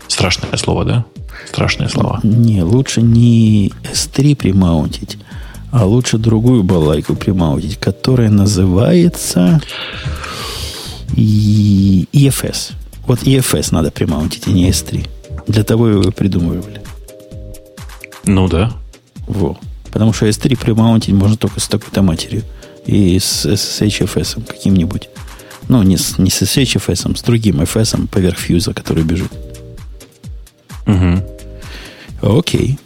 Страшное слово, да? Страшное слово. Не, лучше не S3 примаунтить, а лучше другую балайку примаунтить, которая называется и EFS. Вот EFS надо примаунтить, а не S3. Для того его придумывали. Ну да. Во. Потому что S3 примаунтить можно только с такой-то матерью. И с SSHFS каким-нибудь. Ну, не с, не с SSHFS, с другим FS поверх фьюза, который бежит. Угу. Окей.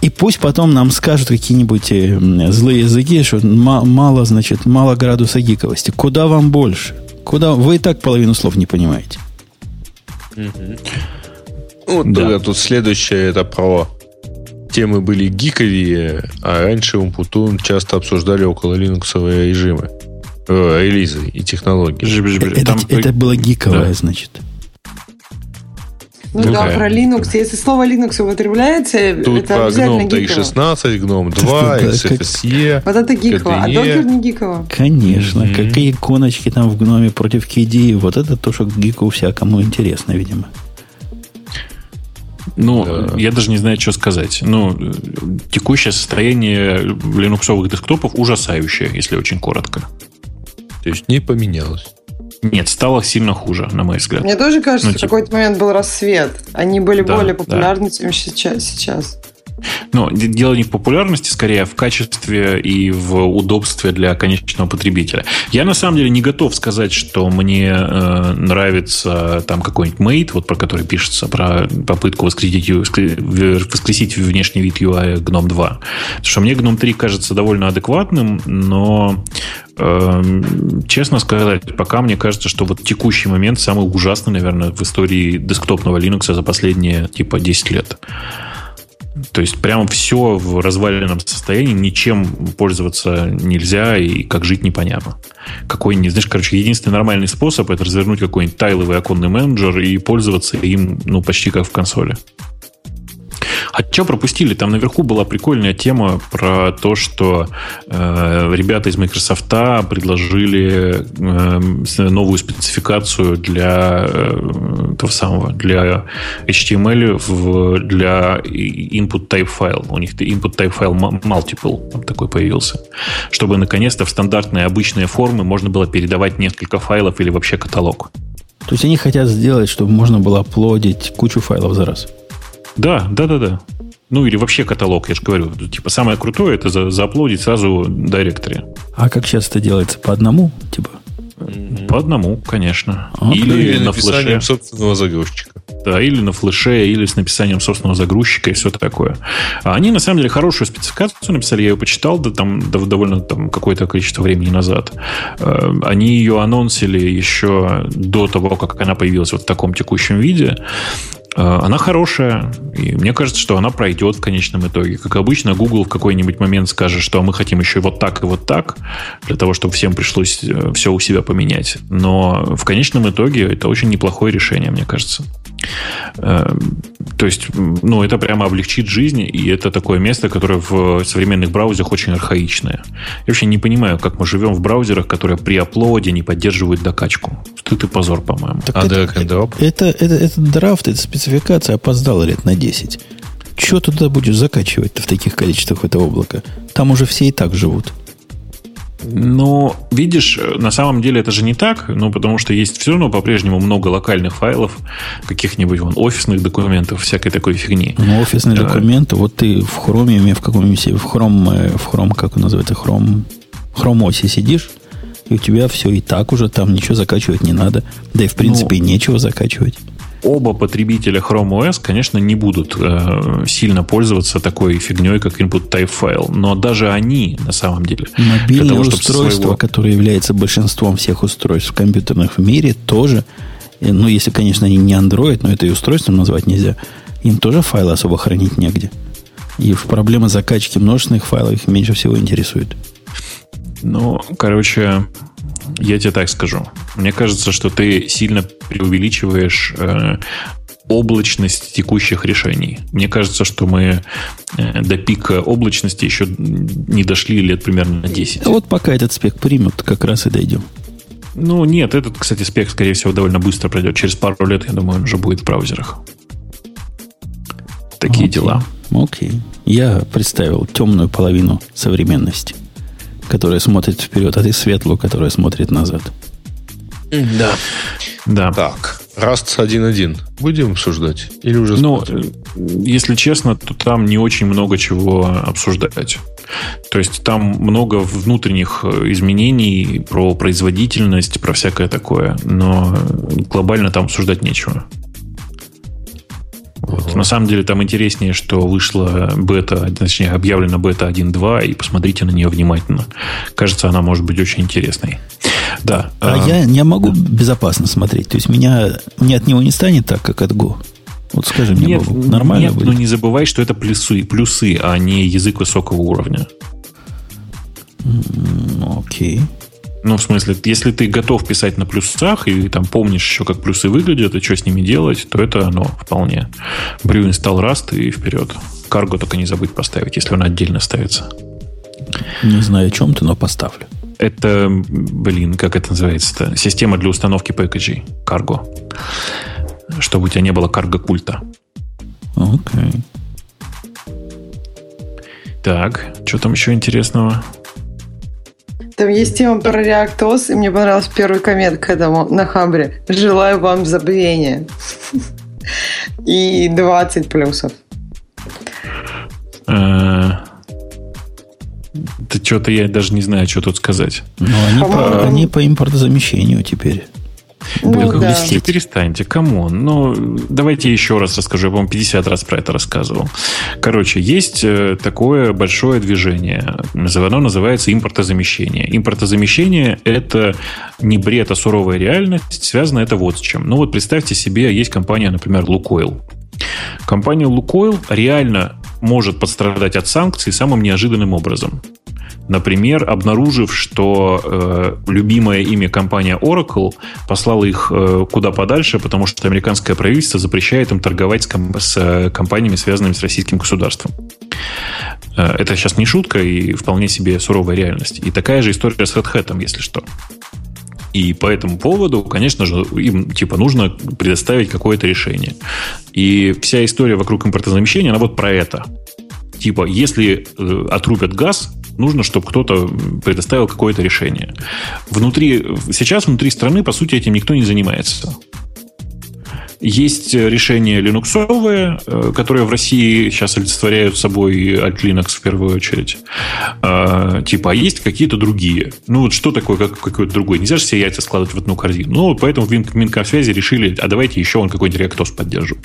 И пусть потом нам скажут какие-нибудь э, злые языки, что мало, значит, мало градуса гиковости. Куда вам больше? Куда вы и так половину слов не понимаете. Угу. Вот да. тут следующее это про темы были гиковые, а раньше Умпутун часто обсуждали около линуксовые режимы, э, релизы и технологии. Это, Там... это было гиковое, да. значит. Ну Какая? да, про Linux. Если слово Linux употребляется, Тут это про обязательно GNOME 3.16, GNOME 2, XFCE. Вот это гиково, а докер не гиково. Конечно. Mm-hmm. Какие иконочки там в гноме против KDE. Вот это то, что гику всякому интересно, видимо. Ну, да. я даже не знаю, что сказать. Ну, текущее состояние линуксовых десктопов ужасающее, если очень коротко. То есть не поменялось. Нет, стало сильно хуже, на мой взгляд. Мне тоже кажется, ну, в типа... какой-то момент был рассвет. Они были да, более популярны, да. чем сейчас. Но дело не в популярности, скорее а в качестве и в удобстве для конечного потребителя. Я на самом деле не готов сказать, что мне э, нравится там какой-нибудь Mate, вот про который пишется, про попытку воскресить, воскресить внешний вид UI GNOME 2. Потому что мне GNOME 3 кажется довольно адекватным, но э, честно сказать, пока мне кажется, что вот текущий момент самый ужасный, наверное, в истории десктопного Linux за последние типа 10 лет. То есть прямо все в разваленном состоянии, ничем пользоваться нельзя и как жить непонятно. Какой, не знаешь, короче, единственный нормальный способ это развернуть какой-нибудь тайловый оконный менеджер и пользоваться им, ну, почти как в консоли. А что пропустили? Там наверху была прикольная тема про то, что э, ребята из Microsoft предложили э, новую спецификацию для э, того самого, для HTML в, для input type файл. У них input type файл multiple там такой появился. Чтобы наконец-то в стандартные обычные формы можно было передавать несколько файлов или вообще каталог. То есть они хотят сделать, чтобы можно было оплодить кучу файлов за раз. Да, да, да, да. Ну, или вообще каталог, я же говорю. Типа, самое крутое это за, зааплодить сразу директоре. А как сейчас это делается? По одному? Типа? По одному, конечно. Okay. Или, или на написанием флеше. собственного загрузчика. Да, или на флеше, или с написанием собственного загрузчика и все такое. А они, на самом деле, хорошую спецификацию написали. Я ее почитал да, там, довольно там, какое-то количество времени назад. Э, они ее анонсили еще до того, как она появилась вот в таком текущем виде. Э, она хорошая, и мне кажется, что она пройдет в конечном итоге. Как обычно, Google в какой-нибудь момент скажет, что мы хотим еще вот так и вот так, для того, чтобы всем пришлось э, все у себя поменять. Но в конечном итоге это очень неплохое решение, мне кажется. Э, то есть, ну, это прямо облегчит жизнь, и это такое место, которое в современных браузерах очень архаичное. Я вообще не понимаю, как мы живем в браузерах, которые при оплоде не поддерживают докачку. Стыд и позор, по-моему. Так а это, это, это, это, драфт, это спецификация опоздала лет на 10. Чего туда будешь закачивать в таких количествах это облако? Там уже все и так живут. Но, видишь, на самом деле это же не так, ну, потому что есть все равно по-прежнему много локальных файлов, каких-нибудь вон, офисных документов, всякой такой фигни. Ну, офисные да. документы, вот ты в хроме, в каком-нибудь, в хром, э, в хром, как он называется, хром, хром оси сидишь, и у тебя все и так уже, там ничего закачивать не надо. Да и, в принципе, ну, нечего закачивать оба потребителя Chrome OS, конечно, не будут э, сильно пользоваться такой фигней, как input type файл. Но даже они, на самом деле, мобильное того, устройство, своего... которое является большинством всех устройств компьютерных в мире, тоже, ну, если, конечно, они не Android, но это и устройством назвать нельзя, им тоже файлы особо хранить негде. И проблема закачки множественных файлов их меньше всего интересует. Ну, короче, я тебе так скажу. Мне кажется, что ты сильно преувеличиваешь э, облачность текущих решений. Мне кажется, что мы э, до пика облачности еще не дошли лет примерно на 10. А вот пока этот спек примут, как раз и дойдем. Ну, нет, этот, кстати, спек, скорее всего, довольно быстро пройдет. Через пару лет, я думаю, он уже будет в браузерах. Такие Окей. дела. Окей. Я представил темную половину современности которая смотрит вперед, а ты светлую, которая смотрит назад. Да. Да. Так, Rust 1.1 будем обсуждать? Или уже Ну, если честно, то там не очень много чего обсуждать. То есть там много внутренних изменений про производительность, про всякое такое, но глобально там обсуждать нечего. Вот. На самом деле там интереснее, что вышла бета, точнее, объявлена бета 1.2, и посмотрите на нее внимательно. Кажется, она может быть очень интересной. Да. А, а я не могу безопасно смотреть. То есть меня не от него не станет так, как от Go. Вот скажи мне, нет, Богу, нормально нет, будет? но не забывай, что это плюсы, плюсы, а не язык высокого уровня. Окей. Okay. Ну, в смысле, если ты готов писать на плюсах и там помнишь еще, как плюсы выглядят и что с ними делать, то это оно вполне. Брю инсталл Rust и вперед. Карго только не забыть поставить, если он отдельно ставится. Не знаю, о чем ты, но поставлю. Это, блин, как это называется-то? Система для установки пэкэджей. Карго. Чтобы у тебя не было карго-культа. Окей. Okay. Так, что там еще интересного? Там есть тема про реактоз, и мне понравился первый коммент к этому на Хабре. Желаю вам забвения. И 20 плюсов. Э, да что-то я даже не знаю, что тут сказать. Ну, они, по, они по импортозамещению теперь. Ну, да. вести. Перестаньте, кому? Ну, давайте еще раз расскажу. Я, по-моему, 50 раз про это рассказывал. Короче, есть э, такое большое движение. Оно называется импортозамещение. Импортозамещение – это не бред, а суровая реальность. Связано это вот с чем. Ну, вот представьте себе, есть компания, например, Лукойл. Компания Лукойл реально может пострадать от санкций самым неожиданным образом. Например, обнаружив, что э, любимое имя компания Oracle послала их э, куда подальше, потому что американское правительство запрещает им торговать с, ком- с э, компаниями, связанными с российским государством. Э, это сейчас не шутка и вполне себе суровая реальность. И такая же история с Red Hat, если что. И по этому поводу, конечно же, им типа нужно предоставить какое-то решение. И вся история вокруг импортозамещения, она вот про это. Типа, если э, отрубят газ, нужно, чтобы кто-то предоставил какое-то решение. Внутри, сейчас внутри страны, по сути, этим никто не занимается. Есть решения линуксовые, э, которые в России сейчас олицетворяют собой от Linux в первую очередь. Типа, а есть какие-то другие. Ну, вот что такое как, какой-то другой? Нельзя же все яйца складывать в одну корзину. Ну, поэтому в Минкомсвязи решили, а давайте еще он какой-нибудь реактос поддержим.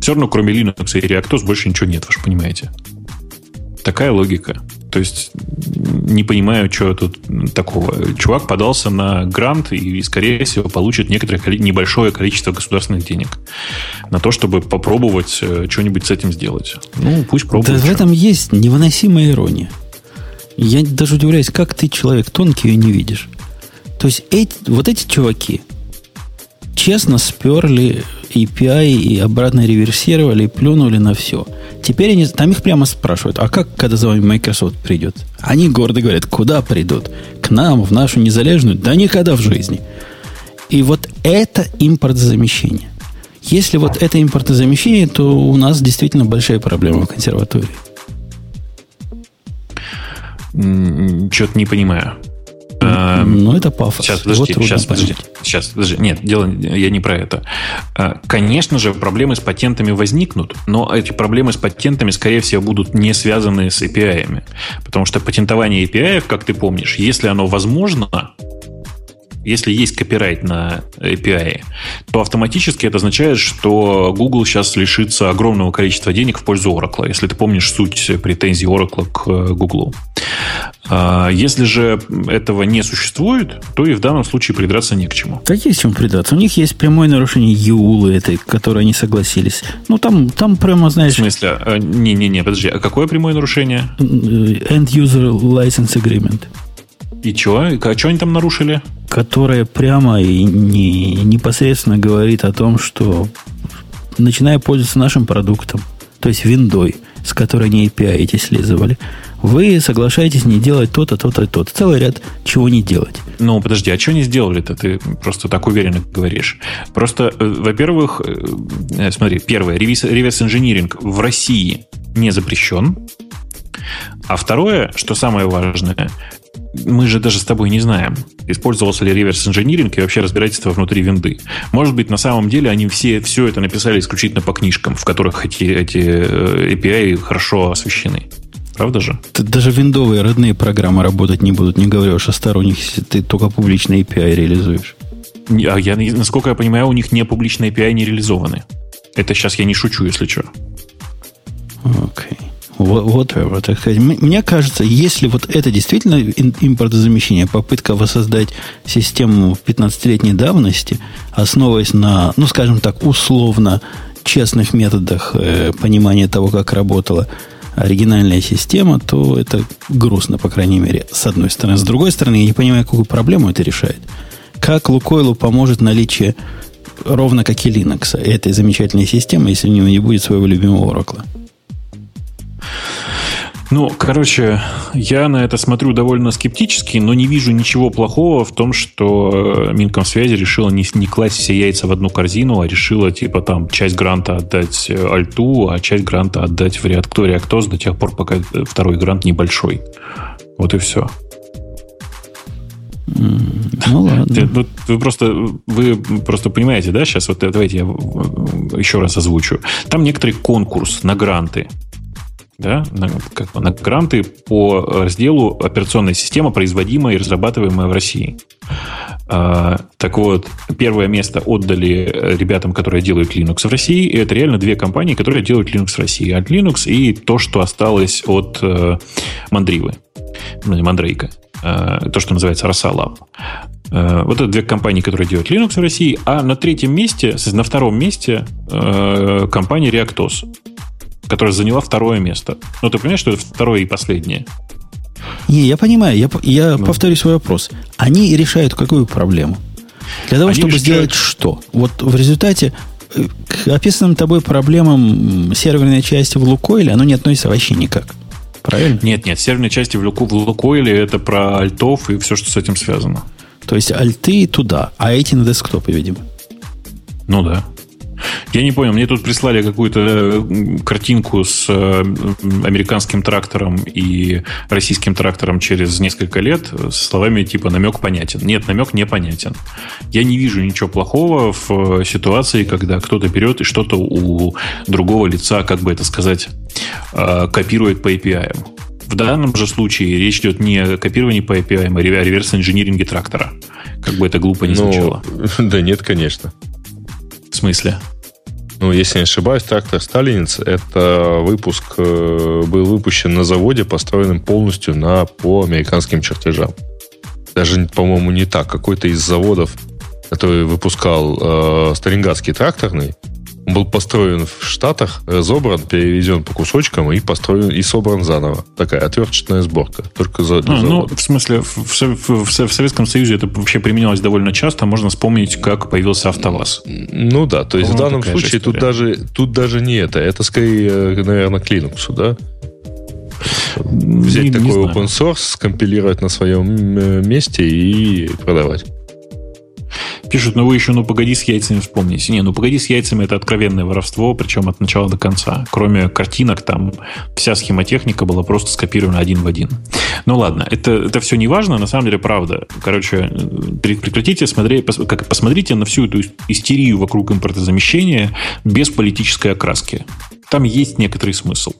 Все равно, кроме Linux и реактос, больше ничего нет, вы же понимаете. Такая логика. То есть не понимаю, что тут такого. Чувак подался на грант и, скорее всего, получит некоторое небольшое количество государственных денег на то, чтобы попробовать э, что-нибудь с этим сделать. Ну, пусть пробует. Да в этом есть невыносимая ирония. Я даже удивляюсь, как ты, человек тонкий, ее не видишь. То есть эти, вот эти чуваки честно сперли API и обратно реверсировали, и плюнули на все. Теперь они, там их прямо спрашивают, а как, когда за вами Microsoft придет? Они гордо говорят, куда придут? К нам, в нашу незалежную? Да никогда в жизни. И вот это импортозамещение. Если вот это импортозамещение, то у нас действительно большая проблема в консерватории. Что-то не понимаю. Ну, это пафос. Сейчас, подожди, сейчас, подожди, сейчас, подожди. Нет, дело, я не про это. А, конечно же, проблемы с патентами возникнут, но эти проблемы с патентами, скорее всего, будут не связаны с API. Потому что патентование API, как ты помнишь, если оно возможно, если есть копирайт на API, то автоматически это означает, что Google сейчас лишится огромного количества денег в пользу Oracle, если ты помнишь суть претензий Oracle к э, Google. А, если же этого не существует, то и в данном случае придраться не к чему. Так есть чему придраться. У них есть прямое нарушение ЕУЛы этой, которой они согласились. Ну, там, там прямо, знаешь... В смысле? А, не-не-не, подожди. А какое прямое нарушение? End User License Agreement. И что? А что они там нарушили? Которая прямо и не, непосредственно говорит о том, что начиная пользоваться нашим продуктом, то есть виндой, с которой они API эти слизывали, вы соглашаетесь не делать то-то, то-то, то-то. Целый ряд чего не делать. Ну, подожди, а что не сделали-то? Ты просто так уверенно говоришь. Просто, э, во-первых, э, смотри, первое, реверс-инжиниринг в России не запрещен. А второе, что самое важное, мы же даже с тобой не знаем, использовался ли реверс-инжиниринг и вообще разбирательство внутри винды. Может быть, на самом деле они все, все это написали исключительно по книжкам, в которых эти, эти э, API хорошо освещены. Правда же? Даже виндовые родные программы работать не будут, не говоря уж о сторонних, если ты только публичные API реализуешь. А я, насколько я понимаю, у них не публичные API не реализованы. Это сейчас я не шучу, если что. Окей. Okay так сказать. Мне кажется, если вот это действительно импортозамещение, попытка воссоздать систему 15-летней давности, основываясь на, ну, скажем так, условно честных методах э, понимания того, как работала оригинальная система, то это грустно, по крайней мере, с одной стороны. С другой стороны, я не понимаю, какую проблему это решает. Как Лукойлу поможет наличие ровно как и Linux этой замечательной системы, если у него не будет своего любимого Oracle? Ну, короче, я на это смотрю довольно скептически, но не вижу ничего плохого в том, что Минкомсвязи решила не, не класть все яйца в одну корзину, а решила, типа, там, часть гранта отдать э, Альту, а часть гранта отдать в React, Reactos до тех пор, пока второй грант небольшой. Вот и все. Ну ладно. Вы, вы просто вы просто понимаете, да? Сейчас вот давайте я еще раз озвучу. Там некоторый конкурс на гранты да, на, как на гранты по разделу операционная система, производимая и разрабатываемая в России. А, так вот, первое место отдали ребятам, которые делают Linux в России, и это реально две компании, которые делают Linux в России. От Linux и то, что осталось от э, Мандривы, ну, Мандрейка, э, то, что называется. Э, вот это две компании, которые делают Linux в России, а на третьем месте, на втором месте э, компания Reactos которая заняла второе место. Ну, ты понимаешь, что это второе и последнее? Не, я понимаю, я, я ну. повторю свой вопрос. Они решают какую проблему? Для того, Они чтобы решают... сделать что? Вот в результате э, к описанным тобой проблемам серверной части в Лукойле оно не относится вообще никак. Правильно? Нет, нет, серверной части в, Луку, в Лукойле это про альтов и все, что с этим связано. То есть альты туда, а эти на десктопе, видимо. Ну да. Я не понял, мне тут прислали какую-то э, картинку с э, американским трактором и российским трактором через несколько лет с словами типа намек понятен. Нет, намек непонятен. Я не вижу ничего плохого в ситуации, когда кто-то берет и что-то у другого лица, как бы это сказать, э, копирует по API. В данном же случае речь идет не о копировании по API, а о реверс-инжиниринге трактора. Как бы это глупо не ну, звучало. Да нет, конечно. В смысле? Ну, если не ошибаюсь, трактор Сталинец это выпуск э, был выпущен на заводе, построенном полностью на по американским чертежам. Даже, по-моему, не так. Какой-то из заводов, который выпускал э, Сталинградский тракторный, он был построен в Штатах, разобран, переведен по кусочкам и построен и собран заново. Такая отверточная сборка. Только за а, Ну, в смысле, в, в, в, в Советском Союзе это вообще применялось довольно часто. Можно вспомнить, как появился АвтоВАЗ. Ну да, то есть в данном случае тут даже, тут даже не это. Это скорее, э, наверное, к Linux, да? Взять не, такой не open source, скомпилировать на своем э, месте и продавать. Пишут, ну вы еще, ну погоди с яйцами вспомните. Не, ну погоди с яйцами это откровенное воровство, причем от начала до конца. Кроме картинок, там вся схемотехника была просто скопирована один в один. Ну ладно, это, это все не важно, на самом деле правда. Короче, прекратите смотреть, как, посмотрите на всю эту истерию вокруг импортозамещения без политической окраски. Там есть некоторый смысл.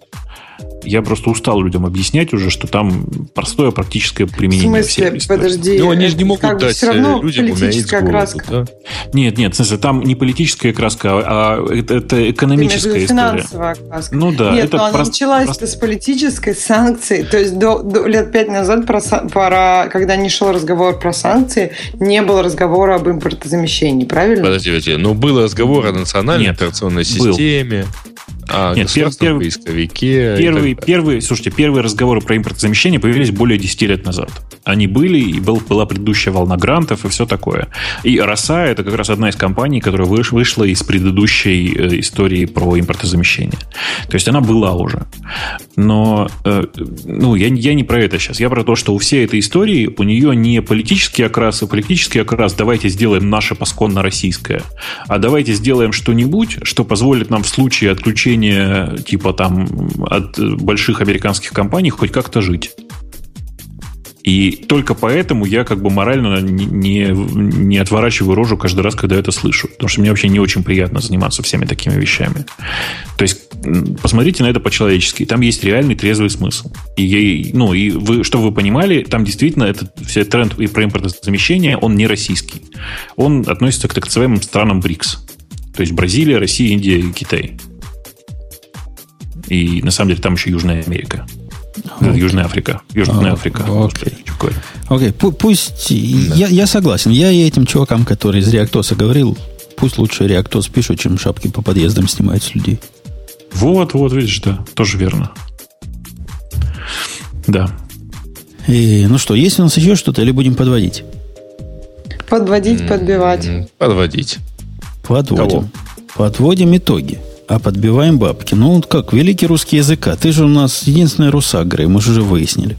Я просто устал людям объяснять уже, что там простое практическое применение. В смысле? Подожди. Ну, они же не могут как дать все равно людям политическая краска. Да? Нет, нет, в смысле, там не политическая краска, а это, это экономическая история. финансовая краска. Ну да. Нет, это но она началась просто... с политической санкции. То есть до, до лет пять назад, про, про, когда не шел разговор про санкции, не было разговора об импортозамещении, правильно? Подожди, подожди. Но был разговор о национальной Нет, операционной системе. Был. А, Нет, пер, пер, поисковике. Первый, первый, слушайте, первые разговоры про импортозамещение появились более 10 лет назад. Они были, и был, была предыдущая волна грантов и все такое. И Роса это как раз одна из компаний, которая выш, вышла из предыдущей э, истории про импортозамещение. То есть она была уже. Но э, ну, я, я не про это сейчас. Я про то, что у всей этой истории у нее не политический окрас, а политический окрас давайте сделаем наше посконно российское, а давайте сделаем что-нибудь, что позволит нам в случае отключения исключение типа там от больших американских компаний хоть как-то жить. И только поэтому я как бы морально не, не отворачиваю рожу каждый раз, когда это слышу. Потому что мне вообще не очень приятно заниматься всеми такими вещами. То есть посмотрите на это по-человечески. Там есть реальный трезвый смысл. И, ну, и вы, чтобы вы понимали, там действительно этот все тренд и про импортозамещение, он не российский. Он относится к так называемым странам БРИКС. То есть Бразилия, Россия, Индия и Китай. И на самом деле там еще Южная Америка. Okay. Южная Африка. Южная Африка. Окей. Okay. okay. Пусть... Да. Я, я согласен. Я и этим чувакам, которые из Реактоса говорил, пусть лучше Реактос пишут, чем шапки по подъездам снимают с людей. Вот, вот, видишь, да. Тоже верно. Да. И, ну что, есть у нас еще что-то или будем подводить? Подводить, подбивать. Подводить. Подводим. Кого? Подводим итоги а подбиваем бабки. Ну, вот как, великий русский язык, а ты же у нас единственный русак, Грей, мы же уже выяснили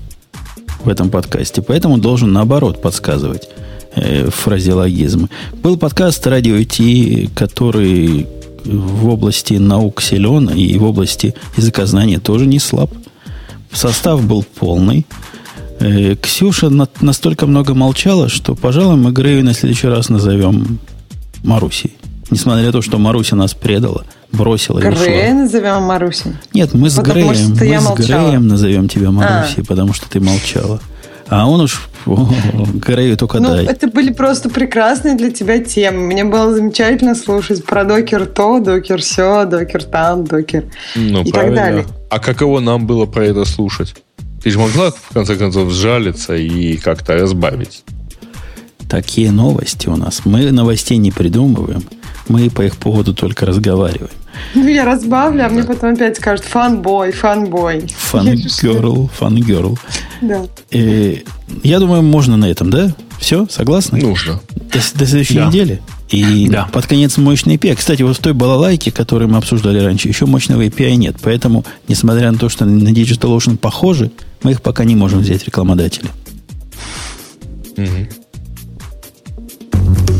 в этом подкасте. Поэтому должен наоборот подсказывать э, фразеологизмы. Был подкаст «Радио Ти», который в области наук силен и в области языкознания тоже не слаб. Состав был полный. Э, Ксюша на, настолько много молчала, что, пожалуй, мы Грею на следующий раз назовем Марусей. Несмотря на то, что Маруся нас предала – бросила Грея назовем Марусей? Нет, мы с Греем, мы с Греем назовем тебя Марусей, а. потому что ты молчала. А он уж о, Грею только ну, дай. Это были просто прекрасные для тебя темы. Мне было замечательно слушать про докер то, докер все, докер там, докер ну, и правильно. так далее. А каково нам было про это слушать? Ты же могла, в конце концов, сжалиться и как-то разбавить. Такие новости у нас. Мы новостей не придумываем. Мы по их поводу только разговариваем. Ну, я разбавлю, а мне потом опять скажут фанбой, фанбой. Фан-герл, фан-герл. Да. Э, Я думаю, можно на этом, да? Все, согласны? Нужно. До, до следующей Да. недели. И Да. под конец мощный API. Кстати, вот в той балалайке, которую мы обсуждали раньше, еще мощного API нет. Поэтому, несмотря на то, что на DigitalOcean похожи, мы их пока не можем взять рекламодатели.